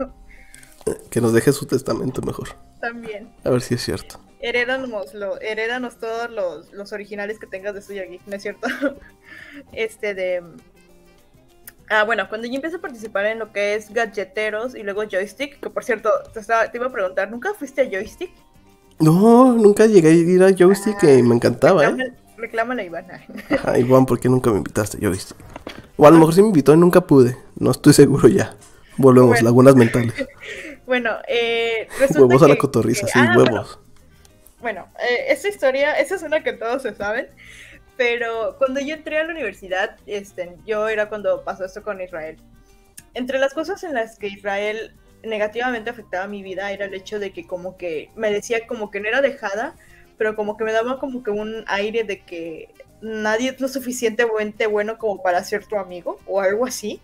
Que nos deje su testamento mejor. también. A ver si es cierto. Herédanos, lo, herédanos todos los, los originales que tengas de Suya Geek, ¿no es cierto? Este de... Ah, bueno, cuando yo empecé a participar en lo que es gadgeteros y luego joystick, que por cierto, te, estaba- te iba a preguntar, ¿nunca fuiste a joystick? No, nunca llegué a ir a joystick y me encantaba, ¿eh? Reclámale, reclámale a Iván. Ajá, Iván, ¿por qué nunca me invitaste a joystick? O a lo mejor sí me invitó y nunca pude. No estoy seguro ya. Volvemos, Bueno. lagunas mentales. Bueno, eh, Huevos a la cotorriza, que- sí, ah, bueno, huevos. Bueno, eh, esta historia, esa es una que todos se saben, pero cuando yo entré a la universidad, este, yo era cuando pasó esto con Israel. Entre las cosas en las que Israel negativamente afectaba mi vida era el hecho de que como que me decía como que no era dejada, pero como que me daba como que un aire de que nadie es lo suficientemente bueno como para ser tu amigo o algo así.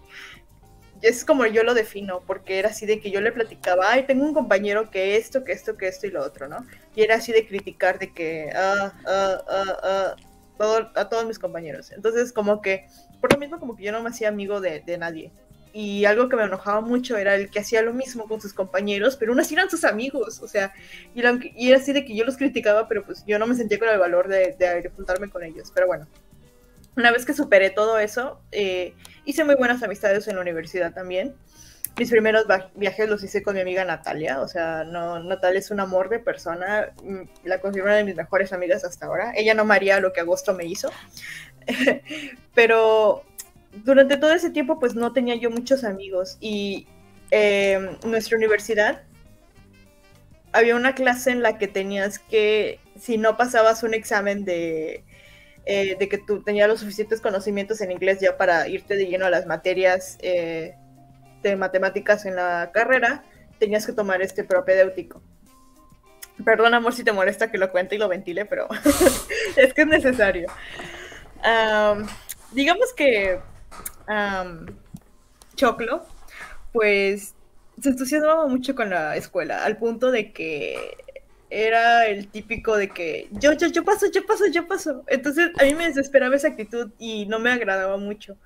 Es como yo lo defino, porque era así de que yo le platicaba, ay, tengo un compañero que esto, que esto, que esto y lo otro, ¿no? Y era así de criticar de que ah, ah, ah, ah, todo- a todos mis compañeros. Entonces, como que, por lo mismo, como que yo no me hacía amigo de, de nadie. Y algo que me enojaba mucho era el que hacía lo mismo con sus compañeros, pero aún así eran sus amigos. O sea, y, era- así de que yo los criticaba, pero pues yo no me sentía con el valor de, de juntarme con ellos. Pero bueno, una vez que superé todo eso, eh, hice muy buenas amistades en la universidad también. Mis primeros viajes los hice con mi amiga Natalia, o sea, no, Natalia es un amor de persona, mm, la considero una de mis mejores amigas hasta ahora. Ella no me haría lo que Agosto me hizo, pero durante todo ese tiempo pues no tenía yo muchos amigos y eh, nuestra universidad había una clase en la que tenías que, si no pasabas un examen de, eh, de que tú tenías los suficientes conocimientos en inglés ya para irte de lleno a las materias eh, de matemáticas en la carrera, tenías que tomar este propedéutico. Perdón, amor, si te molesta que lo cuente y lo ventile, pero es que es necesario. Am, digamos que am, Choclo, pues se entusiasmaba mucho con la escuela, al punto de que era el típico de que yo, yo, yo paso, yo paso, yo paso. Entonces a mí me desesperaba esa actitud y no me agradaba mucho.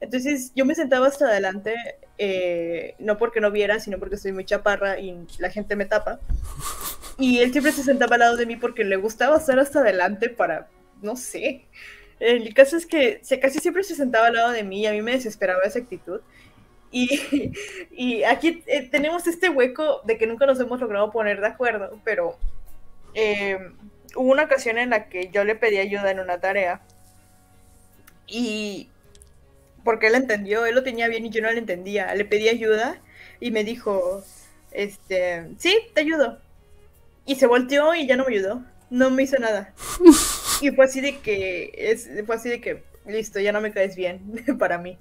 Entonces yo me sentaba hasta adelante, eh, no porque no viera, sino porque soy muy chaparra y la gente me tapa. Y él siempre se sentaba al lado de mí porque le gustaba estar hasta adelante para, no sé. El caso es que se, casi siempre se sentaba al lado de mí y a mí me desesperaba esa actitud. Y, y aquí eh, tenemos este hueco de que nunca nos hemos logrado poner de acuerdo, pero eh, hubo una ocasión en la que yo le pedí ayuda en una tarea y porque él entendió, él lo tenía bien y yo no lo entendía, le pedí ayuda y me dijo, este, sí, te ayudo. Y se volteó y ya no me ayudó, no me hizo nada. Y fue así de que, es, fue así de que, listo, ya no me caes bien para mí.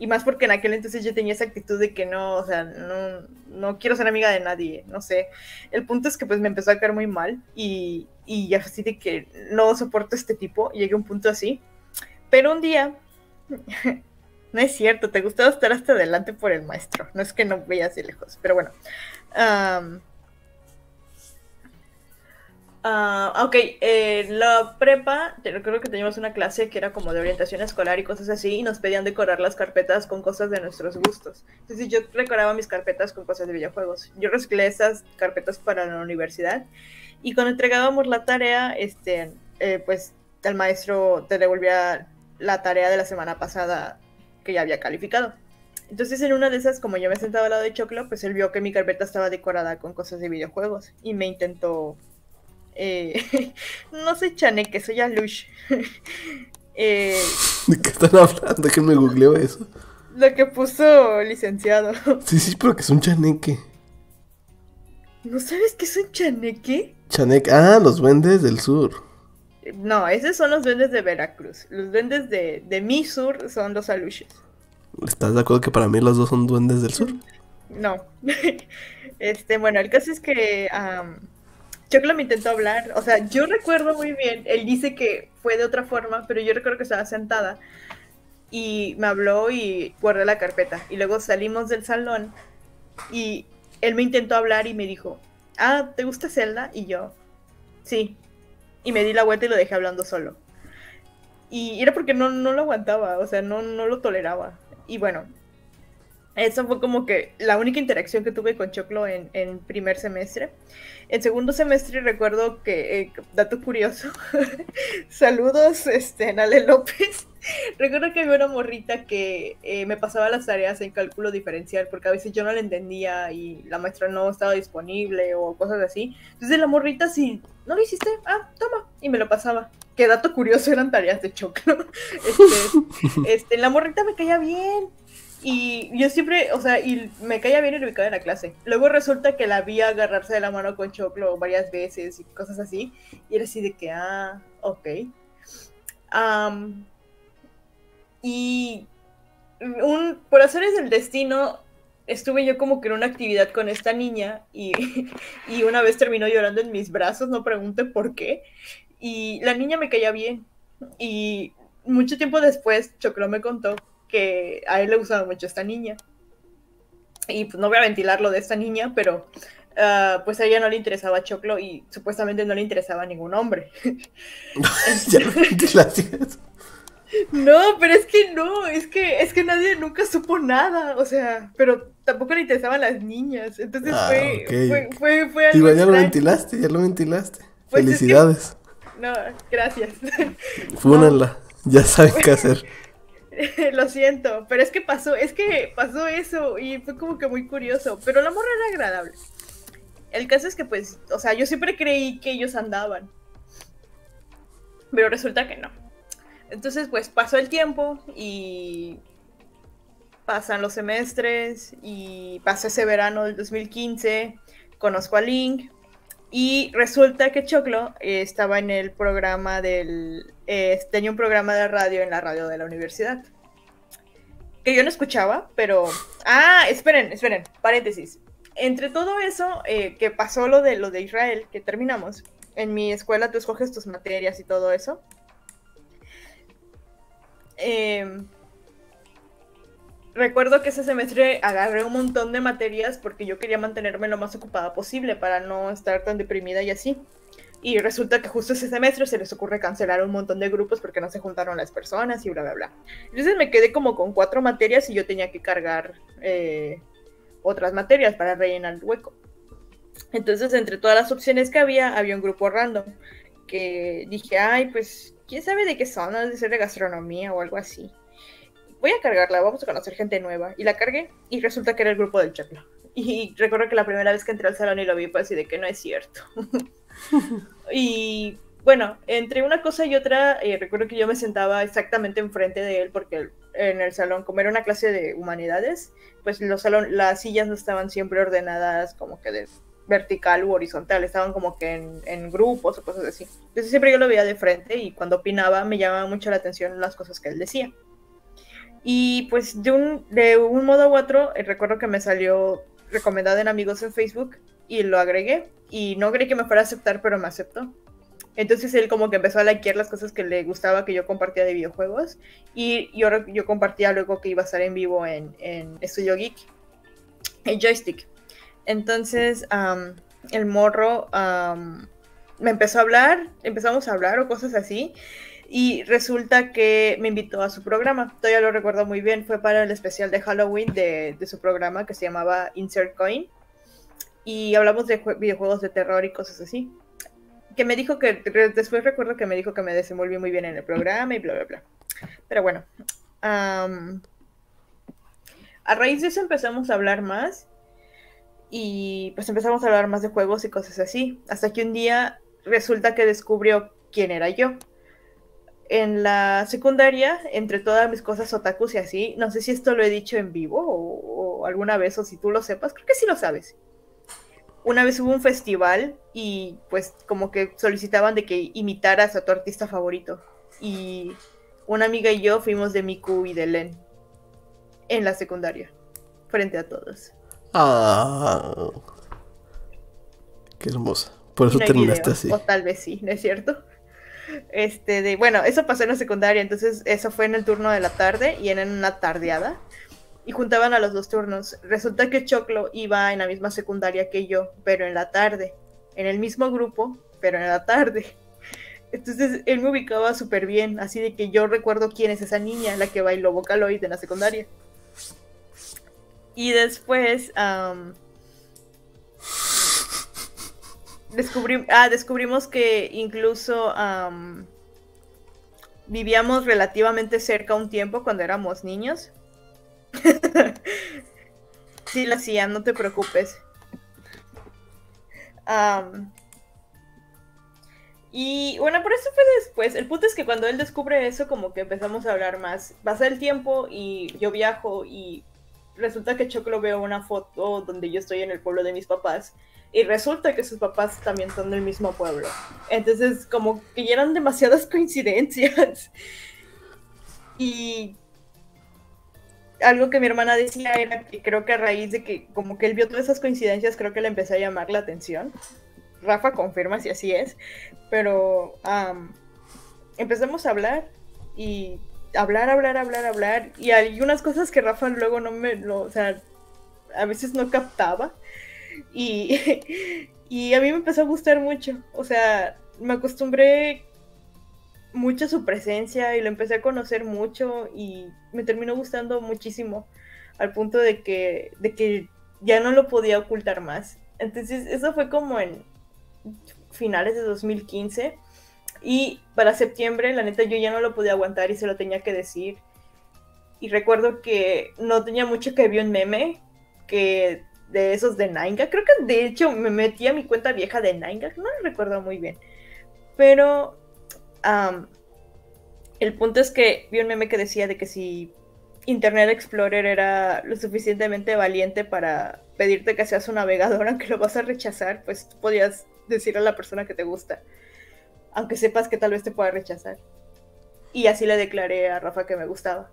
Y más porque en aquel entonces yo tenía esa actitud de que no, o sea, no, no quiero ser amiga de nadie, no sé. El punto es que pues me empezó a caer muy mal y, y así de que no soporto este tipo, llegué a un punto así. Pero un día, no es cierto, te gustaba estar hasta adelante por el maestro, no es que no veas de lejos, pero bueno. Uh, ok, en la prepa, recuerdo que teníamos una clase que era como de orientación escolar y cosas así, y nos pedían decorar las carpetas con cosas de nuestros gustos. Entonces yo decoraba mis carpetas con cosas de videojuegos. Yo reciclé esas carpetas para la universidad, y cuando entregábamos la tarea, este, eh, pues el maestro te devolvía la tarea de la semana pasada que ya había calificado. Entonces en una de esas, como yo me sentaba al lado de Choclo, pues él vio que mi carpeta estaba decorada con cosas de videojuegos y me intentó eh, no soy Chaneque, soy Alush. eh, ¿De qué están hablando? Que me googleo eso. Lo que puso licenciado. Sí, sí, pero que es un chaneque. ¿No sabes qué es un chaneque? Chaneque, ah, los duendes del sur. No, esos son los duendes de Veracruz. Los duendes de, de mi sur son los alushes. ¿Estás de acuerdo que para mí los dos son duendes del sur? No. este, bueno, el caso es que Choclo me intentó hablar, o sea, yo recuerdo muy bien, él dice que fue de otra forma, pero yo recuerdo que estaba sentada y me habló y guardé la carpeta. Y luego salimos del salón y él me intentó hablar y me dijo, ah, ¿te gusta Zelda? Y yo, sí. Y me di la vuelta y lo dejé hablando solo. Y era porque no, no lo aguantaba, o sea, no, no lo toleraba. Y bueno, eso fue como que la única interacción que tuve con Choclo en, en primer semestre. En segundo semestre recuerdo que, eh, dato curioso, saludos, este, Nale López. recuerdo que había una morrita que eh, me pasaba las tareas en cálculo diferencial porque a veces yo no la entendía y la maestra no estaba disponible o cosas así. Entonces la morrita, si no lo hiciste, ah, toma, y me lo pasaba. Qué dato curioso, eran tareas de choclo. este, este, la morrita me caía bien, y yo siempre, o sea, y me caía bien el ubicado en la clase. Luego resulta que la vi agarrarse de la mano con Choclo varias veces y cosas así. Y era así de que, ah, ok. y un, por hacerles el destino, estuve yo como que en una actividad con esta niña y, y una vez terminó llorando en mis brazos, no pregunten por qué. Y la niña me caía bien. Y mucho tiempo después, Choclo me contó que a él le gustaba mucho esta niña. Y pues no voy a ventilar lo de esta niña, pero uh, pues a ella no le interesaba Choclo y supuestamente no le interesaba ningún hombre. no, pero es que no, es que, es que nadie nunca supo nada, o sea, pero tampoco le interesaban las niñas, entonces ah, fue, fue, fue, fue, algo ya lo ventilaste, ya lo ventilaste. Pues Felicidades. No, gracias. Fúnala, ya saben qué hacer. Lo siento, pero es que pasó, es que pasó eso y fue como que muy curioso, pero la morra era agradable. El caso es que pues, o sea, yo siempre creí que ellos andaban, pero resulta que no. Entonces pues pasó el tiempo y pasan los semestres y pasó ese verano del 2015, conozco a Link y resulta que Choclo estaba en el programa del eh, tenía un programa de radio en la radio de la universidad. Que yo no escuchaba, pero... Ah, esperen, esperen, paréntesis. Entre todo eso, eh, que pasó lo de, lo de Israel, que terminamos, en mi escuela tú escoges tus materias y todo eso. Em, recuerdo que ese semestre agarré un montón de materias porque yo quería mantenerme lo más ocupada posible para no estar tan deprimida y así. Y resulta que justo ese semestre se les ocurre cancelar un montón de grupos porque no se juntaron las personas y bla, bla, bla. Entonces me quedé como con cuatro materias y yo tenía que cargar eh, otras materias para rellenar el hueco. Entonces, entre todas las opciones que había, había un grupo random que dije, ay, pues, ¿quién sabe de qué son? de ser de gastronomía o algo así. Voy a cargarla, vamos a conocer gente nueva. Y la cargué y resulta que era el grupo del Chapla. Y recuerdo que la primera vez que entré al salón y lo vi, pues así de que no es cierto. y bueno, entre una cosa y otra, eh, recuerdo que yo me sentaba exactamente enfrente de él porque en el salón, como era una clase de humanidades, pues los salón, las sillas no estaban siempre ordenadas como que de vertical u horizontal, estaban como que en, en, grupos o cosas así. Entonces siempre yo lo veía de frente y cuando opinaba me llamaba mucho la atención las cosas que él decía. Y pues de un, de un modo u otro, eh, recuerdo que me salió recomendado en amigos en Facebook y lo agregué y no creí que me fuera a aceptar, pero me aceptó. Entonces él como que empezó a likear las cosas que le gustaba que yo compartía de videojuegos y yo, yo compartía luego que iba a estar en vivo en, en Studio Geek, en Joystick. Entonces el morro me empezó a hablar, empezamos a hablar o cosas así y resulta que me invitó a su programa. Todavía lo recuerdo muy bien, fue para el especial de Halloween de, su programa que se llamaba Insert Coin y hablamos de videojuegos de terror y cosas así que me dijo que, después recuerdo que me dijo que me desenvolví muy bien en el programa y bla, bla, bla. Pero bueno, a raíz de eso empezamos a hablar más y pues empezamos a hablar más de juegos y cosas así, hasta que un día resulta que descubrió quién era yo. En la secundaria, entre todas mis cosas otakus y así, no sé si esto lo he dicho en vivo o, o alguna vez o si tú lo sepas, creo que sí lo sabes una vez hubo un festival y pues como que solicitaban de que imitaras a tu artista favorito. Y una amiga y yo fuimos de Miku y de Len en la secundaria, frente a todos. Ah, qué hermosa. Por eso terminaste así. O tal vez sí, ¿no es cierto? Este, de, bueno, eso pasó en la secundaria, entonces eso fue en el turno de la tarde y en una tardeada y juntaban a los dos turnos. Resulta que Choclo iba en la misma secundaria que yo, pero en la tarde, en el mismo grupo, pero en la tarde. Entonces él me ubicaba súper bien, así de que yo recuerdo quién es esa niña, la que bailó Vocaloid en la secundaria. Y después ah, descubrimos que incluso vivíamos relativamente cerca un tiempo cuando éramos niños. sí, la hacía, no te preocupes. y bueno, por eso fue después. El punto es que cuando él descubre eso, como que empezamos a hablar más. Pasa el tiempo y yo viajo y resulta que Choclo veo una foto donde yo estoy en el pueblo de mis papás. Y resulta que sus papás también son del mismo pueblo. Entonces, como que eran demasiadas coincidencias. Y algo que mi hermana decía era que creo que a raíz de que como que él vio todas esas coincidencias, creo que le empezó a llamar la atención. Rafa confirma si así es, pero empezamos a hablar y hablar, hablar, hablar, hablar y hay cosas que Rafa luego no me, lo, o sea, a veces no captaba y, y a mí me empezó a gustar mucho, o sea, me acostumbré mucho su presencia y lo empecé a conocer mucho y me terminó gustando muchísimo al punto de que, de que ya no lo podía ocultar más. Entonces eso fue como en finales de 2015 y para septiembre la neta yo ya no lo podía aguantar y se lo tenía que decir. Y recuerdo que no tenía mucho que vi un meme que de esos de Nainga. Creo que de hecho me metí a mi cuenta vieja de Nainga, no lo recuerdo muy bien. Pero el punto es que vi un meme que decía de que si Internet Explorer era lo suficientemente valiente para pedirte que seas un navegador, aunque lo vas a rechazar, pues podías decir a la persona que te gusta, aunque sepas que tal vez te pueda rechazar. Y así le declaré a Rafa que me gustaba.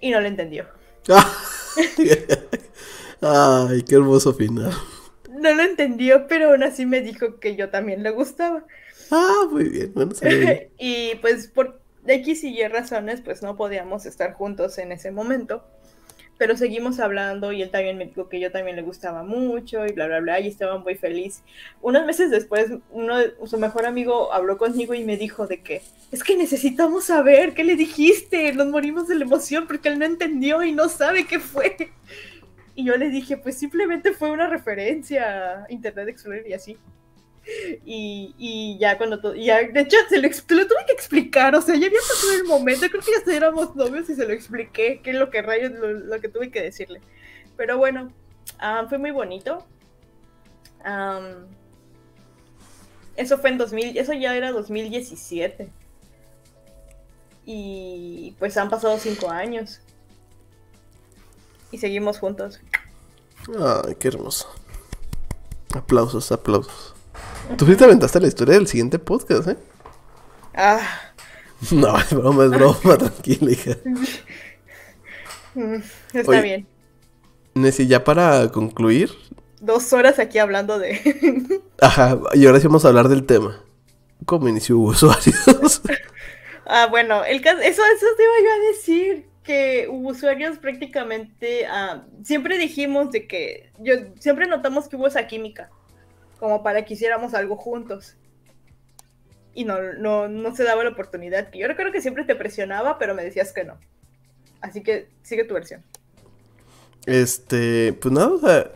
Y no lo entendió. Ay, qué hermoso final. No lo entendió, pero aún así me dijo que yo también le gustaba. Ah, muy bien, bueno, Y pues por X y Y razones, pues no podíamos estar juntos en ese momento. Pero seguimos hablando y él también me dijo que yo también le gustaba mucho y bla, bla, bla, y estaba muy feliz. Unos meses después, uno su mejor amigo habló conmigo y me dijo de que, es que necesitamos saber qué le dijiste, nos morimos de la emoción porque él no entendió y no sabe qué fue. Y yo le dije, pues simplemente fue una referencia a Internet Explorer y así. Y, y ya cuando todo, ya, de hecho se lo, tuve que explicar, o sea, ya había pasado el momento, creo que ya éramos novios y se lo expliqué, qué es lo que rayos, lo, que tuve que decirle. Pero bueno, ah, fue muy bonito. eso fue en 2000, eso ya era 2017. Y pues han pasado cinco años. Y seguimos juntos. Ay, qué hermoso. Aplausos, aplausos. Tú sí te aventaste la historia del siguiente podcast, ¿eh? Ah, No, es broma, es broma, tranquila, hija. mm, está Oye. bien. Nessie, ya para concluir, Dos horas aquí hablando de... ajá, y ahora sí vamos a hablar del tema. ¿Cómo inició usuarios? ah, bueno, el caso, eso, eso te iba yo a decir, que hubo usuarios prácticamente, ah, siempre dijimos de que, yo siempre notamos que hubo esa química, como para que hiciéramos algo juntos. Y no, no, no se daba la oportunidad, yo recuerdo que siempre te presionaba, pero me decías que no. Así que sigue tu versión. Este, pues nada, o sea,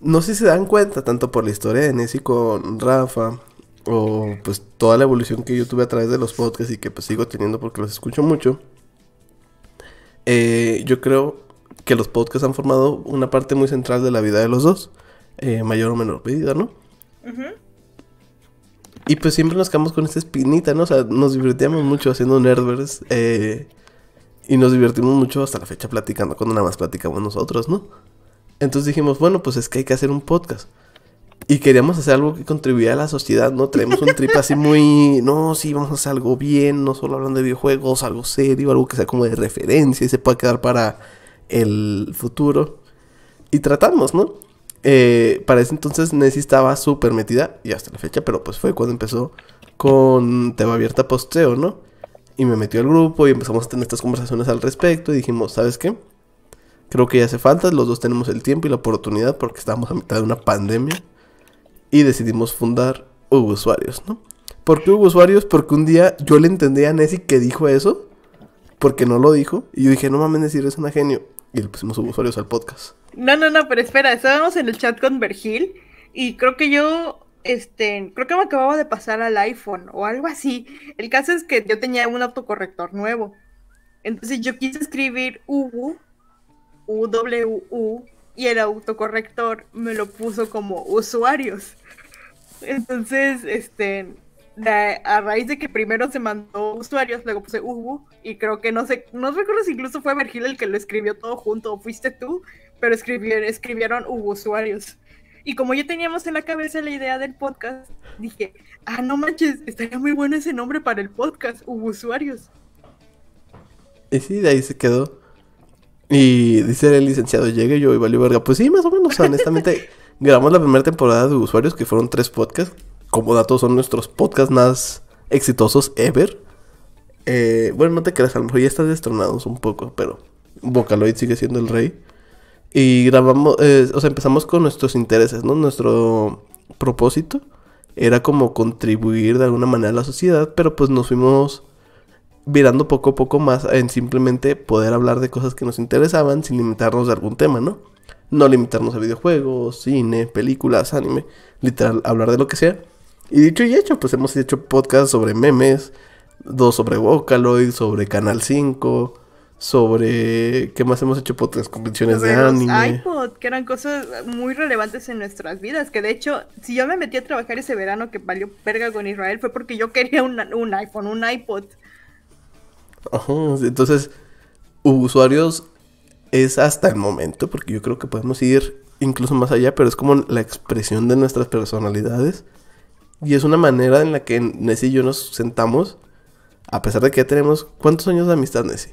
no sé si se dan cuenta, tanto por la historia de Nessie con Rafa, o pues toda la evolución que yo tuve a través de los podcasts y que pues sigo teniendo porque los escucho mucho. Eh, yo creo que los podcasts han formado una parte muy central de la vida de los dos, eh, mayor o menor medida, ¿no? Y pues siempre nos quedamos con esta espinita, ¿no? O sea, nos divertíamos mucho haciendo Nerdverse. eh, y nos divertimos mucho hasta la fecha platicando, cuando nada más platicamos nosotros, ¿no? Entonces dijimos, bueno, pues es que hay que hacer un podcast. Y queríamos hacer algo que contribuyera a la sociedad, ¿no? Traemos un trip así muy... No, sí, vamos a hacer algo bien, no solo hablando de videojuegos, algo serio, algo que sea como de referencia y se pueda quedar para el futuro. Y tratamos, ¿no? Eh, para ese entonces Nessie estaba súper metida, y hasta la fecha, pero pues fue cuando empezó con Tema Abierta Posteo, ¿no? Y me metió al grupo y empezamos a tener estas conversaciones al respecto y dijimos, ¿sabes qué? Creo que ya hace falta, los dos tenemos el tiempo y la oportunidad porque estábamos a mitad de una pandemia y decidimos fundar Hugo Usuarios, ¿no? ¿Por qué Hugo Usuarios? Porque un día yo le entendí a Nessie que dijo eso, porque no lo dijo, y yo dije, no mames, Nessie, eres una genio. Y le pusimos Usuarios al podcast. No, no, no, pero espera, estábamos en el chat con Vergil y creo que yo, este, creo que me acababa de pasar al iPhone o algo así. El caso es que yo tenía un autocorrector nuevo. Entonces yo quise escribir UW, UWU, y el autocorrector me lo puso como usuarios. Entonces, este, de- a raíz de que primero se mandó usuarios, luego puse UW, y creo que no sé, no recuerdo si incluso fue Vergil el que lo escribió todo junto o fuiste tú, pero escribieron, escribieron hubo usuarios. Y como ya teníamos en la cabeza la idea del podcast, dije, ah, no manches, estaría muy bueno ese nombre para el podcast, hubo usuarios. Y sí, de ahí se quedó. Y dice el licenciado, llegue yo y valió verga. Pues sí, más o menos, honestamente. grabamos la primera temporada de Usuarios, que fueron tres podcasts. Como datos son nuestros podcasts más exitosos ever. Eh, bueno, no te creas, a lo mejor ya estás destronados un poco, pero Vocaloid sigue siendo el rey. Y grabamos, eh, o sea, empezamos con nuestros intereses, ¿no? Nuestro propósito era como contribuir de alguna manera a la sociedad, pero pues nos fuimos virando poco a poco más en simplemente poder hablar de cosas que nos interesaban sin limitarnos de algún tema, ¿no? No limitarnos a videojuegos, cine, películas, anime, literal, hablar de lo que sea. Y dicho y hecho, pues hemos hecho podcasts sobre memes, dos sobre Vocaloid, sobre Canal 5, sobre... ¿Qué más hemos hecho? Podcasts, convenciones de Sobre los anime. iPod, que eran cosas muy relevantes en nuestras vidas, que de hecho, si yo me metí a trabajar ese verano que valió verga con Israel, fue porque yo quería un, un iPhone, un iPod. Ajá, entonces, usuarios es hasta el momento, porque yo creo que podemos ir incluso más allá, pero es como la expresión de nuestras personalidades. Y es una manera en la que Nessie y yo nos sentamos, a pesar de que ya tenemos... ¿Cuántos años de amistad, Nessie?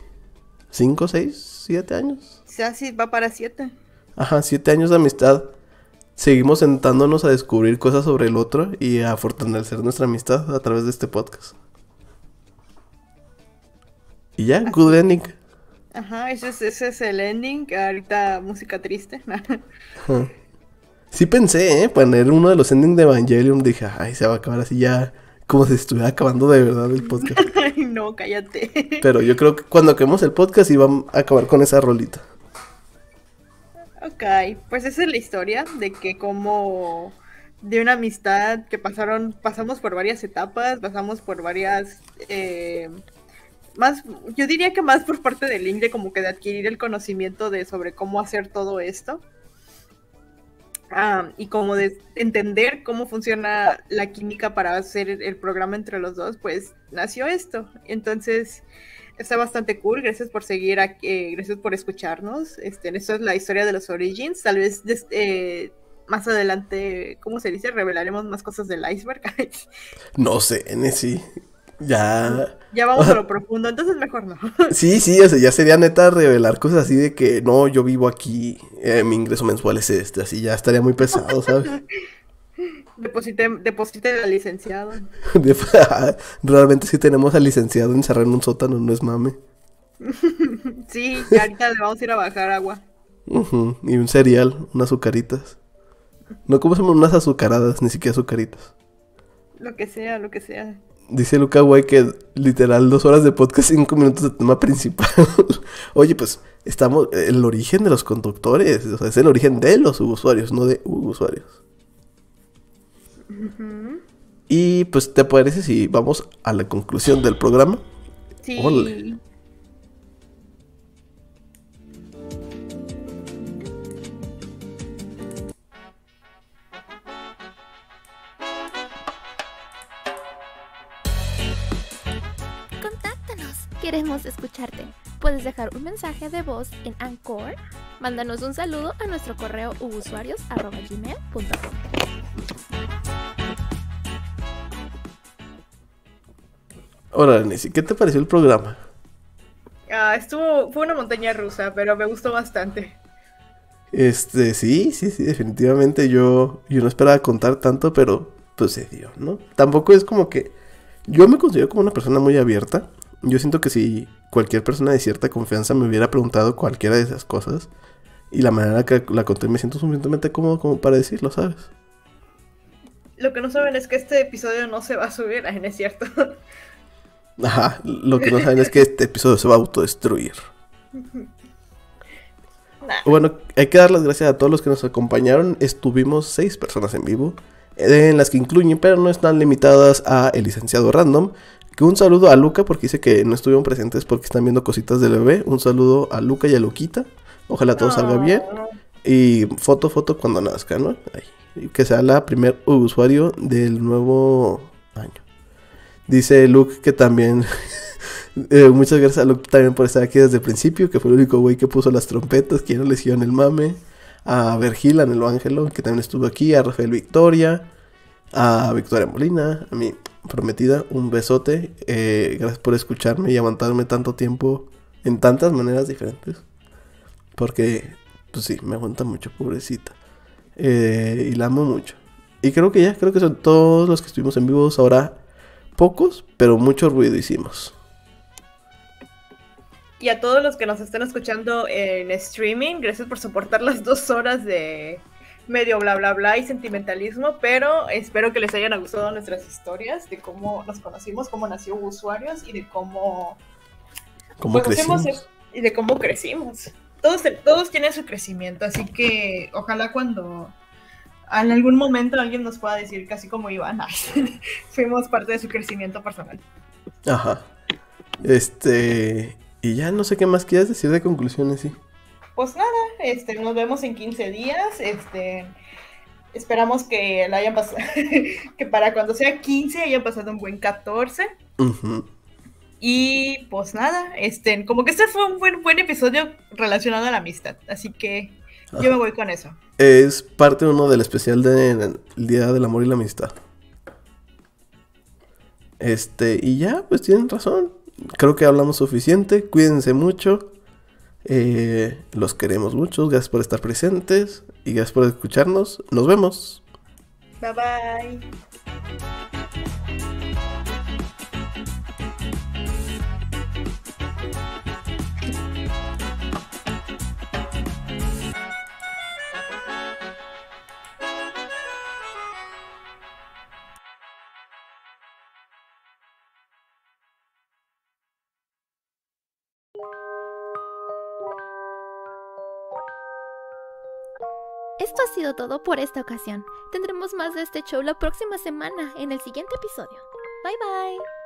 ¿Cinco, seis, siete años? Sí, va para siete. Ajá, siete años de amistad. Seguimos sentándonos a descubrir cosas sobre el otro y a fortalecer nuestra amistad a través de este podcast. Y ya, good ending. Ajá, ese es, ese es el ending, ahorita música triste. Ajá. Sí pensé, ¿eh? Poner uno de los endings de Evangelion. Dije, ay, se va a acabar así ya. Como si estuviera acabando de verdad el podcast. Ay, no, cállate. Pero yo creo que cuando acabemos el podcast iba a acabar con esa rolita. Ok, pues esa es la historia de que como de una amistad que pasaron, pasamos por varias etapas, pasamos por varias, eh, más, yo diría que más por parte del Link de como que de adquirir el conocimiento de sobre cómo hacer todo esto. Ah, y como de entender cómo funciona la química para hacer el, programa entre los dos, pues nació esto. Entonces, está bastante cool. Gracias por seguir aquí, eh, gracias por escucharnos. Este, esto es la historia de los Origins. Tal vez eh, más adelante, ¿cómo se dice? Revelaremos más cosas del iceberg. no sé, Nessie. Ya. Ya vamos a lo profundo, entonces mejor no. sí, sí, o sea, ya sería neta revelar cosas así de que no, yo vivo aquí, eh, mi ingreso mensual es este, así ya estaría muy pesado, ¿sabes? Deposité, deposité al licenciado. Realmente sí tenemos al licenciado encerrado en un sótano, no es mame. sí, ya ahorita le vamos a ir a bajar agua. Y un cereal, unas azucaritas. No como unas azucaradas, ni siquiera azucaritas. Lo que sea, lo que sea. Dice Luca Güey que literal dos horas de podcast, cinco minutos de tema principal. Oye, pues estamos. El origen de los conductores, o sea, es el origen de los usuarios, no de usuarios. Y pues, ¿te parece si vamos a la conclusión del programa? Sí. Contáctanos, mensaje de voz en Anchor. Mándanos un saludo a nuestro correo usuarios.gmail.com. Hola, Nancy, ¿qué te pareció el programa? Ah, estuvo, fue una montaña rusa, pero me gustó bastante. Este, sí, sí, sí, definitivamente yo, yo no esperaba contar tanto, pero pues se dio, ¿no? Tampoco es como que yo me considero como una persona muy abierta. Yo siento que si cualquier persona de cierta confianza me hubiera preguntado cualquiera de esas cosas y la manera que la conté me siento suficientemente cómodo como para decirlo, ¿sabes? Lo que no saben es que este episodio no se va a subir, es cierto. Ajá, lo que no saben es que este episodio se va a autodestruir. Bueno, hay que dar las gracias a todos los que nos acompañaron. Estuvimos seis personas en vivo, en las que incluyen, pero no están limitadas a el licenciado Random. Que un saludo a Luca, porque dice que no estuvieron presentes porque están viendo cositas del bebé. Un saludo a Luca y a Luquita. Ojalá todo salga bien. Y foto, foto cuando nazca, ¿no? Que sea la primer usuario del nuevo año. Dice Luke que también. Eh, muchas gracias a Luke también por estar aquí desde el principio, que fue el único güey que puso las trompetas, que no le hicieron el mame. A Vergil, a Nelo Ángelo, que también estuvo aquí. A Rafael Victoria. A Victoria Molina. A mi prometida, un besote. Eh, gracias por escucharme y aguantarme tanto tiempo en tantas maneras diferentes. Porque, pues sí, me aguanta mucho, pobrecita. Eh, y la amo mucho. Y creo que ya, creo que son todos los que estuvimos en vivos ahora Pocos, pero mucho ruido hicimos. Y a todos los que nos están escuchando en streaming, gracias por soportar las dos horas de medio bla bla bla y sentimentalismo, pero espero que les hayan gustado nuestras historias de cómo nos conocimos, cómo nació Usuarios y de cómo, ¿Cómo crecimos. y de cómo crecimos. Todos, todos tienen su crecimiento, así que ojalá cuando en algún momento alguien nos pueda decir, casi como Iván, fuimos parte de su crecimiento personal. Ajá. Este. Y ya no sé qué más quieras decir de conclusiones, sí. Pues nada, este, nos vemos en 15 días. Este. Esperamos que la hayan pasado. que para cuando sea 15 hayan pasado un buen 14. Y pues nada, este, como que este fue un buen, buen episodio relacionado a la amistad. Así que yo me voy con eso. Es parte uno del especial del Día del Amor y la Amistad. Este, y ya, pues tienen razón. Creo que hablamos suficiente. Cuídense mucho. Eh, los queremos mucho. Gracias por estar presentes. Y gracias por escucharnos. Nos vemos. Bye bye. Esto ha sido todo por esta ocasión. Tendremos más de este show la próxima semana en el siguiente episodio. Bye bye.